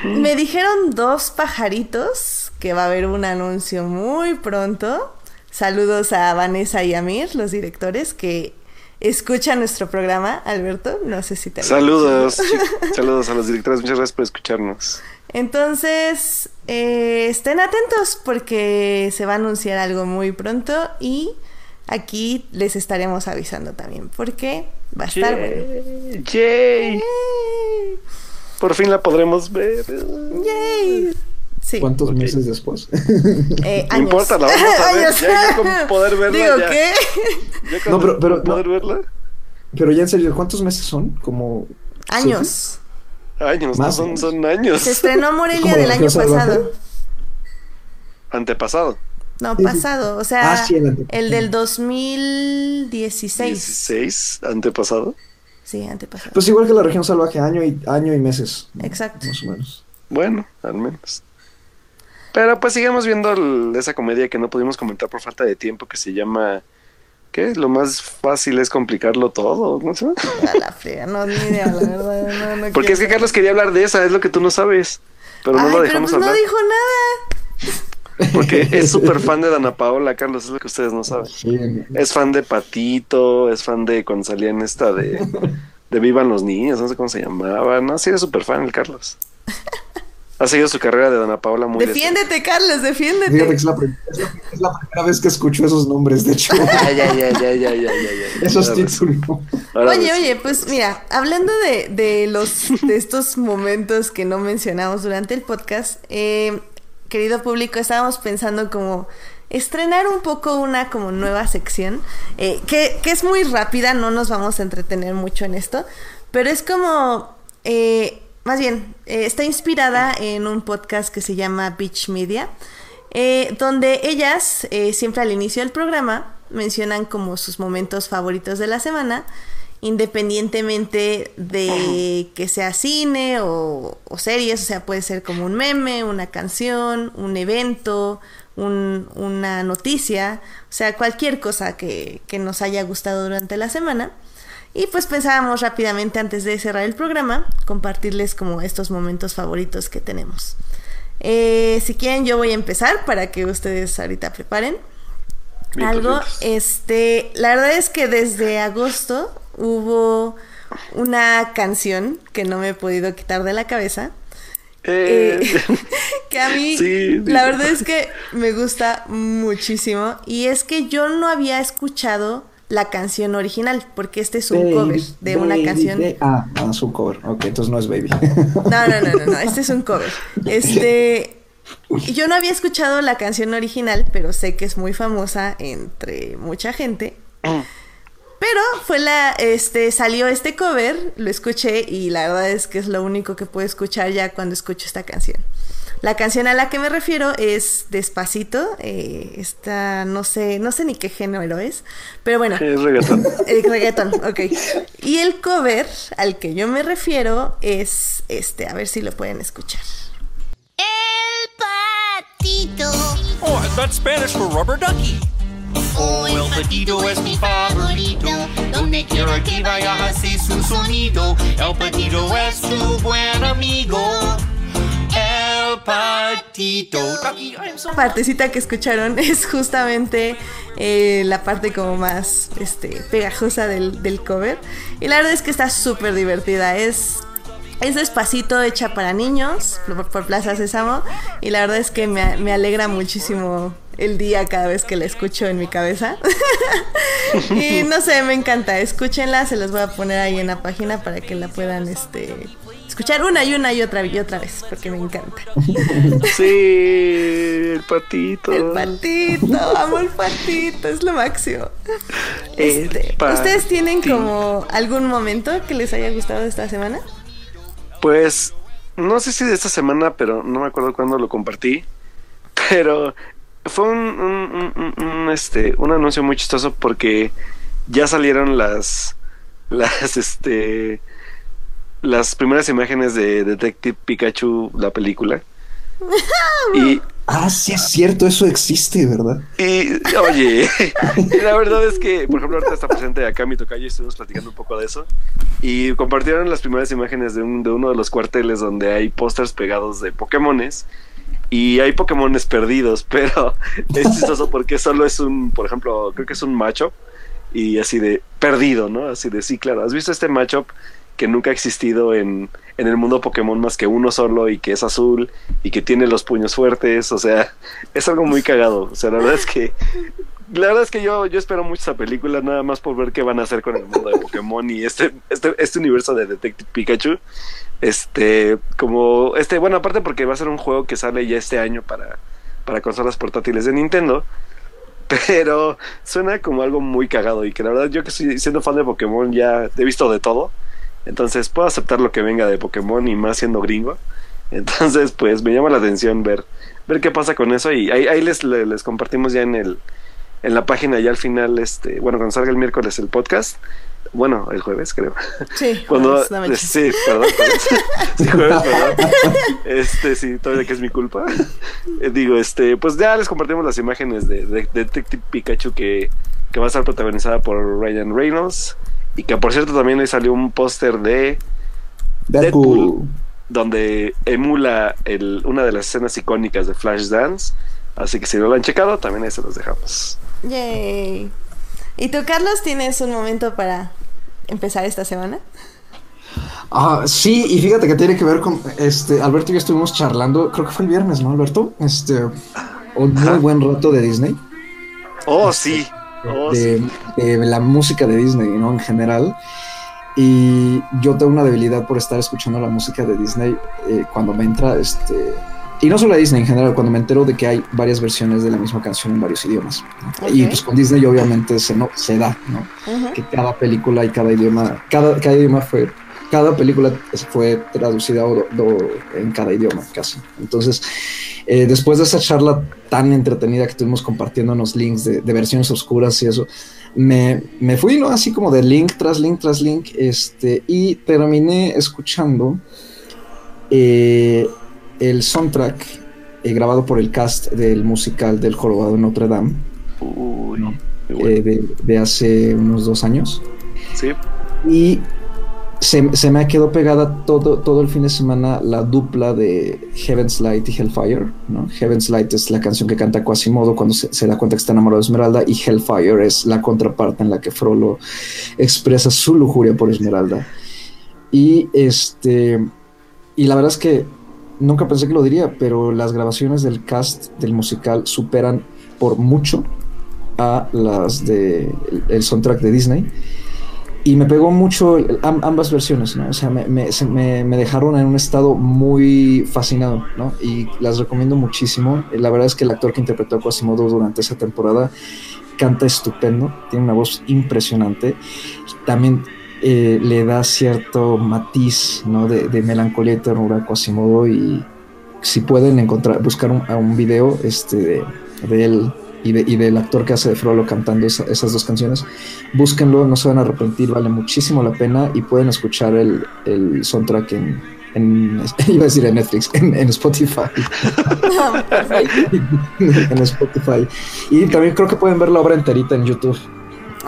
Me dijeron dos pajaritos que va a haber un anuncio muy pronto. Saludos a Vanessa y Amir, los directores que escuchan nuestro programa. Alberto, no sé si te Saludos, saludos a los directores, muchas gracias por escucharnos. Entonces, eh, estén atentos porque se va a anunciar algo muy pronto y aquí les estaremos avisando también porque va a estar bueno. Yay. Por fin la podremos ver. Yay. Sí. ¿Cuántos meses después? Eh, no importa, la vamos a ver. Ya, con poder verla. Digo, ¿qué? no, pero, pero poder verla. Pero ya en serio, ¿cuántos meses son? Como años. Años, no son, son años. Se estrenó Morelia del año pasado. Antepasado. No, pasado, o sea, ah, el, el, del 2016. ¿16? ¿Antepasado? Sí, antepasado. Pues igual que la región salvaje, año y, año y meses. Exacto. Más o menos. Bueno, al menos. Pero pues sigamos viendo esa comedia que no pudimos comentar por falta de tiempo que se llama... ¿Qué? Lo más fácil es complicarlo todo, ¿no sé? A la fea, no, ni idea, la verdad. No, Porque es que Carlos quería hablar de esa, es lo que tú no sabes. Pero no lo dejamos pero pues no dijo nada. Porque es súper fan de Dana Paola, Carlos, es lo que ustedes no saben. Es fan de Patito, es fan de cuando salían esta de, de Vivan los Niños, no sé cómo se llamaba. No, sí, es súper fan el Carlos. Ha seguido su carrera de Dana Paola muy Defiéndete, Carlos, defiéndete. es, la, primera vez que escucho esos nombres, de hecho. ya, ya, ya, ya, ya, ya, Esos títulos. Oye, oye, pues mira, hablando de, de, los, de estos momentos que no mencionamos durante el podcast, eh, querido público, estábamos pensando como estrenar un poco una como nueva sección, eh, que, que, es muy rápida, no nos vamos a entretener mucho en esto, pero es como, eh, más bien, eh, está inspirada en un podcast que se llama Beach Media, donde ellas siempre al inicio del programa mencionan como sus momentos favoritos de la semana independientemente de que sea cine o, series, o sea, puede ser como un meme, una canción, un evento, una noticia, o sea, cualquier cosa que, nos haya gustado durante la semana. Y pues pensábamos rápidamente antes de cerrar el programa, compartirles como estos momentos favoritos que tenemos. Eh, si quieren, yo voy a empezar para que ustedes ahorita preparen. Algo, este, la verdad es que desde agosto hubo una canción que no me he podido quitar de la cabeza. Eh. Eh, que a mí la verdad es que me gusta muchísimo. Y es que yo no había escuchado la canción original porque este es un cover de una canción. ah, es un cover. Ok entonces no es Baby. No no no no, no este es un cover. Este yo no había escuchado la canción original pero sé que es muy famosa entre mucha gente. Mm. Pero fue la, este, salió este cover, lo escuché y la verdad es que es lo único que puedo escuchar ya cuando escucho esta canción. La canción a la que me refiero es Despacito. Eh, esta, no sé, no sé ni qué género es, pero bueno. Es reggaetón. El reggaetón, ok. Y el cover al que yo me refiero es este, a ver si lo pueden escuchar. El patito. Oh, that's Spanish for rubber ducky. Oh, el patito es mi favorito. Donde quiera que vaya hace su sonido. El patito es tu buen amigo. El patito. La partecita que escucharon es justamente eh, la parte como más este, pegajosa del, del cover. Y la verdad es que está súper divertida. Es, es despacito, hecha para niños, por, por Plaza Sésamo. Y la verdad es que me, me alegra muchísimo el día cada vez que la escucho en mi cabeza. y no sé, me encanta. Escúchenla, se los voy a poner ahí en la página para que la puedan este, escuchar una y una y otra y otra vez, porque me encanta. Sí, el patito. El patito, amo el patito, es lo máximo. Este, ¿Ustedes tienen como algún momento que les haya gustado esta semana? Pues no sé si de esta semana, pero no me acuerdo cuándo lo compartí. Pero fue un, un- un- un- un, este, un anuncio muy chistoso porque ya salieron las, las, este, las primeras imágenes de Detective Pikachu, la película. Y, Ah, sí es cierto, eso existe, ¿verdad? y, oye, la verdad es que, por ejemplo, ahorita está presente acá mi tocayo y estuvimos platicando un poco de eso. Y compartieron las primeras imágenes de, un, de uno de los cuarteles donde hay pósters pegados de Pokémones. Y hay Pokémones perdidos, pero es chistoso porque solo es un, por ejemplo, creo que es un matchup. Y así de perdido, ¿no? Así de sí, claro. ¿Has visto este matchup que nunca ha existido en, en el mundo Pokémon más que uno solo y que es azul y que tiene los puños fuertes? O sea, es algo muy cagado. O sea, la verdad es que la verdad es que yo, yo espero mucho esa película, nada más por ver qué van a hacer con el mundo de Pokémon y este, este, este universo de Detective Pikachu. Este, como, este, bueno, aparte porque va a ser un juego que sale ya este año para, para consolas portátiles de Nintendo. Pero suena como algo muy cagado y que la verdad yo que estoy siendo fan de Pokémon ya he visto de todo. Entonces puedo aceptar lo que venga de Pokémon y más siendo gringo. Entonces pues me llama la atención ver, ver qué pasa con eso y ahí, les, le- les compartimos ya en el en la página ya al final este bueno cuando salga el miércoles el podcast bueno el jueves creo Sí, cuando jueves, no manches. sí perdón jueves. sí jueves perdón este sí todavía que es mi culpa Eh, digo este pues ya les compartimos las imágenes de, de- de Detective Pikachu que, que va a estar protagonizada por Ryan Reynolds y que por cierto también le salió un póster de Deadpool. Deadpool. donde emula el, una de las escenas icónicas de Flashdance así que si no lo han checado también ahí se los dejamos Yay. ¿Y tú, Carlos, tienes un momento para empezar esta semana? Ah, sí, y fíjate que tiene que ver con este Alberto y yo estuvimos charlando, creo que fue el viernes, ¿no, Alberto? Este un muy buen rato de Disney, oh sí oh, sí. de, de la música de Disney, ¿no? En general. Y yo tengo una debilidad por estar escuchando la música de Disney eh, cuando me entra, este, y no solo a Disney en general, cuando me entero de que hay varias versiones de la misma canción en varios idiomas. ¿no? Y pues con Disney obviamente se, no, se da, ¿no? Ujú. que cada película y cada idioma, cada, cada idioma fue, cada película fue traducida o- o en cada idioma casi. Entonces, eh, después de esa charla tan entretenida que tuvimos compartiéndonos links de, de versiones oscuras y eso, me, me fui, ¿no? Así como de link tras link tras link, este, y terminé escuchando eh, el soundtrack eh, grabado por el cast del musical del Jorobado de Notre Dame Uy, No. qué bueno. eh, de, de hace unos dos años. sí Y se, se me quedó pegada todo, todo el fin de semana la dupla de Heaven's Light y Hellfire. ¿no? Heaven's Light es la canción que canta Quasimodo cuando se, se da cuenta que está enamorado de Esmeralda y Hellfire es la contraparte en la que Frollo expresa su lujuria por Esmeralda. Y este y la verdad es que nunca pensé que lo diría, pero las grabaciones del cast del musical superan por mucho a las de el- soundtrack de Disney y me pegó mucho ambas versiones, ¿no? O sea, me, me- me- me dejaron en un estado muy fascinado, ¿no? Y las recomiendo muchísimo. La verdad es que el actor que interpretó a Quasimodo durante esa temporada canta estupendo, tiene una voz impresionante. También eh, le da cierto matiz, ¿no? De, de melancolía y ternura a Quasimodo y, si pueden encontrar, buscar un, a un video este, de, de él y, de- y del actor que hace de Frollo cantando esa- esas dos canciones, búsquenlo, no se van a arrepentir, vale muchísimo la pena y pueden escuchar el, el soundtrack en, en- iba a decir en Netflix, en, en Spotify. en Spotify. Y también creo que pueden ver la obra enterita en YouTube.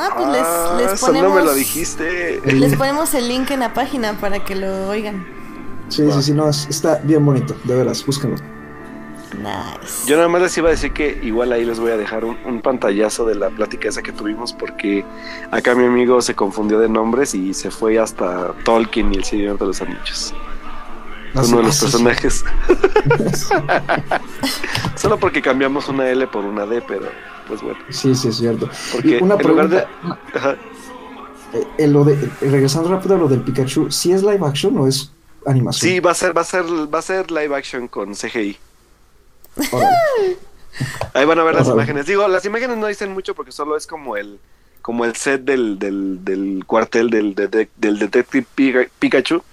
Ah, pues les, Ah, les ponemos. no me lo dijiste. Les ponemos el link en la página para que lo oigan. Sí, sí, sí, no, es- está bien bonito, de veras, búsquenlo. Nice. Yo nada más les iba a decir que igual ahí les voy a dejar un, un pantallazo de la plática esa que tuvimos porque acá mi amigo se confundió de nombres y se fue hasta Tolkien y el Señor de los Anillos. Ah, uno de los sí, sí. personajes. Solo porque cambiamos una L por una D, pero pues bueno. Sí, sí, es cierto. Porque Y una en lugar de... pregunta, Ajá. eh, eh, lo de, regresando rápido a lo del Pikachu, ¿sí es live action o es animación? Sí, va a ser, va a ser, va a ser live action con CGI. Ahí van a ver las imágenes. Digo, las imágenes no dicen mucho porque solo es como el, como el set del, del, del cuartel del, de- del Detective Pika- Pikachu.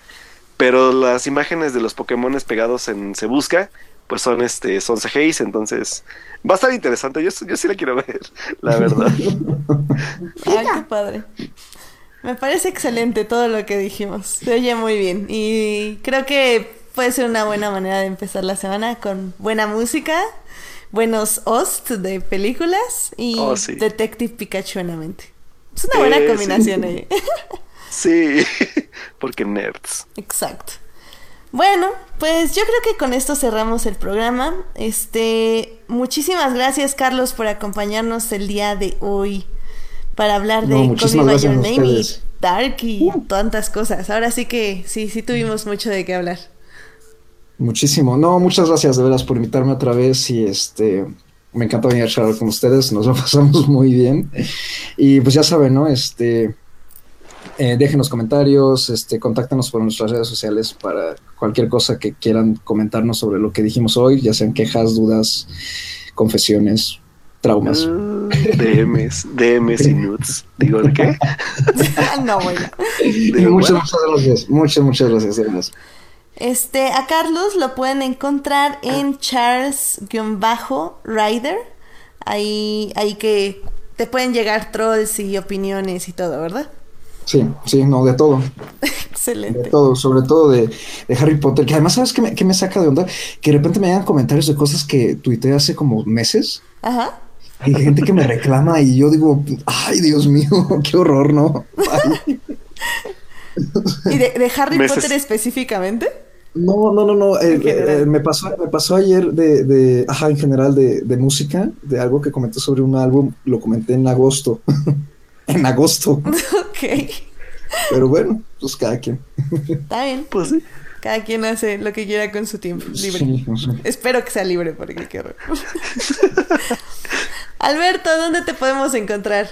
Pero las imágenes de los Pokémon pegados en Se Busca, pues son este, son CGIs, entonces va a estar interesante. Yo, yo sí la quiero ver, la verdad. Ay, qué padre. Me parece excelente todo lo que dijimos. Se oye muy bien. Y creo que puede ser una buena manera de empezar la semana con buena música, buenos hosts de películas y Oh, sí. Detective Pikachu en la mente. Es una buena Eh, sí. combinación ahí. Sí, porque nerds. Exacto. Bueno, pues yo creo que con esto cerramos el programa. Este, muchísimas gracias Carlos por acompañarnos el día de hoy para hablar de No, Call Me by Your Name y. Dark y tantas cosas. Ahora sí que sí, sí tuvimos mucho de qué hablar. Muchísimo. No, muchas gracias de veras por invitarme otra vez y este me encanta venir a charlar con ustedes, nos lo pasamos muy bien. Y pues ya saben, ¿no? Este eh, déjenos comentarios, este, contáctanos por nuestras redes sociales para cualquier cosa que quieran comentarnos sobre lo que dijimos hoy, ya sean quejas, dudas, confesiones, traumas. Mm, DMs, DMs y nudes. Digo, ¿de qué? no, bueno. Digo, muchas, bueno. muchas gracias, muchas, muchas gracias. Este, a Carlos lo pueden encontrar en Charles-Rider. Ahí, ahí que te pueden llegar trolls y opiniones y todo, ¿verdad? Sí, sí, no, de todo. De Excelente. todo, sobre todo de, de Harry Potter, que además, ¿sabes qué me, qué me saca de onda? Que de repente me llegan comentarios de cosas que tuiteé hace como meses Ajá. y gente que me reclama y yo digo, ay, Dios mío, qué horror, ¿no? ¿Y de, de Harry Meses. Potter específicamente? No, no, no, no, eh, eh, me, pasó, me pasó ayer de, de, ajá, en general de, de música, de algo que comenté sobre un álbum, lo comenté en agosto, en agosto, ok. pero bueno, pues cada quien. Está bien. Pues sí. Cada quien hace lo que quiera con su tiempo libre. Sí. Espero que sea libre porque qué horror. Alberto, ¿dónde te podemos encontrar?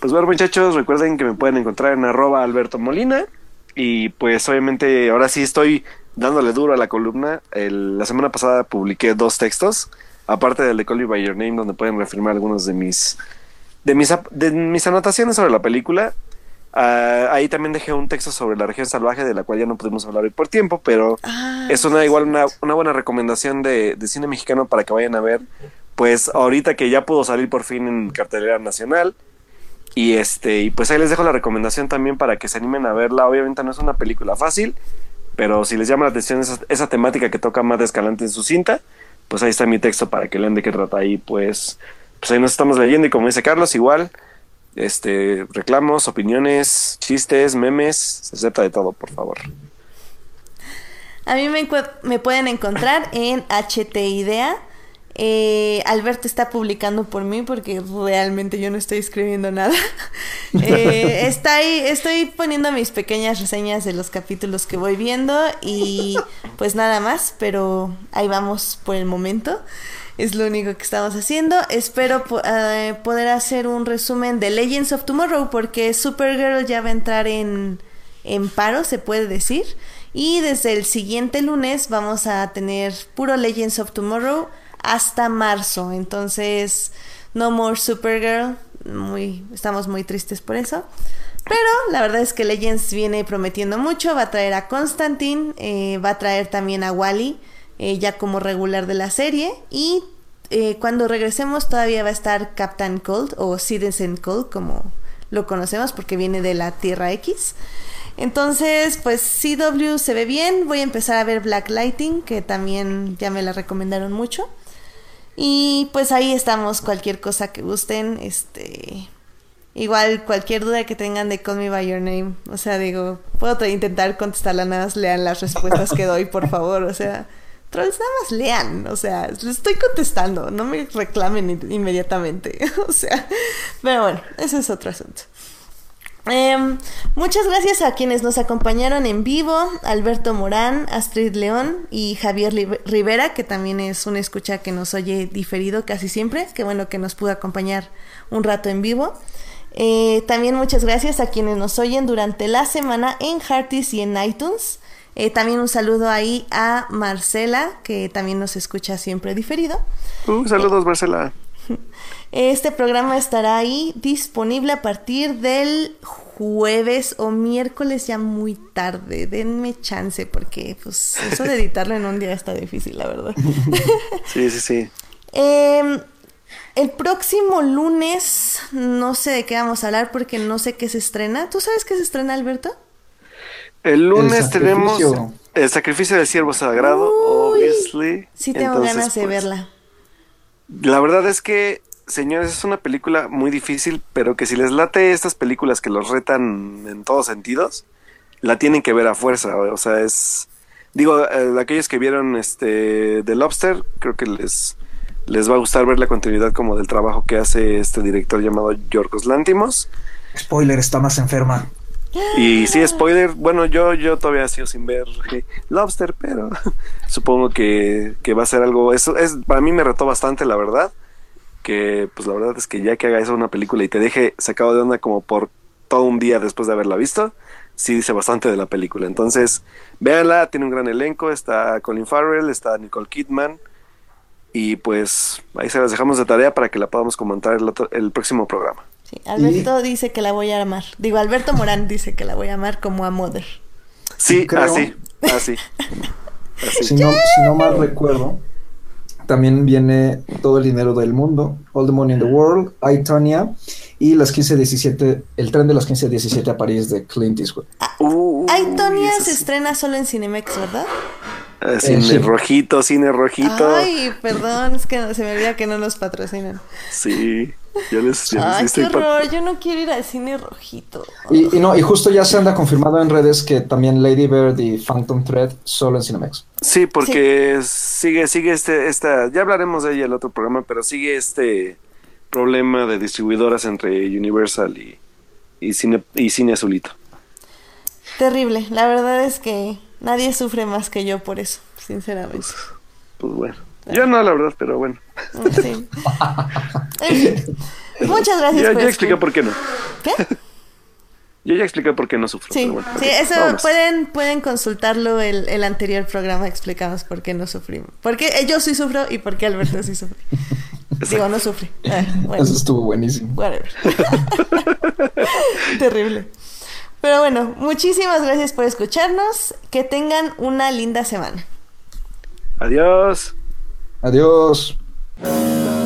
Pues bueno, muchachos, recuerden que me pueden encontrar en arroba Alberto Molina. Y pues obviamente ahora sí estoy dándole duro a la columna. El- la semana pasada publiqué dos textos, aparte del de Call Me By Your Name, donde pueden reafirmar algunos de mis, de mis, de mis anotaciones sobre la película. Ah, ahí también dejé un texto sobre la región salvaje, de la cual ya no pudimos hablar hoy por tiempo, pero Ah, es una igual una, una buena recomendación de, de cine mexicano para que vayan a ver. Pues ahorita que ya pudo salir por fin en cartelera nacional. Y este, y pues ahí les dejo la recomendación también para que se animen a verla. Obviamente no es una película fácil, pero si les llama la atención esa, esa temática que toca más de Escalante en su cinta, pues ahí está mi texto para que lean de qué trata ahí, pues, pues ahí nos estamos leyendo y como dice Carlos, igual, este, reclamos, opiniones, chistes, memes, se acepta de todo, por favor. A mí me, me pueden encontrar en HT Idea. Eh, Alberto está publicando por mí porque realmente yo no estoy escribiendo nada. Eh, estoy poniendo mis pequeñas reseñas de los capítulos que voy viendo y pues nada más, pero ahí vamos por el momento. Es lo único que estamos haciendo. Espero eh, poder hacer un resumen de Legends of Tomorrow porque Supergirl ya va a entrar en, en paro, se puede decir. Y desde el siguiente lunes vamos a tener puro Legends of Tomorrow hasta marzo. Entonces, no more Supergirl. Muy, estamos muy tristes por eso. Pero la verdad es que Legends viene prometiendo mucho. Va a traer a Constantine, eh, va a traer también a Wally. eh, ya como regular de la serie. Y eh, cuando regresemos todavía va a estar Captain Cold o Citizen Cold como lo conocemos porque viene de la Tierra X. Entonces, pues CW se ve bien. Voy a empezar a ver Black Lighting, que también ya me la recomendaron mucho. Y pues ahí estamos, cualquier cosa que gusten, este igual cualquier duda que tengan de Call Me by Your Name, o sea, digo, puedo intentar contestarla nada más lean las respuestas que doy, por favor, o sea, trolls nada más lean, o sea, les estoy contestando, no me reclamen in- inmediatamente, o sea, pero bueno, ese es otro asunto. Em, muchas gracias a quienes nos acompañaron en vivo, Alberto Morán, Astrid León y Javier Li- Rivera, que también es una escucha que nos oye diferido casi siempre, que bueno que nos pudo acompañar un rato en vivo. Eh, también muchas gracias a quienes nos oyen durante la semana en Hearties y en iTunes. Eh, también un saludo ahí a Marcela, que también nos escucha siempre diferido. Uh, saludos, Marcela. Este programa estará ahí disponible a partir del jueves o miércoles ya muy tarde. Denme chance porque pues eso de editarlo en un día está difícil, la verdad. Sí, sí, sí. Em, el próximo lunes no sé de qué vamos a hablar porque no sé qué se estrena. ¿Tú sabes qué se estrena, Alberto? El lunes tenemos el sacrificio del siervo sagrado, Uy, obviously. Sí tengo Entonces, ganas de pues, verla. La verdad es que, señores, es una película muy difícil, pero que si les late estas películas que los retan en todos sentidos, la tienen que ver a fuerza. O sea, es. Digo, eh, aquellos que vieron este The Lobster, creo que les, les va a gustar ver la continuidad como del trabajo que hace este director llamado Yorgos Lantimos. Spoiler, está más enferma. Y sí, spoiler, bueno, yo, yo todavía sigo sin ver eh, Lobster, pero supongo que, que va a ser algo, eso es, para mí me retó bastante, la verdad, que pues la verdad es que ya que haga eso una película y te deje sacado de onda como por todo un día después de haberla visto, sí dice bastante de la película. Entonces, véanla, tiene un gran elenco, está Colin Farrell, está Nicole Kidman, y pues ahí se las dejamos de tarea para que la podamos comentar el, otro- el próximo programa. Sí, Alberto dice que la voy a amar. Digo, Alberto Morán dice que la voy a amar como a Mother. Sí, Creo. así, así. así. Si no, si no mal recuerdo, también viene todo el dinero del mundo, All the Money in the World, I, Tonya, y las 15-17, el tren de las 15-17 a París de Clint Eastwood. Uh, Ay, Tonya esa se sí. estrena solo en Cinemex, ¿verdad? Ah, cine sí. rojito, cine rojito. Ay, perdón, es que se me olvida que no nos patrocinan. Sí, ya les, ya les Ay, qué horror, yo no quiero ir al cine rojito. Y, y no, y justo ya se anda confirmado en redes que también Lady Bird y Phantom Thread solo en Cinemex. Sí, porque sigue, sigue este, esta, ya hablaremos de ella en el otro programa, pero sigue este problema de distribuidoras entre Universal y, y cine y cine azulito. Terrible, la verdad es que nadie sufre más que yo por eso, sinceramente. Pues bueno, yo no, la verdad, pero bueno. Sí. Fin, muchas gracias Ya, por ya expliqué por qué no. ¿Qué? Yo ya expliqué por qué no sufro. Sí, bueno, sí, eso vámonos. pueden, pueden consultarlo el, el anterior programa, explicamos por qué no sufrimos. Porque eh, yo sí sufro y por qué Alberto sí sufre. Digo, no sufre. Ah, bueno, Eso estuvo buenísimo. whatever. Terrible. Pero bueno, muchísimas gracias por escucharnos. Que tengan una linda semana. Adiós. Adiós. Uh...